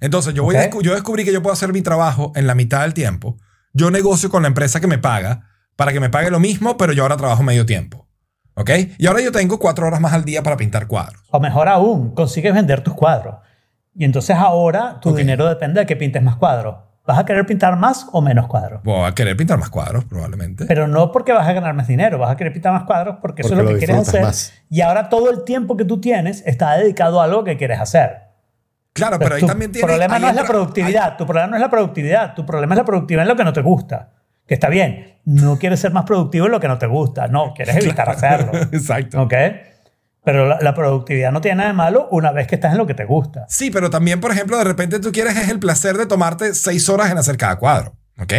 Entonces, yo, voy a yo descubrí que yo puedo hacer mi trabajo en la mitad del tiempo. Yo negocio con la empresa que me paga para que me pague lo mismo, pero yo ahora trabajo medio tiempo. ¿Ok? Y ahora yo tengo cuatro horas más al día para pintar cuadros. O mejor aún, consigues vender tus cuadros. Y entonces ahora tu dinero depende de que pintes más cuadros. ¿Vas a querer pintar más o menos cuadros? Voy a querer pintar más cuadros, probablemente. Pero no porque vas a ganar más dinero, vas a querer pintar más cuadros porque, eso Porque es lo lo que quieres hacer. más. Y ahora todo el tiempo que tú tienes está dedicado a algo que quieres hacer. Claro, pero ahí tu también tiene... problema ahí no es la productividad, tu problema no es la productividad, tu problema es la productividad en lo que no te gusta. Que está bien, no quieres ser más productivo en lo que no te gusta, no, quieres evitar hacerlo. <laughs> Exacto. ¿Ok? Pero la, la productividad no tiene nada de malo una vez que estás en lo que te gusta. Sí, pero también, por ejemplo, de repente tú quieres es el placer de tomarte seis horas en hacer cada cuadro, ¿ok?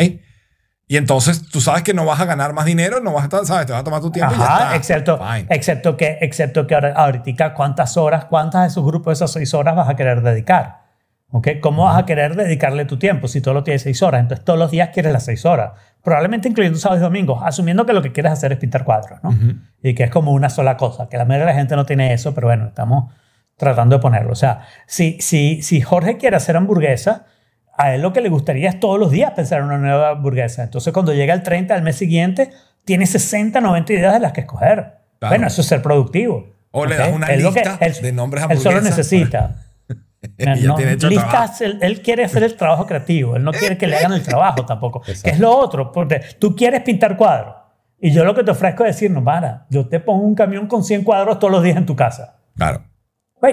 Y entonces tú sabes que no vas a ganar más dinero, no vas a estar, ¿sabes? Te vas a tomar tu tiempo y ya Ajá, está. excepto, Fine. excepto que, excepto que ahora, ahorita cuántas horas, cuántas de esos grupos esas seis horas vas a querer dedicar. ¿Ok? ¿Cómo vas a querer dedicarle tu tiempo si solo tienes seis horas? Entonces todos los días quieres las seis horas. Probablemente incluyendo sábados y domingos, asumiendo que lo que quieres hacer es pintar cuadros, ¿no? Y que es como una sola cosa, que la mayoría de la gente no tiene eso, pero bueno, estamos tratando de ponerlo. O sea, si, si, si Jorge quiere hacer hamburguesa, a él lo que le gustaría es todos los días pensar en una nueva hamburguesa. Entonces, cuando llega el 30 del mes siguiente, tiene 60, 90 ideas de las que escoger. Claro. Bueno, eso es ser productivo. O le ¿ok? das una Él lo que- lista él- de nombres de Él solo hamburguesas. necesita. <laughs> No, listas, él, él quiere hacer el trabajo creativo, él no quiere que le hagan el trabajo tampoco, que es lo otro, porque tú quieres pintar cuadros y yo lo que te ofrezco es decir, no, para, yo te pongo un camión con 100 cuadros todos los días en tu casa. Claro.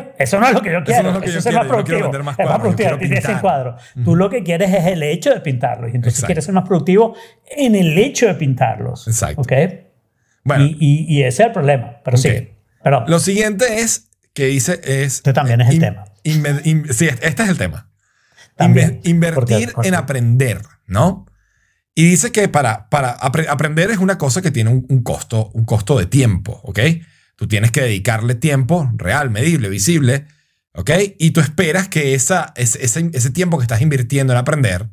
Güey, eso no es lo que yo quiero. no es lo que eso yo es quiero, más yo productivo. vender más es más cuadros, productivo. Tienes 100 pintar. cuadros. Tú lo que quieres es el hecho de pintarlos. Y entonces Exacto. quieres ser más productivo en el hecho de pintarlos. Exacto. ¿Ok? Bueno, Y, y- y ese es el problema. Pero Ok. sí. Pero lo siguiente es que dice es... este también es el tema. In- sí, este es el tema. También, Inve- invertir porque- en aprender, ¿no? Y dice que para, para apre- aprender es una cosa que tiene un, un costo, un costo de tiempo, ¿ok? Tú tienes que dedicarle tiempo real, medible, visible, ¿ok? Y tú esperas que esa, ese, ese, tiempo que estás invirtiendo en aprender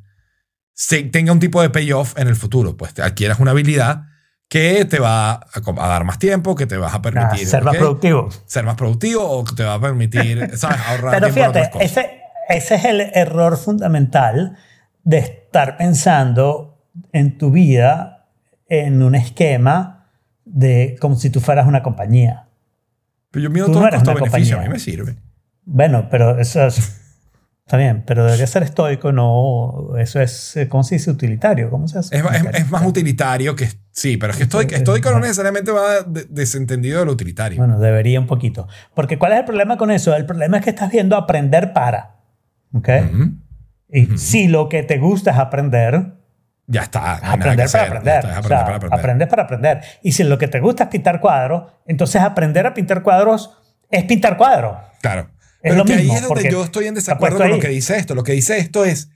se, tenga un tipo de payoff en el futuro. Pues te adquieras una habilidad que te va a, a dar más tiempo, que te vas a Ah, permitir ser más productivo. ser más productivo o que te va a permitir, <laughs> ¿sabes? Ahorrar Pero tiempo en otras fíjate, cosas. ese, ese es el error fundamental de estar pensando en tu vida en un esquema de como si tú fueras una compañía. Pero yo miro tú todo no el costo-beneficio, a mí me sirve. Bueno, pero eso es, está bien, pero debería ser estoico, no, eso es, eh, ¿cómo se dice? Utilitario, ¿cómo se hace? Es, es- es más utilitario que... Sí, pero es que estoico, estoico no necesariamente va de- desentendido de lo utilitario. Bueno, debería un poquito. Porque ¿cuál es el problema con eso? El problema es que estás viendo aprender para. ¿Ok? Y si lo que te gusta es aprender, Ya está. aprender para aprender. está, es O aprender sea, para aprender. aprendes para aprender. Y si lo que te gusta es pintar cuadros, entonces aprender a pintar cuadros es pintar cuadros. Claro. Es Pero lo que mismo, ahí es donde yo estoy en desacuerdo con lo que dice esto. Lo que dice esto es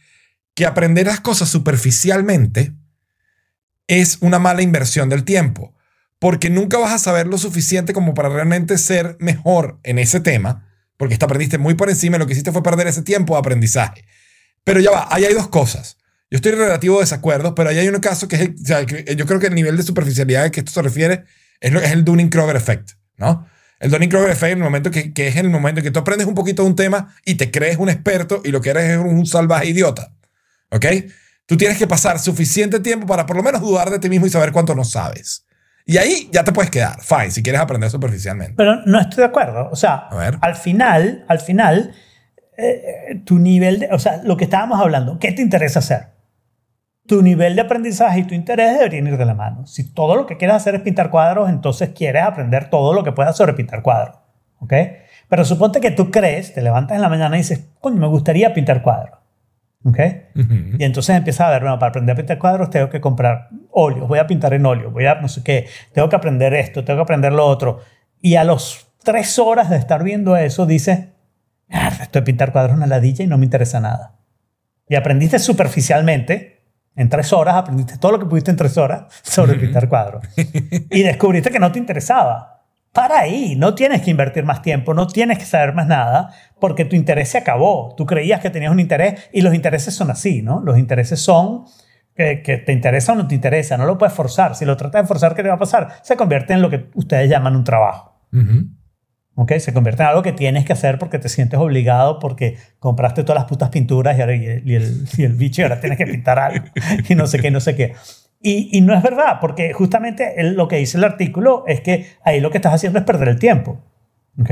que aprender las cosas superficialmente es una mala inversión del tiempo. Porque nunca vas a saber lo suficiente como para realmente ser mejor en ese tema. Porque te aprendiste muy por encima y lo que hiciste fue perder ese tiempo de aprendizaje. Pero ya va, ahí hay dos cosas. Yo estoy en relativo desacuerdo, pero ahí hay un caso que es, el- o sea, que yo creo que el nivel de superficialidad a que esto se refiere es, lo, es el Dunning-Kruger effect, ¿no? El Dunning-Kruger effect en el momento que, que es en el momento en que tú aprendes un poquito de un tema y te crees un experto y lo que eres es un salvaje idiota, ¿ok? Tú tienes que pasar suficiente tiempo para por lo menos dudar de ti mismo y saber cuánto no sabes. Y ahí ya te puedes quedar, fine, si quieres aprender superficialmente. Pero no estoy de acuerdo. O sea, al final, al final, eh, tu nivel de, o sea, lo que estábamos hablando, ¿qué te interesa hacer? Tu nivel de aprendizaje y tu interés deberían ir de la mano. Si todo lo que quieres hacer es pintar cuadros, entonces quieres aprender todo lo que puedas sobre pintar cuadros. ¿Ok? Pero suponte que tú crees, te levantas en la mañana y dices, coño, me gustaría pintar cuadros. ¿Ok? Ujú. Y entonces empiezas a ver, bueno, para aprender a pintar cuadros tengo que comprar óleos, voy a pintar en óleo, voy a no sé qué, tengo que aprender esto, tengo que aprender lo otro. Y a los tres horas de estar viendo eso, dices, "Mierda, esto de pintar cuadros es una ladilla y no me interesa nada. Y aprendiste superficialmente, en tres horas, aprendiste todo lo que pudiste en tres horas sobre pintar cuadros. y descubriste que no te interesaba. Para ahí, no tienes que invertir más tiempo, no tienes que saber más nada, porque tu interés se acabó. Tú creías que tenías un interés y los intereses son así, ¿no? Los intereses son que, que te interesa o no te interesa, no lo puedes forzar. Si lo tratas de forzar, ¿qué te va a pasar? Se convierte en lo que ustedes llaman un trabajo. Ujú. ¿Ok? Se convierte en algo que tienes que hacer porque te sientes obligado, porque compraste todas las putas pinturas y, ahora, y, el, y el- y el bicho y ahora tienes que pintar algo <laughs> y no sé qué, no sé qué. Y, y no es verdad, porque justamente lo que dice el artículo es que ahí lo que estás haciendo es perder el tiempo. ¿ok?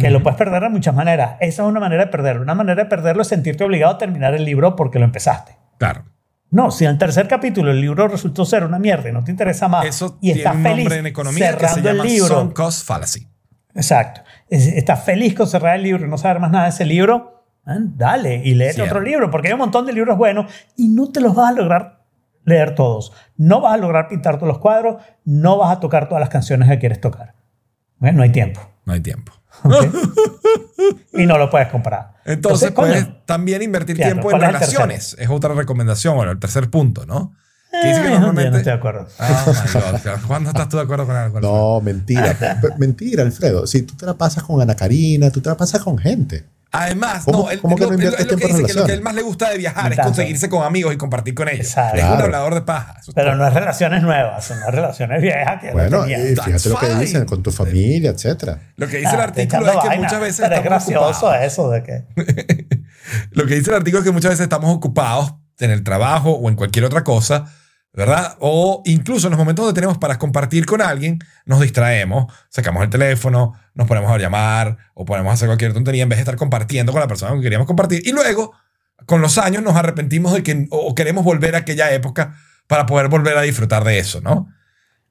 Que lo puedes perder de muchas maneras. Esa es una manera de perderlo. Una manera de perderlo es sentirte obligado a terminar el libro porque lo empezaste. Claro. No, si en el tercer capítulo el libro resultó ser una mierda y no te interesa más Eso y tiene estás un feliz nombre en economía que se cerrando el llama libro, sunk cost fallacy. Exacto. Es- Estás feliz con cerrar el libro y no saber más nada de ese libro. Dale y Cierra. otro libro, porque hay un montón de libros buenos y no te los vas a lograr leer todos. No vas a lograr pintar todos los cuadros, no vas a tocar todas las canciones que quieres tocar. ¿Eh? No hay tiempo. No hay tiempo. <laughs> y no lo puedes comprar. Entonces, puedes también invertir tiempo en ¿cuál es el relaciones. Es otra recomendación, bueno, el tercer punto, ¿no? Que dice que eh, yo no normalmente... estoy de acuerdo. Oh my God. ¿Cuándo estás tú de acuerdo con algo? No, mentira. <laughs> Mentira, Alfredo. Si tú te la pasas con Ana Karina, tú te la pasas con gente. Además, ¿Cómo- no, él, cómo que no él- él lo que dice que lo que él más le gusta de viajar es conseguirse con amigos y compartir con ellos. Exacto. Es un hablador de paja. Pero no es relaciones nuevas, son las relaciones viejas que Bueno, no y tenías. fíjate That's lo que fine. dicen con tu familia, etcétera. Lo que dice el Ah, artículo es que vaina, muchas veces pero es gracioso ocupados. eso de que <laughs> Lo que dice el artículo es que muchas veces estamos ocupados en el trabajo o en cualquier otra cosa, ¿verdad? O incluso en los momentos donde tenemos para compartir con alguien, nos distraemos, sacamos el teléfono, nos ponemos a llamar o ponemos a hacer cualquier tontería en vez de estar compartiendo con la persona que queríamos compartir. Y luego, con los años, nos arrepentimos de que o queremos volver a aquella época para poder volver a disfrutar de eso, ¿no?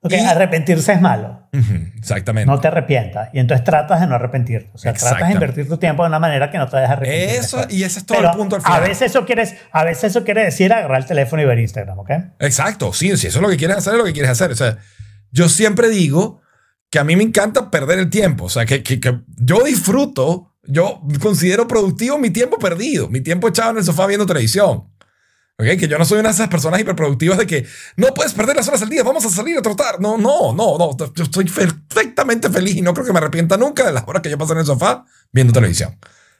Ok, Y- arrepentirse es malo. Exactamente. No te arrepientas. Y entonces tratas de no arrepentirte. O sea, tratas de invertir tu tiempo de una manera que no te dejes arrepentir. Eso, después. y ese es todo Pero el punto al a final. veces, eso quieres, a veces eso quiere decir agarrar el teléfono y ver Instagram, ¿ok? Exacto, sí, si eso es lo que quieres hacer, es lo que quieres hacer. O sea, yo siempre digo que a mí me encanta perder el tiempo. O sea, que, que- que yo disfruto Yo considero productivo mi tiempo perdido, mi tiempo echado en el sofá viendo televisión. ¿Ok? Que yo no soy una de esas personas hiperproductivas de que no puedes perder las horas al día, vamos a salir a trotar. No, no, no, no. Yo estoy perfectamente feliz y no creo que me arrepienta nunca de las horas que yo paso en el sofá viendo televisión.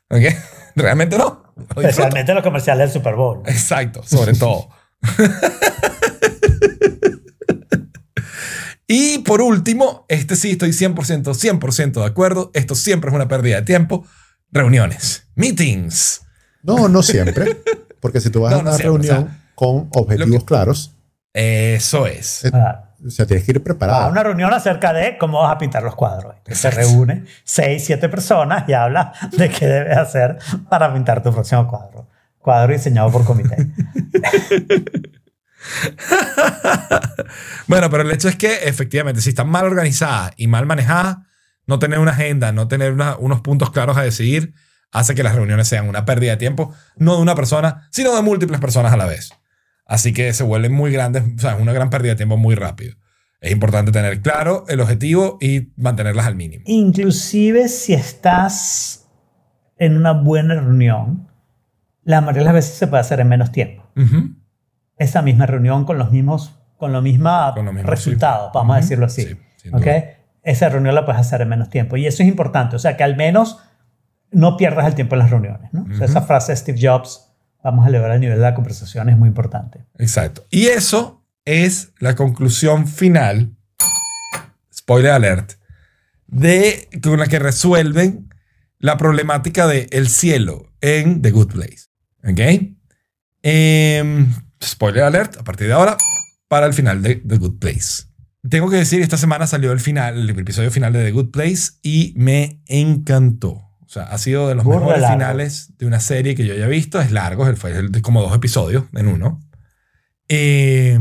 ¿Ok? <laughs> Realmente no. Lo. Especialmente los comerciales del Super Bowl. Exacto, sobre todo. <laughs> y por último, este sí estoy 100%, 100% de acuerdo. Esto siempre es una pérdida de tiempo. Reuniones, meetings. No, no siempre. <laughs> Porque si tú vas No, a no una siempre, o sea, reunión con objetivos claros, Eso es. Ah, o sea, tienes que ir a preparado. una reunión acerca de cómo vas a pintar los cuadros. Se reúne seis, siete personas y habla de qué debes hacer para pintar tu próximo cuadro. Cuadro diseñado por comité. <laughs> Bueno, pero el hecho es que efectivamente, si están mal organizadas y mal manejadas, no tener una agenda, no tener una- unos puntos claros a decidir, hace que las reuniones sean una pérdida de tiempo, no de una persona, sino de múltiples personas a la vez. Así que se vuelven muy grandes, o sea, es una gran pérdida de tiempo muy rápido. Es importante tener claro el objetivo y mantenerlas al mínimo. Inclusive si estás en una buena reunión, la mayoría de las veces se puede hacer en menos tiempo. Esa misma reunión con los mismos, con los mismos mismos, resultados, sí. vamos a Ujú. decirlo así. Sí, sin ¿ok? duda. Esa reunión la puedes hacer en menos tiempo. Y eso es importante. O sea, que al menos no pierdas el tiempo en las reuniones. ¿no? O sea, Ujú. esa frase de Steve Jobs, vamos a elevar el nivel de la conversación, es muy importante. Exacto. Y eso es la conclusión final, spoiler alert, de con la que resuelven la problemática de el cielo en The Good Place. ¿Ok? Em, spoiler alert, a partir de ahora, para el final de The Good Place. Tengo que decir, esta semana salió el final, el episodio final de The Good Place y me encantó. O sea, ha sido de los Burda mejores largo. finales de una serie que yo haya visto. Es largo, de como dos episodios en uno. Eh,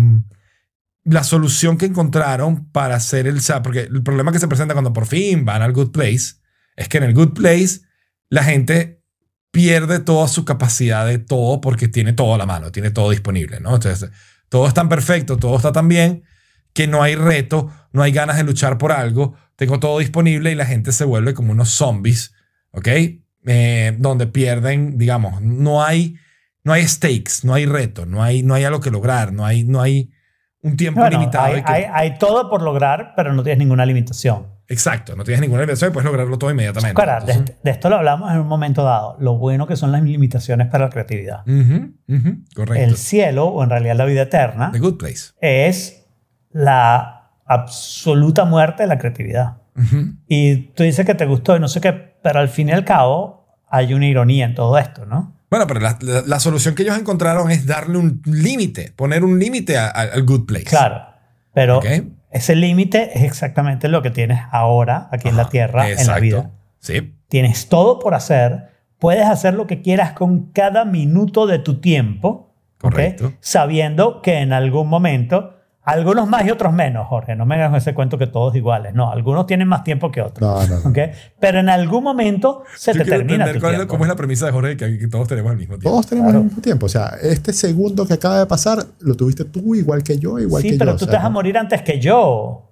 la solución que encontraron para hacer el porque el problema que se presenta cuando por fin van al Good Place es que en el Good Place la gente pierde toda su capacidad de todo porque tiene todo a la mano, tiene todo disponible, ¿no? Entonces, todo es tan perfecto, todo está tan bien que no hay reto, no hay ganas de luchar por algo, tengo todo disponible y la gente se vuelve como unos zombies, ¿ok? Eh, donde pierden, digamos, no hay, no hay stakes, no hay reto, no hay, no hay algo que lograr, no hay, no hay un tiempo Bueno, limitado. hay, que- hay- hay todo por lograr, pero no tienes ninguna limitación. Exacto, no tienes ninguna limitación y puedes lograrlo todo inmediatamente. De, Entonces- de esto lo hablamos en un momento dado. Lo bueno que son las limitaciones para la creatividad. Ujú, ujú, correcto. El cielo, o en realidad la vida eterna, The Good Place. es la absoluta muerte de la creatividad. Ujú. Y tú dices que te gustó y no sé qué, pero al fin y al cabo hay una ironía en todo esto, ¿no? Bueno, pero la, la- la solución que ellos encontraron es darle un límite, poner un límite al Good Place. Claro, pero Ok. ese límite es exactamente lo que tienes ahora aquí en la Tierra, en la exacto. vida. Sí, Tienes todo por hacer, puedes hacer lo que quieras con cada minuto de tu tiempo. Correcto. sabiendo que en algún momento, algunos más y otros menos, Jorge, no me hagas ese cuento que todos iguales, no, algunos tienen más tiempo que otros. No, no, no. ¿ok? Pero en algún momento se Yo te termina tu cuál tiempo. cómo es la premisa de Jorge que, que todos tenemos al mismo tiempo. Todos tenemos Claro. el mismo tiempo. O sea, este segundo que acaba de pasar lo tuviste tú igual que yo, igual sí, que pero yo. tú o te sea, vas a morir antes que yo.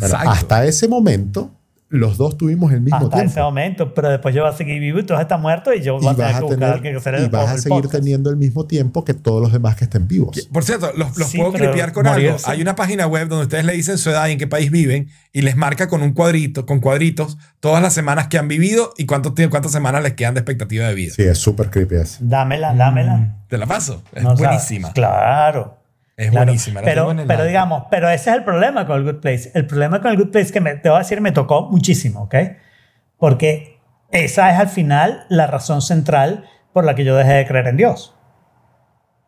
Bueno, hasta ese momento, los dos tuvimos el mismo Hasta tiempo. ese momento, pero después yo voy a seguir vivo y tú vas a estar muerto y yo voy y a tener que a, buscar que hacer y el, vas a seguir podcast. teniendo el mismo tiempo que todos los demás que estén vivos. Por cierto, los, los Sí, puedo clipear con morirse. algo. Hay una página web donde ustedes le dicen su edad y en qué país viven y les marca con un cuadrito, con cuadritos, todas las semanas que han vivido y cuántos, tie- cuántas semanas les quedan de expectativa de vida. Sí, es súper creepy eso. Dámela, dámela. Te la paso. Es No, o sea, buenísima. claro. Es Claro, buenísima. la Pero, tengo en el pero digamos, pero ese es el problema con el Good Place. El problema con el Good Place que me, te voy a decir me tocó muchísimo, ¿ok? Porque esa es al final la razón central por la que yo dejé de creer en Dios.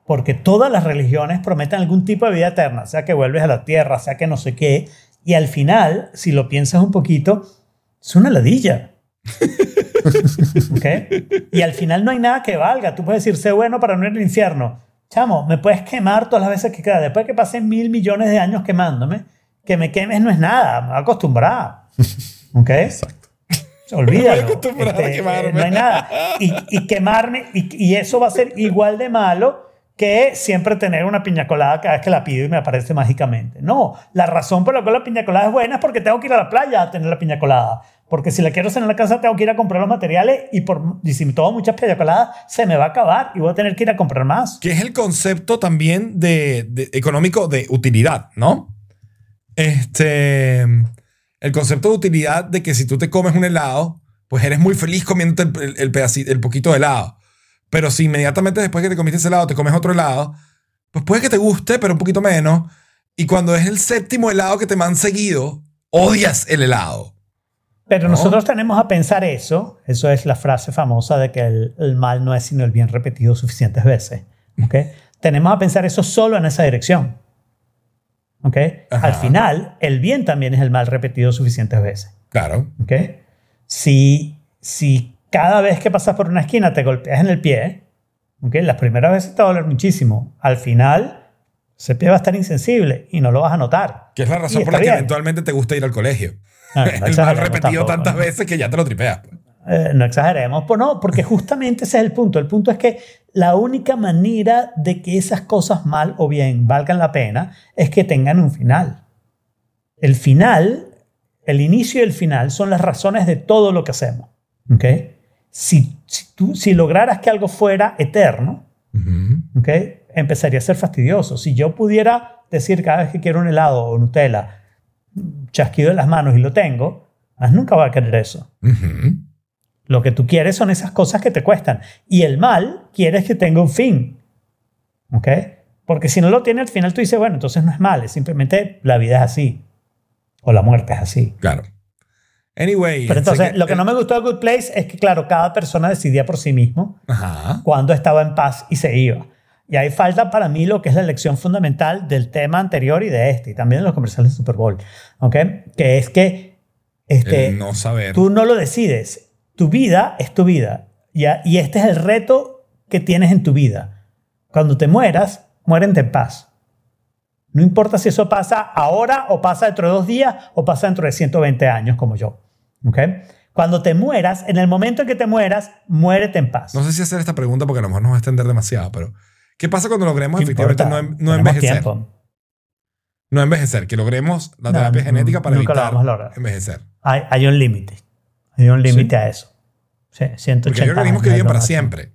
Porque todas las religiones prometen algún tipo de vida eterna, sea que vuelves a la tierra, sea que no sé qué, y al final, si lo piensas un poquito, es una ladilla. <laughs> ¿Ok? Y al final no hay nada que valga. Tú puedes decir, sé bueno para no ir al infierno. Chamo, me puedes quemar todas las veces que quieras. Después que pasen mil millones de años quemándome, que me quemes no es nada. Me voy a acostumbrar. <laughs> ¿Ok? Exacto. <laughs> Olvídalo. Me voy a a Este, quemarme. eh, No hay nada. Y, y quemarme, y, y eso va a ser igual de malo que siempre tener una piña colada cada vez que la pido y me aparece mágicamente. No, la razón por la cual la piña colada es buena es porque tengo que ir a la playa a tener la piña colada. Porque si la quiero hacer en la casa, tengo que ir a comprar los materiales y, por, y si tomo muchas coladas, se me va a acabar y voy a tener que ir a comprar más. Que es el concepto también de, de- económico de utilidad, ¿no? Este. El concepto de utilidad de que si tú te comes un helado, pues eres muy feliz comiéndote el, el, el pedacito, el poquito de helado. Pero si inmediatamente después que te comiste ese helado te comes otro helado, pues puede que te guste, pero un poquito menos. Y cuando es el séptimo helado que te me han seguido, odias el helado. Pero No. nosotros tenemos a pensar eso, eso es la frase famosa de que el, el mal no es sino el bien repetido suficientes veces. ¿ok? <laughs> tenemos a pensar eso solo en esa dirección. ¿ok? Ajá. Al final, el bien también es el mal repetido suficientes veces. Claro. ¿ok? Si, si cada vez que pasas por una esquina te golpeas en el pie, ¿ok? las primeras veces te va a doler muchísimo. Al final, ese pie va a estar insensible y no lo vas a notar. Que es la razón por la que bien. eventualmente te gusta ir al colegio. No, no <laughs> el mal repetido tampoco, tantas ¿no? veces que ya te lo tripeas. pues. Eh, no exageremos, pues no, porque justamente ese es el punto. El punto es que la única manera de que esas cosas mal o bien valgan la pena es que tengan un final. El final, el inicio y el final son las razones de todo lo que hacemos. ¿ok? Si, si, tú, si lograras que algo fuera eterno, Ujú. ¿ok? empezaría a ser fastidioso. Si yo pudiera decir cada vez que quiero un helado o Nutella, chasquido en las manos y lo tengo, más nunca va a querer eso. Ujú. Lo que tú quieres son esas cosas que te cuestan. Y el mal quieres que tenga un fin. ¿Ok? Porque si no lo tiene, al final tú dices, bueno, entonces no es mal, es simplemente la vida es así. O la muerte es así. Claro. Anyway. Pero entonces, sé lo que no me gustó de Good Place es que, claro, cada persona decidía por sí mismo Ajá. cuando estaba en paz y se iba. Y ahí falta para mí lo que es la lección fundamental del tema anterior y de este, y también de los comerciales de Super Bowl. ¿Ok? Que es que este, El no saber. Tú no lo decides. Tu vida es tu vida. ¿ya? Y este es el reto que tienes en tu vida. Cuando te mueras, muérete en paz. No importa si eso pasa ahora o pasa dentro de dos días o pasa dentro de 120 años como yo. ¿ok? Cuando te mueras, en el momento en que te mueras, muérete en paz. No sé si hacer esta pregunta porque a lo mejor nos va a extender demasiado, pero ¿qué pasa cuando logremos ¿Qué efectivamente no, en- no envejecer? tiempo. No envejecer, que logremos la No, terapia genética para nunca lo evitar vamos a lograr. envejecer. Hay, hay un límite. Hay un límite a eso. Sí, 180 Porque hay organismos que es viven lo para siempre.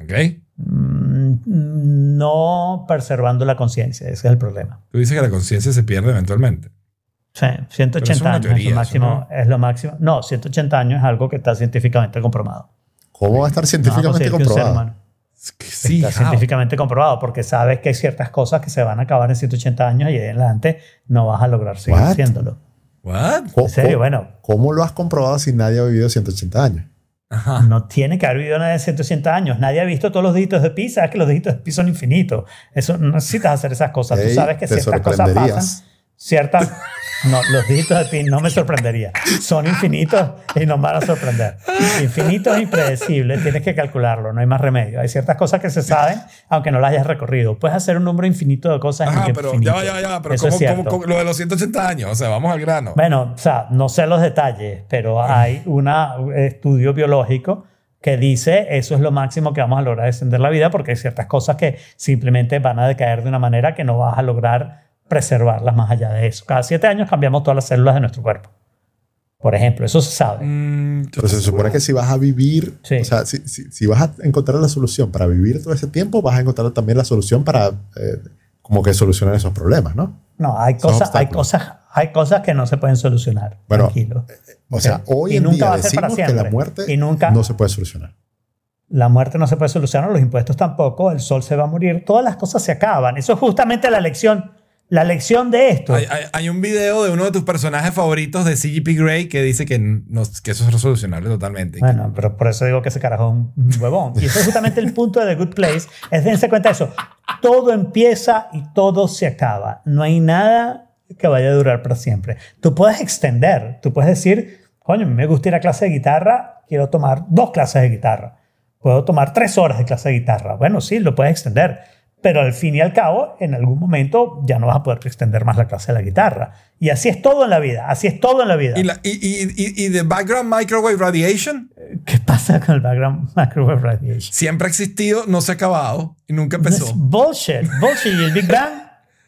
¿Ok? Mm, No preservando la conciencia, ese es el problema. Tú dices que la conciencia se pierde eventualmente. Sí, 180 Pero eso es una años es, teoría, lo eso máximo, no- es lo máximo. No, 180 años es algo que está científicamente comprobado. ¿Cómo va a estar científicamente comprobado? Es Sí, está how? científicamente comprobado porque sabes que hay ciertas cosas que se van a acabar en 180 años y de en adelante no vas a lograr seguir What? haciéndolo. What? ¿Cómo- En serio, cómo- bueno, ¿Cómo lo has comprobado si nadie ha vivido 180 años? Ajá. <laughs> no tiene que haber vivido nadie de 180 años. Nadie ha visto todos los deditos de pi. Sabes que los deditos de pi son infinitos. Eso no necesitas hacer esas cosas. Tú sabes que ciertas cosas pasan. Ciertas. No, los dígitos de pi no me sorprendería. Son infinitos y nos van a sorprender. Infinitos e impredecibles, tienes que calcularlo, no hay más remedio. Hay ciertas cosas que se saben, aunque no las hayas recorrido. Puedes hacer un número infinito de cosas tiempo pero finito. ya, ya, ya. Pero Eso es ¿cómo, cierto. cómo- cómo- lo de los 180 años? O sea, vamos al grano. Bueno, o sea, no sé los detalles, pero hay un estudio biológico que dice eso es lo máximo que vamos a lograr extender la vida porque hay ciertas cosas que simplemente van a decaer de una manera que no vas a lograr preservarlas más allá de eso. Cada siete años cambiamos todas las células de nuestro cuerpo. Por ejemplo, eso se sabe. Mm, Pero se supone que si vas a vivir, Sí. o sea, si, si- si vas a encontrar la solución para vivir todo ese tiempo, vas a encontrar también la solución para eh, como que solucionar esos problemas, ¿no? No, hay Son cosas, hay cosas, hay cosas que no se pueden solucionar. Bueno, tranquilo. O sea, hoy Y en nunca día va a ser para que la muerte Y nunca- no se puede solucionar. La muerte no se puede solucionar, los impuestos tampoco, el sol se va a morir, todas las cosas se acaban. Eso es justamente la lección, la lección de esto. Hay, hay- hay un video de uno de tus personajes favoritos de CGP Grey que dice que, no- que eso es resolucionable totalmente. Bueno, pero por eso digo que ese carajo es un, huevón. Y eso es justamente el punto de The Good Place. Es dense cuenta de eso. Todo empieza y todo se acaba. No hay nada que vaya a durar para siempre. Tú puedes extender. Tú puedes decir, coño, me gusta ir a clase de guitarra, quiero tomar dos clases de guitarra. Puedo tomar tres horas de clase de guitarra. Bueno, sí, lo puedes extender. Pero al fin y al cabo, en algún momento ya no vas a poder extender más la clase de la guitarra. Y así es todo en la vida. Así es todo en la vida. ¿Y, la, y, y, y, the background microwave radiation ¿Qué pasa con el background microwave radiation? siempre ha existido, no se ha acabado y nunca Es empezó. bullshit, bullshit. ¿Y el Big Bang?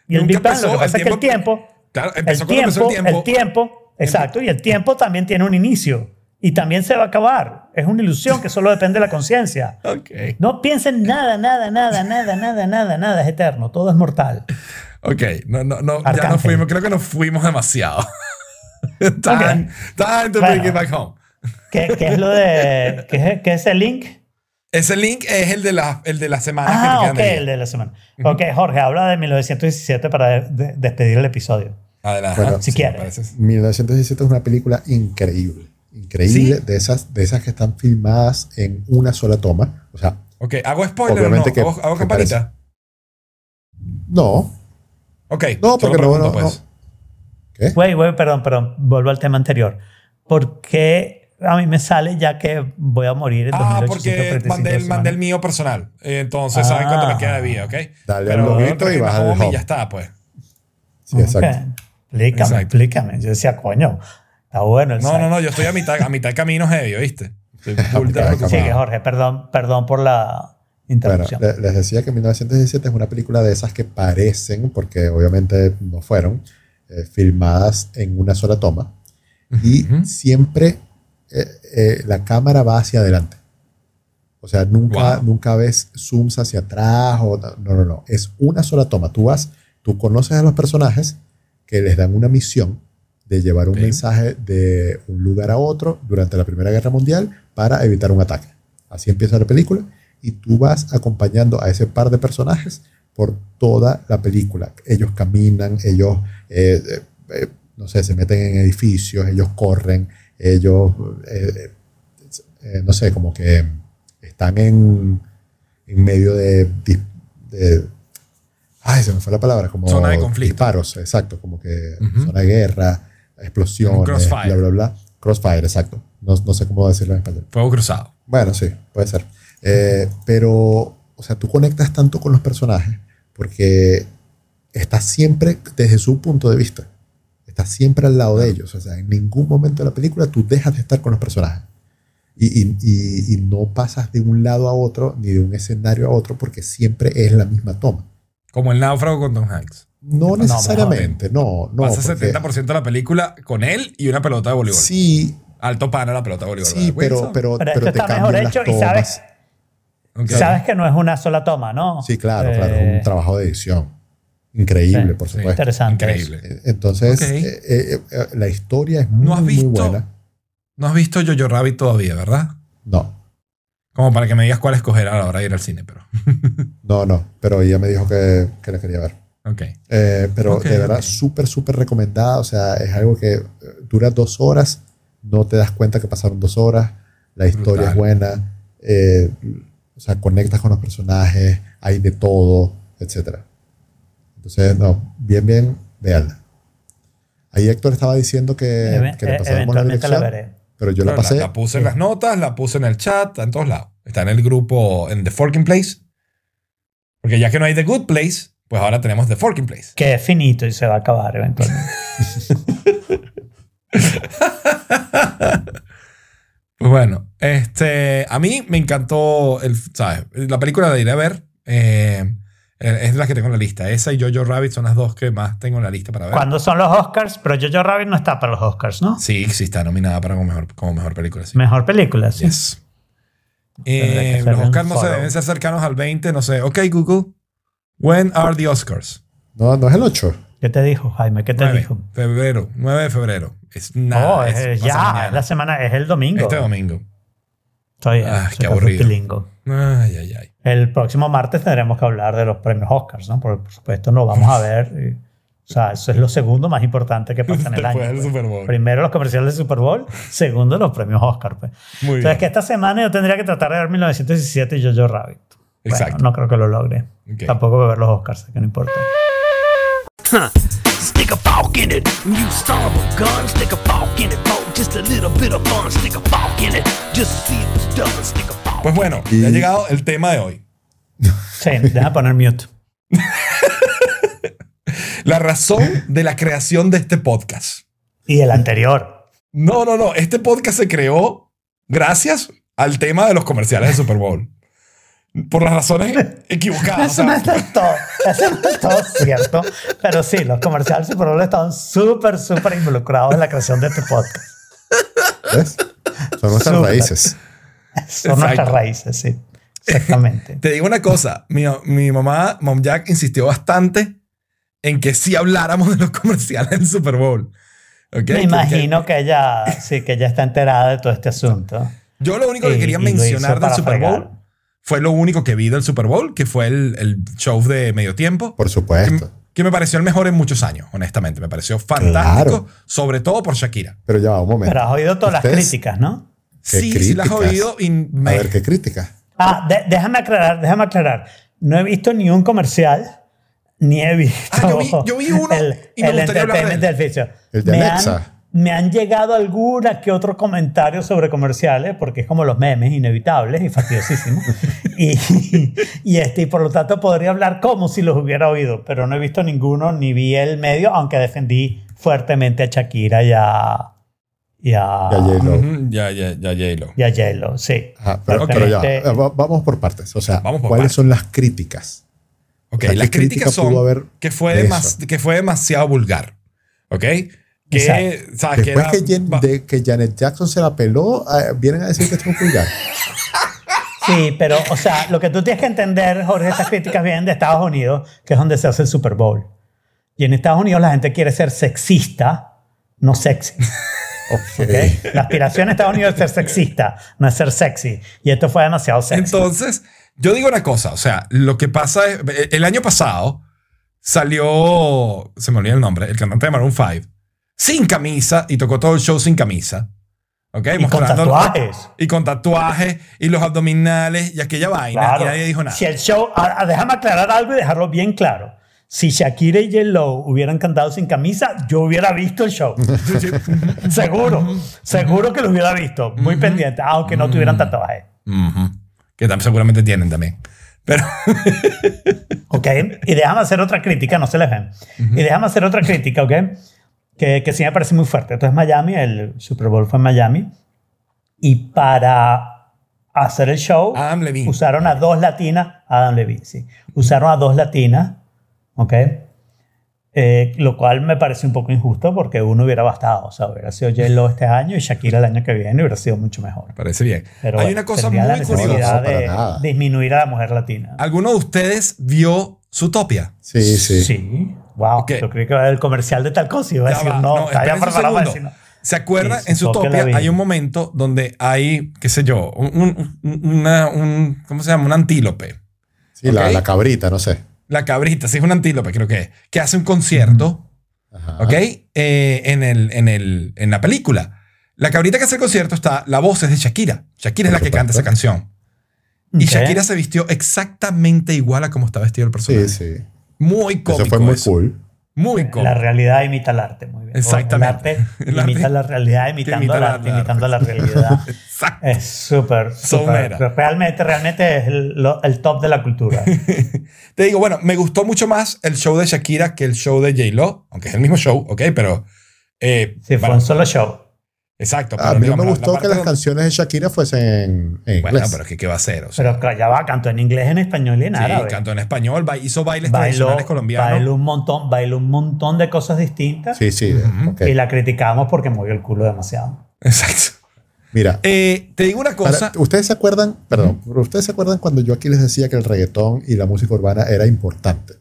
Y el Big Bang, empezó, lo que el pasa es que el tiempo- tiempo, Claro, el empezó cuando tiempo, empezó el tiempo. el tiempo, Exacto, y el tiempo también tiene un inicio y también se va a acabar. Es una ilusión que solo depende de la conciencia. <laughs> Ok. No piensen nada, nada, nada, nada, nada, nada, nada es eterno, todo es mortal. Ok, no, no, no, ya nos fuimos, creo que nos fuimos demasiado. time, time to bring Bueno. it back home. ¿Qué, qué es lo de... ¿Qué es, qué es el link? Ese link es el de la, el de la semana Ah, que ok, el de la semana. Ok, Jorge, habla de 1917 para de- de- despedir el episodio. Adelante. Bueno, si me quieres. parece. 1917 es una película increíble. Increíble, ¿Sí? de, esas, de esas que están filmadas en una sola toma. O sea, Ok, hago spoiler Obviamente o no? que- ¿Hago, hago que campanita? no. Ok. No, porque no, pregunto, no, pues. ¿Qué? Güey, güey, perdón, perdón, vuelvo al tema anterior. ¿Por qué a mí me sale ya que voy a morir en Ah, 2835 porque mandé el, mandé el mío personal. Entonces saben cuánto me Ah. queda de vida, ¿ok? Dale al loguito y baja el home y ya está, pues. Sí, exacto. Explícame, Exacto. explícame. Yo decía, coño, está bueno el No, site. no, no, yo estoy a mitad, a mitad de camino heavy, ¿viste? Estoy <laughs> preocupado. Sigue, Jorge, perdón, perdón por la Bueno, interrupción. le- les decía que 1917 es una película de esas que parecen, porque obviamente no fueron, eh, filmadas en una sola toma. Y Ujú. siempre eh, eh, la cámara va hacia adelante. O sea, nunca, Wow. nunca ves zooms hacia atrás. O, no, no, no. Es una sola toma. Tú vas, tú conoces a los personajes que les dan una misión de llevar un mensaje de un lugar a otro durante la Primera Guerra Mundial para evitar un ataque. Así empieza la película y tú vas acompañando a ese par de personajes por toda la película. Ellos caminan, ellos, eh, eh, eh, no sé, se meten en edificios, ellos corren, ellos, eh, no sé, como que están en, en medio de, Ay, se me fue la palabra, como Zona de conflicto. disparos, exacto, como que Ujú. zona de guerra, explosiones, Crossfire. bla, bla, bla. Crossfire, exacto. No, no sé cómo decirlo en español. Fuego cruzado. Bueno, sí, puede ser. Eh, pero, o sea, tú conectas tanto con los personajes porque estás siempre desde su punto de vista. Estás siempre al lado de ellos. O sea, en ningún momento de la película tú dejas de estar con los personajes. Y, y- y- y no pasas de un lado a otro ni de un escenario a otro porque siempre es la misma toma. Como el náufrago con Tom Hanks. No No, necesariamente, no, no. Pasa porque- 70% de la película con él y una pelota de voleibol. Sí, Alto pana la pelota de voleibol. sí, ¿verdad, pero, pero, Pero pero esto te está mejor hecho y sabes, sabes que no es una sola toma, ¿no? Sí, claro, Eh, claro. Es un trabajo de edición. Increíble, Sí, por sí. supuesto. Interesante. Increíble. Eh, Entonces, eh, eh, eh, la historia es muy, ¿No has muy buena. No has visto Jojo Rabbit todavía, ¿verdad? No, Como para que me digas cuál escoger a la hora de ir al cine, pero. <laughs> no, no. Pero ella me dijo que, que la quería ver. Ok. Eh, pero de verdad, ok. súper, súper recomendada. O sea, es algo que eh, dura dos horas. No te das cuenta que pasaron dos horas. La historia Brutal. es buena. eh, o sea, conectas con los personajes. Hay de todo, etcétera. Entonces, no, bien, bien, véanla. Ahí Héctor estaba diciendo que, que le eh, pasáramos la la veré. pero yo la pasé. La, puse en las notas, la puse en el chat, está en todos lados. Está en el grupo, en The Forking Place. Porque ya que no hay The Good Place, pues ahora tenemos The Forking Place. Que es finito y se va a acabar eventualmente. <laughs> Pues bueno, este, a mí me encantó, el, ¿sabes? La película la iré a ver. eh, es la que tengo en la lista. Esa y Jojo Rabbit son las dos que más tengo en la lista para ver. ¿Cuándo son los Oscars? Pero Jojo Rabbit no está para los Oscars, ¿no? Sí, sí está nominada para como mejor, como mejor película. Sí. Mejor película, sí. Yes. Eh, los Oscars no se deben ser cercanos al 20, no sé. Ok, Google. When are the Oscars? No, no es el 8. ¿Qué te dijo, Jaime? ¿Qué te 9, dijo? febrero. 9 de febrero. Es nada. oh, es es, ya, mañana. es la semana, es el domingo. Este domingo. Estoy Ah, qué aburrido. Ay, ay, ay. El próximo martes tendremos que hablar de los premios Oscars, ¿no? Porque por supuesto lo vamos a ver. y- o sea, eso es lo segundo más importante que pasa en el año. Después del pues. Super Bowl. Primero los comerciales del Super Bowl, segundo los premios Oscar. Pues. Muy Entonces, bien. que esta semana yo tendría que tratar de ver 1917 y Jojo Rabbit. Bueno, Exacto. no creo que lo logre. Ok. Tampoco voy a ver los Oscars, que no importa. Huh. Stick a fork in it. You son of a gun. Stick a fork in it. For just a little bit of fun. Stick a fork in it. Just see if it's done. Stick a fork. Pues bueno, ya ha llegado el tema de hoy. Sí, deja poner mute. La razón de la creación de este podcast. Y el anterior. No, no, no. Este podcast se creó gracias al tema de los comerciales de Super Bowl. Por las razones <laughs> equivocadas. Eso no es del todo, eso no es todo cierto. Pero sí, los comerciales del Super Bowl estaban súper, súper involucrados en la creación de este podcast. ¿Ves? Son nuestras raíces. Son nuestras raíces, sí. Exactamente. <laughs> Te digo una cosa, mi, mi mamá, Mom Jack, insistió bastante en que sí habláramos de los comerciales del Super Bowl. Me imagino que ella, sí, que ella está enterada de todo este asunto. yo lo único que quería mencionar del Super Bowl fregar. Fue lo único que vi del Super Bowl, que fue el, el show de medio tiempo. Por que, supuesto. que me pareció el mejor en muchos años, honestamente. Me pareció fantástico, sobre todo por Shakira. Pero ya va un momento. Pero has oído todas las críticas, ¿no? ¿Qué Sí, sí las he críticas? oído y me- A ver, ¿qué crítica? Ah, de- déjame aclarar, déjame aclarar. No he visto ni un comercial, ni he visto Ah, yo vi- yo vi uno el, y me el gustaría hablar de él. del oficio. El de me Alexa. Han, me han llegado alguna que otro comentario sobre comerciales, porque es como los memes, inevitables y fastidiosísimos. <laughs> y, y, este, y por lo tanto podría hablar como si los hubiera oído, pero no he visto ninguno, ni vi el medio, aunque defendí fuertemente a Shakira y a, y a, Ya, J-Lo. Ujú, ya, ya, ya, J-Lo. y a J-Lo, sí. Ajá, pero, Ok. pero ya, eh, va- vamos por partes. O sea, Vamos por ¿cuáles partes. son las críticas? Ok, O sea, ¿qué las críticas crítica son haber que fue, de que fue demasiado vulgar. ¿Ok? Que, Exacto. ¿sabes? Después era- que, va- de que Janet Jackson se la peló, eh, vienen a decir que es un vulgar. <laughs> Sí, pero, o sea, lo que tú tienes que entender, Jorge, estas críticas vienen de Estados Unidos, que es donde se hace el Super Bowl. Y en Estados Unidos la gente quiere ser sexista, no sexy. <laughs> Ok. ¿ok? La aspiración en Estados Unidos es ser sexista, no es ser sexy. Y esto fue demasiado sexy. Entonces, yo digo una cosa, o sea, lo que pasa es, el año pasado salió, se me olvida el nombre, el cantante de Maroon 5, sin camisa y tocó todo el show sin camisa. ¿Ok? y con tatuajes. Y con tatuajes y los abdominales y aquella vaina. Claro. Y nadie dijo nada. Si el show, déjame aclarar algo y dejarlo bien claro. Si Shakira y J-Lo hubieran cantado sin camisa, yo hubiera visto el show. <laughs> seguro, seguro que lo hubiera visto. Muy pendiente, aunque no tuvieran tatuajes. Que seguramente tienen también. Pero, <laughs> ¿Ok? Y déjame hacer otra crítica, no se les ven. Y déjame hacer otra crítica, ¿ok? Que, que sí me parece muy fuerte. Entonces Miami, el Super Bowl fue en Miami. Y para hacer el show, Adam Levine. usaron a dos latinas, Adam Levine, sí. Usaron a dos latinas, ¿ok? Eh, lo cual me parece un poco injusto porque uno hubiera bastado. O sea, hubiera sido J-Lo este año y Shakira el año que viene hubiera sido mucho mejor. parece bien. Pero Hay bueno, una cosa tendría la muy curiosa. de nada. disminuir a la mujer latina. ¿Alguno de ustedes vio Zootopia? Sí, sí. Sí. Wow. Ok. Yo creí que era el comercial de tal cosa y iba a decir, va, no, no, está ya para decir no. ¿Se acuerdan? Sí, en la vi. hay un momento donde hay, qué sé yo, un, un- una, un, ¿cómo se llama? Un antílope. Sí, la, Ok. la cabrita, no sé. La cabrita, sí es un antílope, creo que es, que hace un concierto, Ajá. ¿ok? Eh, en, el, en, el, en la película. La cabrita que hace el concierto está, la voz es de Shakira. Shakira es la Por que canta esa canción. Y Ok. Shakira se vistió exactamente igual a como está vestido el personaje. Sí, sí. Muy cómico. Eso fue muy eso. cool. Muy La cómico. realidad imita el arte, muy bien. Exactamente. El arte <laughs> El arte imita la realidad imitando imita el la- arte, la- imitando <laughs> la realidad. Exacto. es súper, Somera. súper. Realmente, realmente es el, lo- el top de la cultura. <laughs> Te digo, bueno, me gustó mucho más el show de Shakira que el show de J-Lo, aunque es el mismo show, ¿ok? Pero. eh, Sí, fue bueno, un solo show. Exacto. A pero mí no digamos, me gustó la que las canciones de Shakira fuesen en, en Bueno, inglés. pero es que ¿qué va a hacer? O sea, Pero ya va, cantó en inglés, en español y en sí, árabe. cantó en español, hizo bailes Bailó, tradicionales colombianos. bailó un montón, bailó un montón de cosas distintas Sí, sí. Y la criticamos porque movió el culo demasiado. Exacto. Mira, Eh, te digo una para- cosa. ¿ustedes se acuerdan? Perdón, pero ¿ustedes se acuerdan cuando yo aquí les decía que el reggaetón y la música urbana era importante?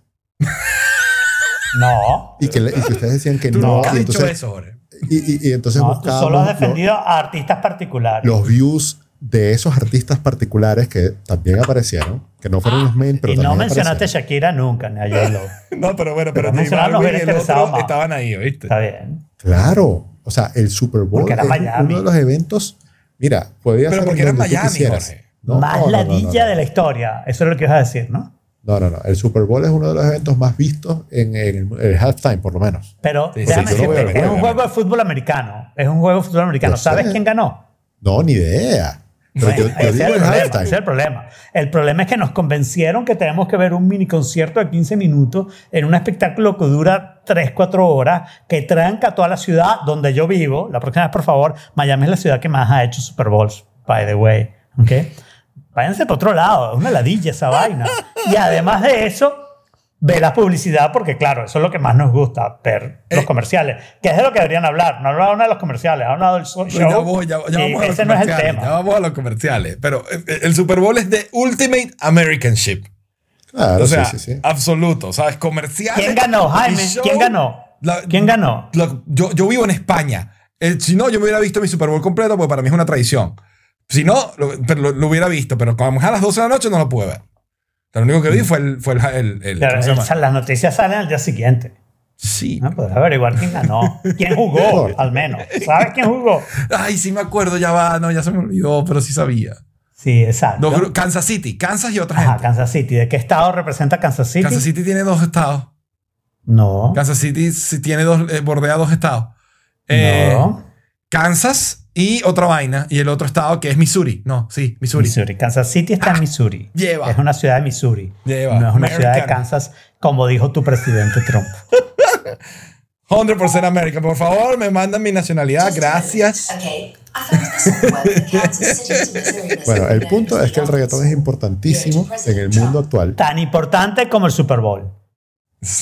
No. Y que, y que ustedes decían que Tú no. nunca y dicho entonces, eso, Jorge. Y, y- y entonces No, tú solo has defendido a artistas particulares. los views de esos artistas particulares que también aparecieron, que no fueron los main, pero y no mencionaste a. Shakira nunca, ni a J-Lo. <laughs> No, pero bueno, Pero pero, te el otro estaban ahí, ¿oíste? Está bien. Claro, o sea, el Super Bowl Porque era es Miami. uno de los eventos. Mira, podía Pero ser porque era Miami. Jorge. No, Más no, no, ladilla no, no. de la historia. Eso es lo que ibas a decir, ¿no? No, no, no. El Super Bowl es uno de los eventos más vistos en, en el, el halftime, por lo menos. Pero Sí, déjame sí, es un juego de fútbol americano. Es un juego de fútbol americano. Lo ¿Sabes sé. quién ganó? No, ni idea. Pero Bueno, yo, yo ese, digo es el el problema, ese es el problema. El problema es que nos convencieron que tenemos que ver un mini concierto de 15 minutos en un espectáculo que dura 3, 4 horas, que tranca toda la ciudad donde yo vivo. La próxima vez, por favor, Miami es la ciudad que más ha hecho Super Bowls, by the way. ¿ok? Váyanse para otro lado, es una ladilla esa vaina. Y además de eso, ve la publicidad porque, claro, eso es lo que más nos gusta, ver los Eh. comerciales, que es de lo que deberían hablar. No hablaron de los comerciales, han hablado del show. Pues ya vamos, ya- ya vamos a los ese no es el comerciales, tema. ya vamos a los comerciales. Pero eh, el Super Bowl es de Ultimate American Ship. Claro, o sea, sí, sí, sí. absoluto, ¿sabes? Comerciales. ¿Quién ganó, Jaime? show. ¿Quién ganó? La- ¿Quién ganó? la- yo, yo vivo en España. Eh, si no, yo me hubiera visto mi Super Bowl completo porque para mí es una tradición. Si no, lo, pero lo, lo hubiera visto, pero como es a las 12 de la noche no lo pude ver. Lo único que vi fue el... Fue el, el- el- Claro, las noticias salen al día siguiente. Sí. No, pues averiguar quién ganó. <laughs> ¿Quién jugó, al menos? ¿Sabes quién jugó? Ay, sí me acuerdo, ya va. No, ya se me olvidó, pero sí sabía. Sí, exacto. Dos Kansas City. Kansas y otra Ajá, gente. Kansas City. ¿De qué estado representa Kansas City? Kansas City tiene dos estados. No. Kansas City tiene dos, eh, bordea dos estados. Eh, no. Kansas y otra vaina. Y el otro estado que es Missouri. No, sí, Missouri. Missouri. Kansas City está en Missouri. lleva. Es una ciudad de Missouri. Lleva. No es una ciudad de. Kansas, como dijo tu presidente Trump. <laughs> 100% América. Por favor, me mandan mi nacionalidad. Gracias. Okay, Bueno, el punto as es que el the reggaetón es importantísimo en el mundo actual. Tan importante como el Super Bowl.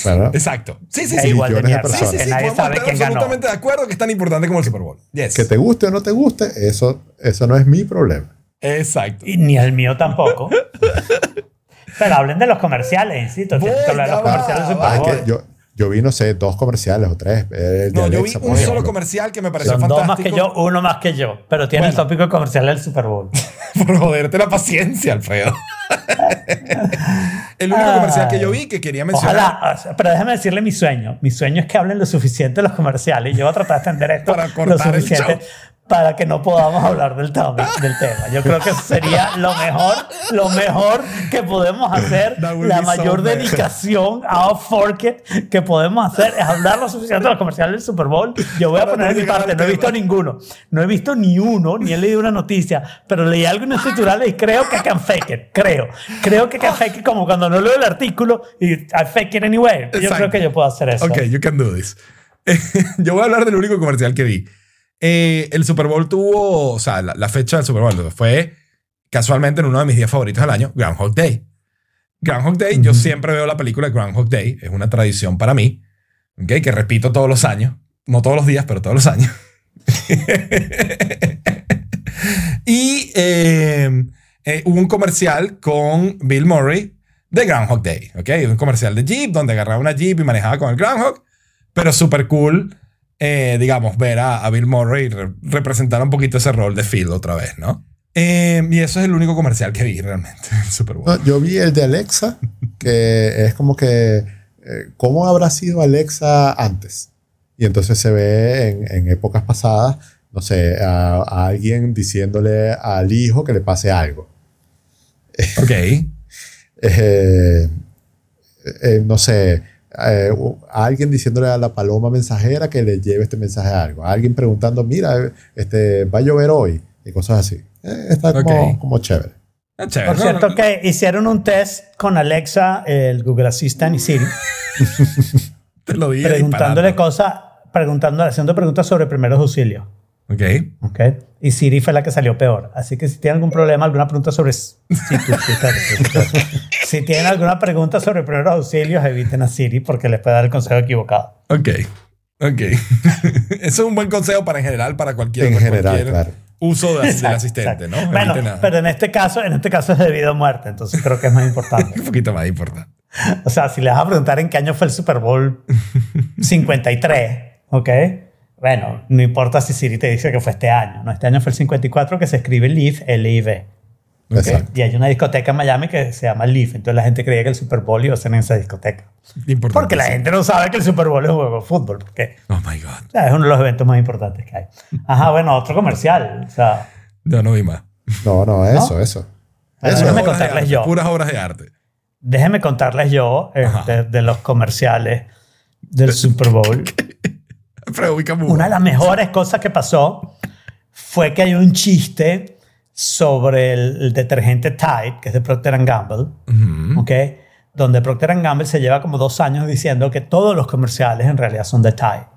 ¿Verdad? Exacto. Sí, sí, Es sí. igual de mierda. Sí, sí, sí. nadie podemos sabe estar quién ganó. absolutamente de acuerdo que es tan importante como el Super Bowl. Yes. Que te guste o no te guste, eso, eso no es mi problema. Exacto. Y ni el mío tampoco. <laughs> Pero hablen de los comerciales, insisto. Tienes que hablar de los va, comerciales del. Super Es Bowl. que yo, yo vi, no sé, dos comerciales o tres. El de No, yo vi Alexa, un solo comercial que me pareció Son dos fantástico. más que yo, uno más que yo. Pero tiene el Bueno. tópico comercial del Super Bowl. <laughs> Por joderte la paciencia, Alfredo. <laughs> el único Ay. comercial que yo vi que quería mencionar. Ojalá, pero déjame decirle mi sueño. Mi sueño es que hablen lo suficiente de los comerciales. Y yo voy a tratar de extender esto <laughs> Para lo cortar el suficiente show. Para que no podamos hablar del, del tema. Yo creo que sería lo mejor, lo mejor que podemos hacer. La mayor dedicación a Forket que podemos hacer es hablar lo suficiente de los comerciales del Super Bowl. Yo voy a poner de mi parte. No he visto ninguno. No he visto ni uno, ni he leído una noticia, pero leí algo en los titulares y creo que can fake it. Creo. Creo que can fake it como cuando no leo el artículo y I fake it anyway. Yo Exacto. creo que yo puedo hacer eso. Ok, you can do this. <laughs> yo voy a hablar del único comercial que vi. Eh, el Super Bowl tuvo, o sea, la, la fecha del Super Bowl fue casualmente en uno de mis días favoritos del año, Groundhog Day. Groundhog Day, yo siempre veo la película Groundhog Day, es una tradición para mí, ¿ok? que repito todos los años, no todos los días, pero todos los años. <laughs> y eh, eh, hubo un comercial con Bill Murray de Groundhog Day, ¿ok? Un comercial de Jeep donde agarraba una Jeep y manejaba con el Groundhog, pero súper cool, eh, digamos, ver a, a Bill Murray re- representar un poquito ese rol de Phil otra vez, ¿no? Eh, y eso es el único comercial que vi realmente <laughs> Super Bowl. No, yo vi el de Alexa, que es como que, eh, ¿cómo habrá sido Alexa antes? Y entonces se ve en, en épocas pasadas, no sé, a, a alguien diciéndole al hijo que le pase algo. Ok. <laughs> Eh, no sé, eh, a alguien diciéndole a la paloma mensajera que le lleve este mensaje a algo. A alguien preguntando, mira, este, va a llover hoy. Y cosas así. Eh, está como, Ok. como chévere. Chévere. Por cierto que hicieron un test con Alexa, el Google Assistant y Siri, <laughs> te lo dije preguntándole cosas, preguntándole, haciendo preguntas sobre primeros auxilios. Ok. ¿ok? Y Siri fue la que salió peor. Así que si tienen algún problema, alguna pregunta sobre... Si, tú- tú- tú- tú- tú- si tienen alguna pregunta sobre primeros auxilios, eviten a Siri porque les puede dar el consejo equivocado. Ok. Ok. <laughs> Eso es un buen consejo para en general, para cualquier, En general, cualquier claro. uso de- del asistente, exacto. ¿no? Bueno, pero en este caso, en este caso es debido a muerte, entonces creo que es más importante. <laughs> Un poquito más importante. O sea, si le vas a preguntar en qué año fue el Super Bowl 53, ¿ok? Bueno, no importa si Siri te dice que fue este año. No, este año fue el 54 que se escribe Live, L-I-V. ¿ok? Exacto. Y hay una discoteca en Miami que se llama Live. Entonces la gente creía que el Super Bowl iba a ser en esa discoteca. Importante. Porque la gente no sabe que el Super Bowl es un juego de fútbol. Porque Oh my God. o sea, es uno de los eventos más importantes que hay. Ajá, bueno, otro comercial. O sea, No, no vi más. No, no, eso, eso. Bueno, Eso obras de contarles arte, yo. Puras obras de arte. déjenme contarles yo este, de los comerciales del Super Bowl. Una de las mejores cosas que pasó fue que hay un chiste sobre el, el detergente Tide, que es de Procter Gamble, Ujú. ¿ok? Donde Procter Gamble se lleva como dos años diciendo que todos los comerciales en realidad son de Tide.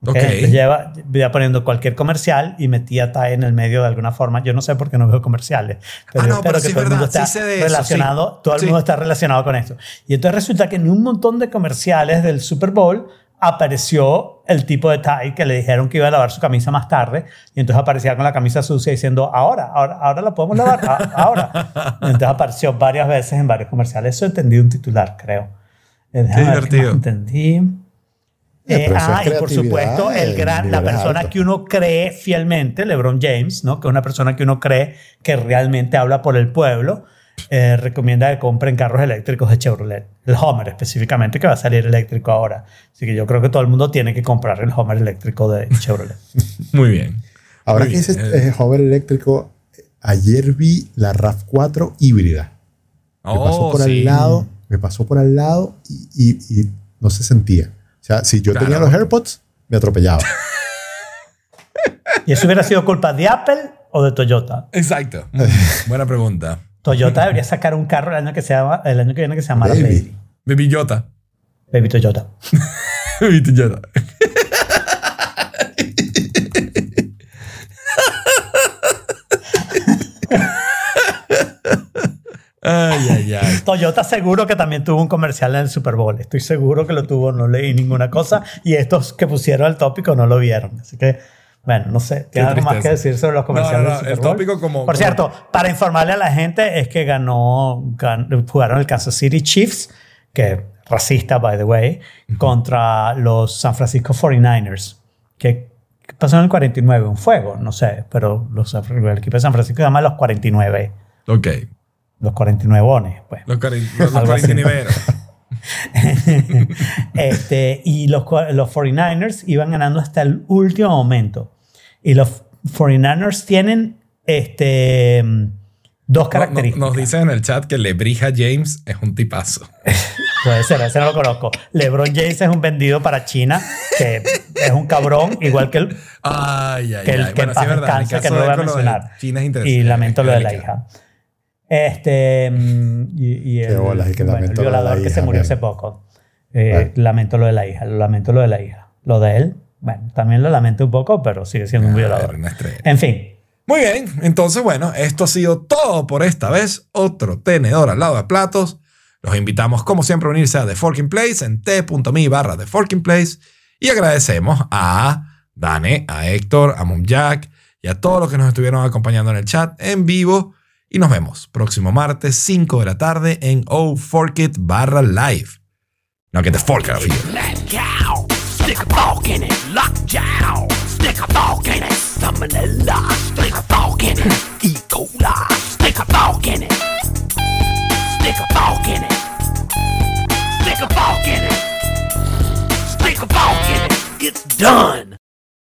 ¿ok? Ok. Entonces lleva, iba poniendo cualquier comercial y metía TAE en el medio de alguna forma. Yo no sé por qué no veo comerciales, pero Ah, yo no, pero que sí es todo el mundo está sí de eso, relacionado, sí. todo el mundo está relacionado con esto. Y entonces resulta que en un montón de comerciales del Super Bowl apareció el tipo de Ty que le dijeron que iba a lavar su camisa más tarde y entonces aparecía con la camisa sucia diciendo ahora, ahora, ahora la podemos lavar, A- ahora. <laughs> Y entonces apareció varias veces en varios comerciales. Eso entendí un titular, creo. Eh, déjame qué divertido. Entendí. Eh, eso ah, y por supuesto, el gran, la persona altos. que uno cree fielmente, LeBron James, ¿no? que es una persona que uno cree que realmente habla por el pueblo, eh, recomienda que compren carros eléctricos de Chevrolet. El Homer específicamente, que va a salir eléctrico ahora. Así que yo creo que todo el mundo tiene que comprar el Homer eléctrico de Chevrolet. <laughs> Muy bien. Ahora Muy que dices eh, Hover eléctrico, ayer vi la RAV4 híbrida. Me pasó Oh, por sí. al lado, me pasó por al lado y, y- y no se sentía. O sea, si yo Claro. tenía los AirPods, me atropellaba. <laughs> ¿Y eso hubiera sido culpa de Apple o de Toyota? Exacto. Muy- Buena pregunta. Toyota debería sacar un carro el año que, se llama, el año que viene que se llama Baby. Baby. Baby Yota. Baby Toyota. <laughs> Baby Toyota. Ay, ay, ay. Toyota seguro que también tuvo un comercial en el Super Bowl. Estoy seguro que lo tuvo, no leí ninguna cosa. Y estos que pusieron el tópico no lo vieron. Así que, bueno, no sé. ¿Tienes algo más que decir sobre los comerciales No, no, no, del Super el Bowl? tópico como- Por como- cierto, para informarle a la gente, es que ganó, gan- jugaron el Kansas City Chiefs, que racista, by the way, contra los San Francisco 49ers. Que pasó en el 49, un fuego, no sé, pero los, el equipo de San Francisco se llama los 49. Ok. Los 49ones, pues. Los, los, los <laughs> Algo así. cuarentiniveros. <laughs> este, y los, los 49ers iban ganando hasta el último momento. Y los 49ers tienen este, dos No- no- características. nos dicen en el chat que Lebrija James es un tipazo. <laughs> Puede ser, ese no lo conozco. LeBron James es un vendido para China, que es un cabrón, igual que el, Ay, ay, que el ay. que en Bueno, sí verdad. Que no voy a mencionar. China es interesante. Y lamento lo de la hija. Este, mm, y, y el, bolas, y que bueno, el lo violador que se murió men. hace poco. Eh, Vale. Lamento lo de la hija, lamento lo de la hija. Lo de él, bueno, también lo lamento un poco, pero sigue siendo un Ah, violador. En fin, Muy bien, entonces bueno, esto ha sido todo por esta vez. Otro tenedor al lado de platos. Los invitamos como siempre a unirse a The Forking Place en t.me barra The Forking Place y agradecemos a Dane, a Héctor, a Mom Jack y a todos los que nos estuvieron acompañando en el chat en vivo y nos vemos próximo martes 5 de la tarde en Oh Fork It barra live. No get the fork out of here. Black cow, stick a fork in it, lockjaw, stick a fork in it, salmonella, stick a fork in it, <laughs> E. coli, stick a fork in it, stick a fork in it, stick a fork in it, stick a fork in it, it's done.